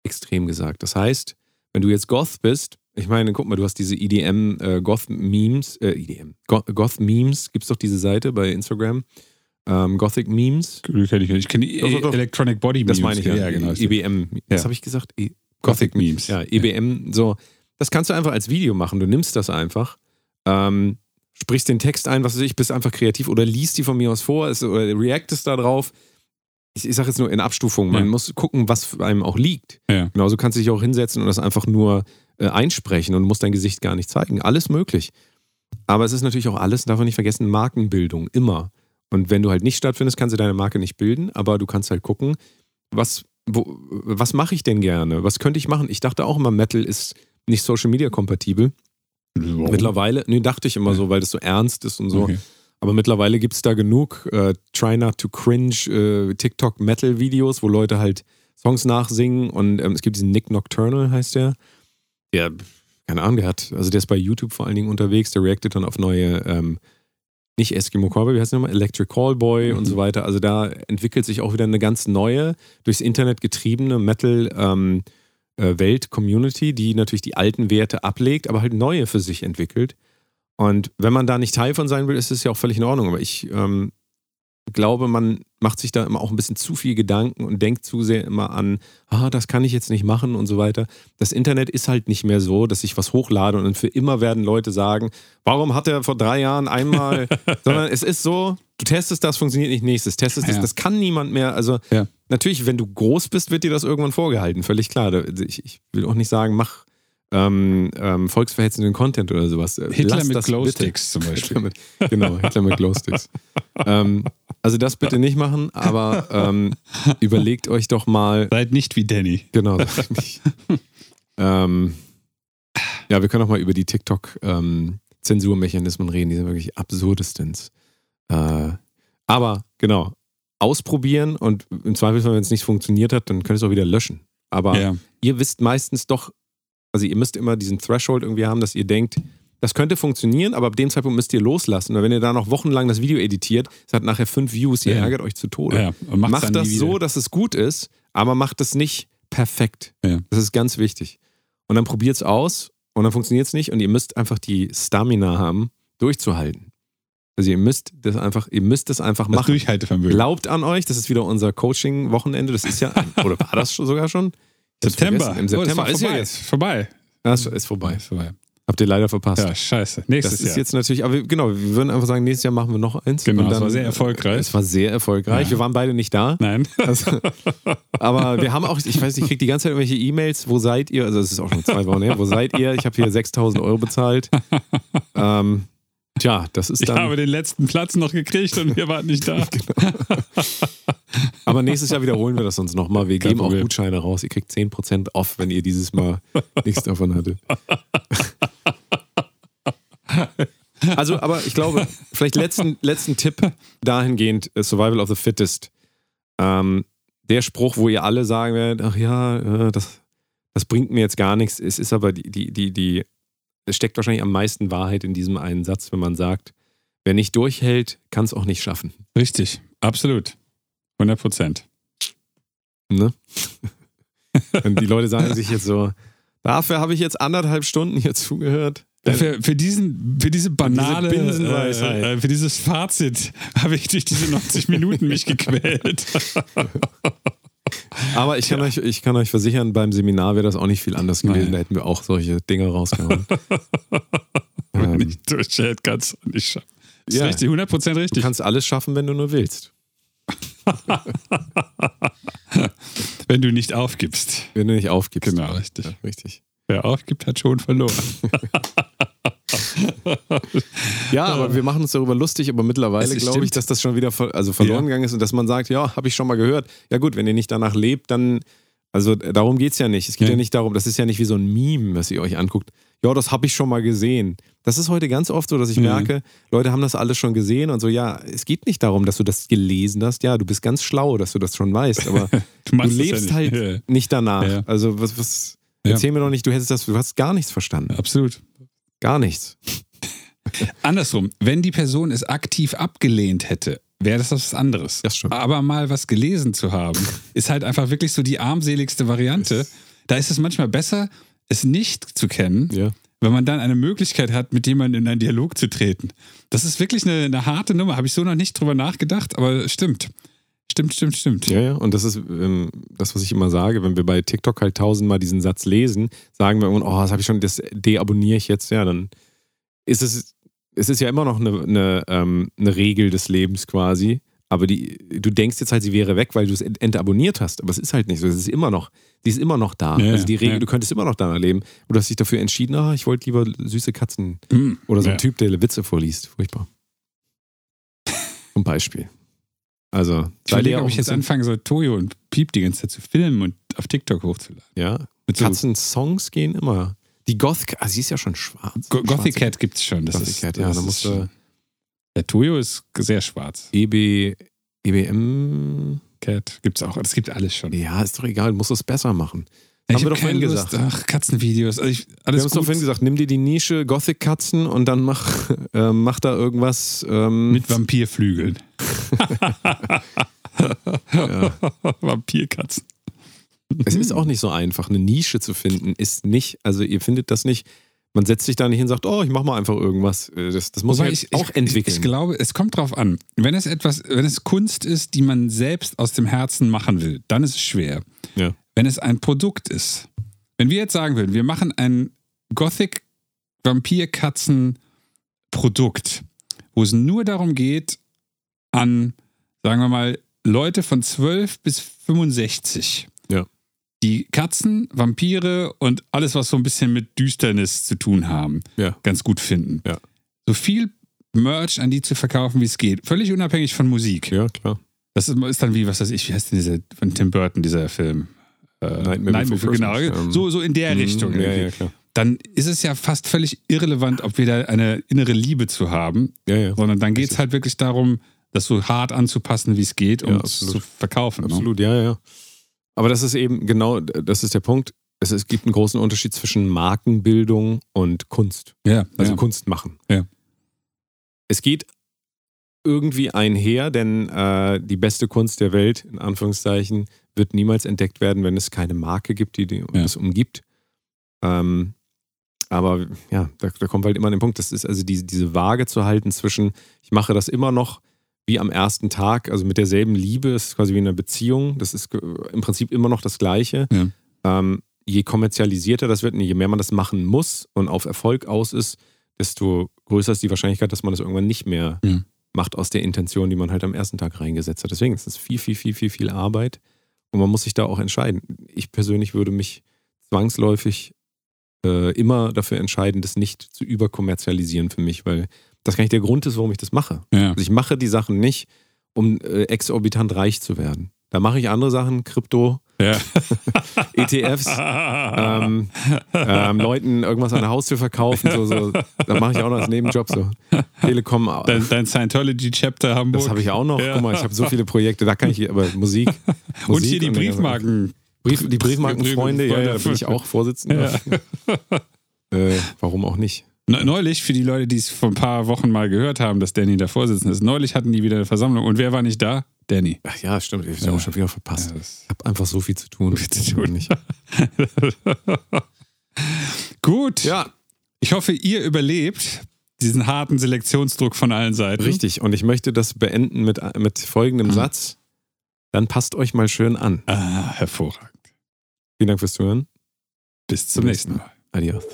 Extrem gesagt. Das heißt, wenn du jetzt Goth bist, ich meine, guck mal, du hast diese EDM äh, Goth Memes, äh, EDM, Go- Goth Memes, gibt's doch diese Seite bei Instagram. ähm, Gothic Memes. Die kenn ich nicht. Ich kenne die doch. Electronic Body Das Memes. meine ich ja. ja genau. EBM. Ja. Was habe ich gesagt? E Gothic Memes. Ja, EBM. So, das kannst du einfach als Video machen. Du nimmst das einfach, ähm, sprichst den Text ein, was weiß ich, bist einfach kreativ oder liest die von mir aus vor es, oder reactest da drauf. Ich, ich sage jetzt nur in Abstufung. Man Ja. muss gucken, was einem auch liegt. Ja. Genauso kannst du dich auch hinsetzen und das einfach nur äh, einsprechen und musst dein Gesicht gar nicht zeigen. Alles möglich. Aber es ist natürlich auch alles, darf man nicht vergessen, Markenbildung, immer. Und wenn du halt nicht stattfindest, kannst du deine Marke nicht bilden, aber du kannst halt gucken, was, wo, was mache ich denn gerne? Was könnte ich machen? Ich dachte auch immer, Metal ist nicht Social Media kompatibel. Warum? Mittlerweile, nee, dachte ich immer so, weil das so ernst ist und so. Okay. Aber mittlerweile gibt es da genug äh, Try Not to Cringe äh, TikTok-Metal-Videos, wo Leute halt Songs nachsingen und ähm, es gibt diesen Nick Nocturnal, heißt der. Der, keine Ahnung, der hat, also der ist bei YouTube vor allen Dingen unterwegs, der reactet dann auf neue, ähm, nicht Eskimo Cowboy, wie heißt der nochmal? Electric Callboy und Mhm. so weiter. Also da entwickelt sich auch wieder eine ganz neue, durchs Internet getriebene Metal- ähm, äh, Welt-Community, die natürlich die alten Werte ablegt, aber halt neue für sich entwickelt. Und wenn man da nicht Teil von sein will, ist es ja auch völlig in Ordnung. Aber ich ähm, glaube, man macht sich da immer auch ein bisschen zu viel Gedanken und denkt zu sehr immer an, ah, das kann ich jetzt nicht machen und so weiter. Das Internet ist halt nicht mehr so, dass ich was hochlade und dann für immer werden Leute sagen, warum hat er vor drei Jahren einmal, sondern es ist so, du testest das, funktioniert nicht nächstes, testest das, Ja. das kann niemand mehr. Also Ja. natürlich, wenn du groß bist, wird dir das irgendwann vorgehalten, völlig klar. Ich, ich will auch nicht sagen, mach ähm, ähm, volksverhetzenden Content oder sowas. Äh, Hitler lass mit Glowsticks zum Hitler Beispiel. mit, genau, Hitler mit Glowsticks. ähm, also das bitte nicht machen, aber ähm, überlegt euch doch mal, Seid nicht wie Danny. genau, ich nicht. ähm, ja, wir können auch mal über die TikTok-Zensurmechanismen reden, die sind wirklich absurdestens. Äh, aber genau, ausprobieren und im Zweifelsfall, wenn es nicht funktioniert hat, dann könnt ihr es auch wieder löschen. Aber Ja. ihr wisst meistens doch, also ihr müsst immer diesen Threshold irgendwie haben, dass ihr denkt, das könnte funktionieren, aber ab dem Zeitpunkt müsst ihr loslassen. Und wenn ihr da noch wochenlang das Video editiert, es hat nachher fünf Views, ihr Ja. ärgert euch zu Tode. Ja, macht's macht das so, dass es gut ist, aber macht es nicht perfekt. Ja. Das ist ganz wichtig. Und dann probiert es aus und dann funktioniert es nicht und ihr müsst einfach die Stamina haben, durchzuhalten. Also ihr müsst das einfach, ihr müsst das einfach Das machen. Durchhaltevermögen. Glaubt an euch, das ist wieder unser Coaching-Wochenende. Das ist ja, oder war das sogar schon? Ich September. Im Oh, September war ist ja vorbei. jetzt. Ist vorbei. Das ist vorbei. Ist vorbei. Habt ihr leider verpasst. Ja, scheiße. Nächstes das ist Jahr. jetzt natürlich, aber genau, wir würden einfach sagen, nächstes Jahr machen wir noch eins. Genau, Und es war sehr erfolgreich. Es war sehr erfolgreich. Ja. Wir waren beide nicht da. Nein. Also, aber wir haben auch, ich weiß nicht, ich kriege die ganze Zeit irgendwelche E-Mails, wo seid ihr? Also es ist auch schon zwei Wochen her. Wo seid ihr? Ich habe hier 6000 Euro bezahlt. Ähm, tja, das ist Ich dann. habe den letzten Platz noch gekriegt und wir waren nicht da. Aber nächstes Jahr wiederholen wir das uns nochmal. Wir Kein geben auch. Gutscheine raus. Ihr kriegt 10% off, wenn ihr dieses Mal nichts davon hattet. Also, aber ich glaube, vielleicht letzten, letzten Tipp dahingehend: äh, Survival of the Fittest. Ähm, der Spruch, wo ihr alle sagen werdet: Ach ja, äh, das, das bringt mir jetzt gar nichts. Es ist aber die, die, die, die, es steckt wahrscheinlich am meisten Wahrheit in diesem einen Satz, wenn man sagt: Wer nicht durchhält, kann es auch nicht schaffen. Richtig. Absolut. 100 Prozent. Ne? Und die Leute sagen sich jetzt so, dafür habe ich jetzt anderthalb Stunden hier zugehört. Für, für, diesen, für diese banale, Diese äh, äh, für dieses Fazit habe ich durch diese 90 Minuten mich gequält. Aber ich kann, euch, ich kann euch versichern, beim Seminar wäre das auch nicht viel anders gewesen. Nein. Da hätten wir auch solche Dinge rausgehauen. Ähm, nicht durchhält, kannst du nicht schaffen. Das ist Ja. richtig, 100 Prozent du richtig. kannst alles schaffen, wenn du nur willst. Wenn du nicht aufgibst. Wenn du nicht aufgibst. Genau, richtig. Ja, richtig. Wer aufgibt, hat schon verloren. Ja, aber wir machen uns darüber lustig, aber mittlerweile glaube ich, dass das schon wieder ver also verloren Ja. gegangen ist und dass man sagt, ja, habe ich schon mal gehört. Ja gut, wenn ihr nicht danach lebt, dann, also äh, darum geht es ja nicht. Es geht ja. Ja. nicht darum, das ist ja nicht wie so ein Meme, was ihr euch anguckt. Ja, das habe ich schon mal gesehen. Das ist heute ganz oft so, dass ich Mhm. merke, Leute haben das alles schon gesehen und so, ja, es geht nicht darum, dass du das gelesen hast. Ja, du bist ganz schlau, dass du das schon weißt, aber Du, du lebst ja halt nicht. Ja, nicht danach. Ja. Also was, was erzähl mir doch nicht, du hättest das, du hast gar nichts verstanden. absolut. Gar nichts. Andersrum, wenn die Person es aktiv abgelehnt hätte, wäre das was anderes. Das stimmt. Aber mal was gelesen zu haben, ist halt einfach wirklich so die armseligste Variante. Da ist es manchmal besser, es nicht zu kennen, Ja. wenn man dann eine Möglichkeit hat, mit jemandem in einen Dialog zu treten. Das ist wirklich eine, eine harte Nummer. Habe ich so noch nicht drüber nachgedacht, aber stimmt. Stimmt, stimmt, stimmt. Ja, ja, und das ist ähm, das, was ich immer sage, wenn wir bei TikTok halt tausendmal diesen Satz lesen, sagen wir irgendwann, oh, das habe ich schon, das deabonniere ich jetzt, ja, dann ist es, es ist ja immer noch eine, eine, ähm, eine Regel des Lebens quasi, aber die, du denkst jetzt halt, sie wäre weg, weil du es ent- entabonniert hast, aber es ist halt nicht so, es ist immer noch, die ist immer noch da. Ja, also die Regel, ja. du könntest immer noch da erleben. Und du hast dich dafür entschieden, ah, ich wollte lieber süße Katzen Mm, oder so ein ja. Typ, der Witze vorliest. Furchtbar. Zum Beispiel. Also, Ich überlege, auch ob ich jetzt bisschen- anfange, so Toyo und Piep die ganze Zeit zu filmen und auf TikTok hochzuladen. Ja, Mit so Katzen-Songs gehen immer. Die Goth, ah, sie ist ja schon schwarz. Go Gothic Cat gibt es schon. Das Gothic ist, Cat, ja, da musst du Der Toyo ist sehr schwarz. EB, EBM, Cat gibt es auch. Das gibt alles schon. ja, ist doch egal, du musst es besser machen. Ich Haben wir hab doch vorhin gesagt. Ach, Katzenvideos. Also ich, Wir alles haben es doch vorhin gesagt, nimm dir die Nische Gothic-Katzen und dann mach, äh, mach da irgendwas. Ähm, Mit Vampirflügeln. Vampirkatzen. es ist auch nicht so einfach, eine Nische zu finden. Ist nicht, also ihr findet das nicht. Man setzt sich da nicht hin und sagt, oh, ich mach mal einfach irgendwas. Äh, Das, das muss Wobei ich, auch entwickeln. Ich, ich glaube, es kommt drauf an. Wenn es etwas, wenn es Kunst ist, die man selbst aus dem Herzen machen will, dann ist es schwer. Ja. Wenn es ein Produkt ist. Wenn wir jetzt sagen würden, wir machen ein Gothic Vampirkatzen Produkt, wo es nur darum geht, an, sagen wir mal, Leute von 12 bis 65. Ja. Die Katzen, Vampire und alles, was so ein bisschen mit Düsternis zu tun haben, Ja. ganz gut finden. Ja. So viel Merch an die zu verkaufen, wie es geht. Völlig unabhängig von Musik. ja, klar. Das ist, ist dann wie, was weiß ich, wie heißt denn dieser von Tim Burton, dieser Film? Äh, Nightmare Before genau. Christmas, ähm, so, so in der Richtung. Mhm, Ja, irgendwie. ja, klar. Dann ist es ja fast völlig irrelevant, ob wir da eine innere Liebe zu haben, Ja, ja. sondern dann geht es halt wirklich darum, das so hart anzupassen, wie es geht, um Ja, es zu verkaufen. Ne? Absolut, ja, ja. Aber das ist eben genau, das ist der Punkt. Es, es gibt einen großen Unterschied zwischen Markenbildung und Kunst. Ja, Also ja. Kunst machen. Ja. Es geht irgendwie einher, denn äh, die beste Kunst der Welt, in Anführungszeichen, wird niemals entdeckt werden, wenn es keine Marke gibt, die, die Ja. das umgibt. Ähm, aber ja, da, da kommt halt immer an den Punkt, das ist also diese, diese Waage zu halten zwischen, ich mache das immer noch wie am ersten Tag, also mit derselben Liebe, es ist quasi wie in einer Beziehung, das ist im Prinzip immer noch das Gleiche. Ja. Ähm, je kommerzialisierter das wird, und je mehr man das machen muss und auf Erfolg aus ist, desto größer ist die Wahrscheinlichkeit, dass man das irgendwann nicht mehr Ja. macht aus der Intention, die man halt am ersten Tag reingesetzt hat. Deswegen ist das viel, viel, viel, viel, viel Arbeit und man muss sich da auch entscheiden. Ich persönlich würde mich zwangsläufig äh, immer dafür entscheiden, das nicht zu überkommerzialisieren für mich, weil das gar nicht der Grund ist, warum ich das mache. Ja. Also ich mache die Sachen nicht, um äh, exorbitant reich zu werden. Da mache ich andere Sachen, Krypto, Ja. ETFs, ähm, ähm, Leuten irgendwas an der Haustür verkaufen, so, so. Da mache ich auch noch als Nebenjob so. Telekom, Dein, dein Scientology-Chapter Hamburg. das habe ich auch noch. Ja. Guck mal, ich habe so viele Projekte, da kann ich aber Musik. Und Musik hier die und- Briefmarken. Brief, die Briefmarkenfreunde, ja, ja, da bin ich auch Vorsitzender. Äh, warum auch nicht? Ne- Neulich, für die Leute, die es vor ein paar Wochen mal gehört haben, dass Danny da Vorsitzender ist, neulich hatten die wieder eine Versammlung. Und wer war nicht da? Danny. Ach ja, stimmt, ich habe Ja. auch schon wieder verpasst. Ja, Ich habe einfach so viel zu tun. Viel zu tun. Nicht. Gut. Ja, Ich hoffe, ihr überlebt diesen harten Selektionsdruck von allen Seiten. richtig. Und ich möchte das beenden mit, mit folgendem Satz. Dann passt euch mal schön an. Ah, hervorragend. Vielen Dank fürs Zuhören. Bis zum Zum nächsten nächsten Mal. Adios.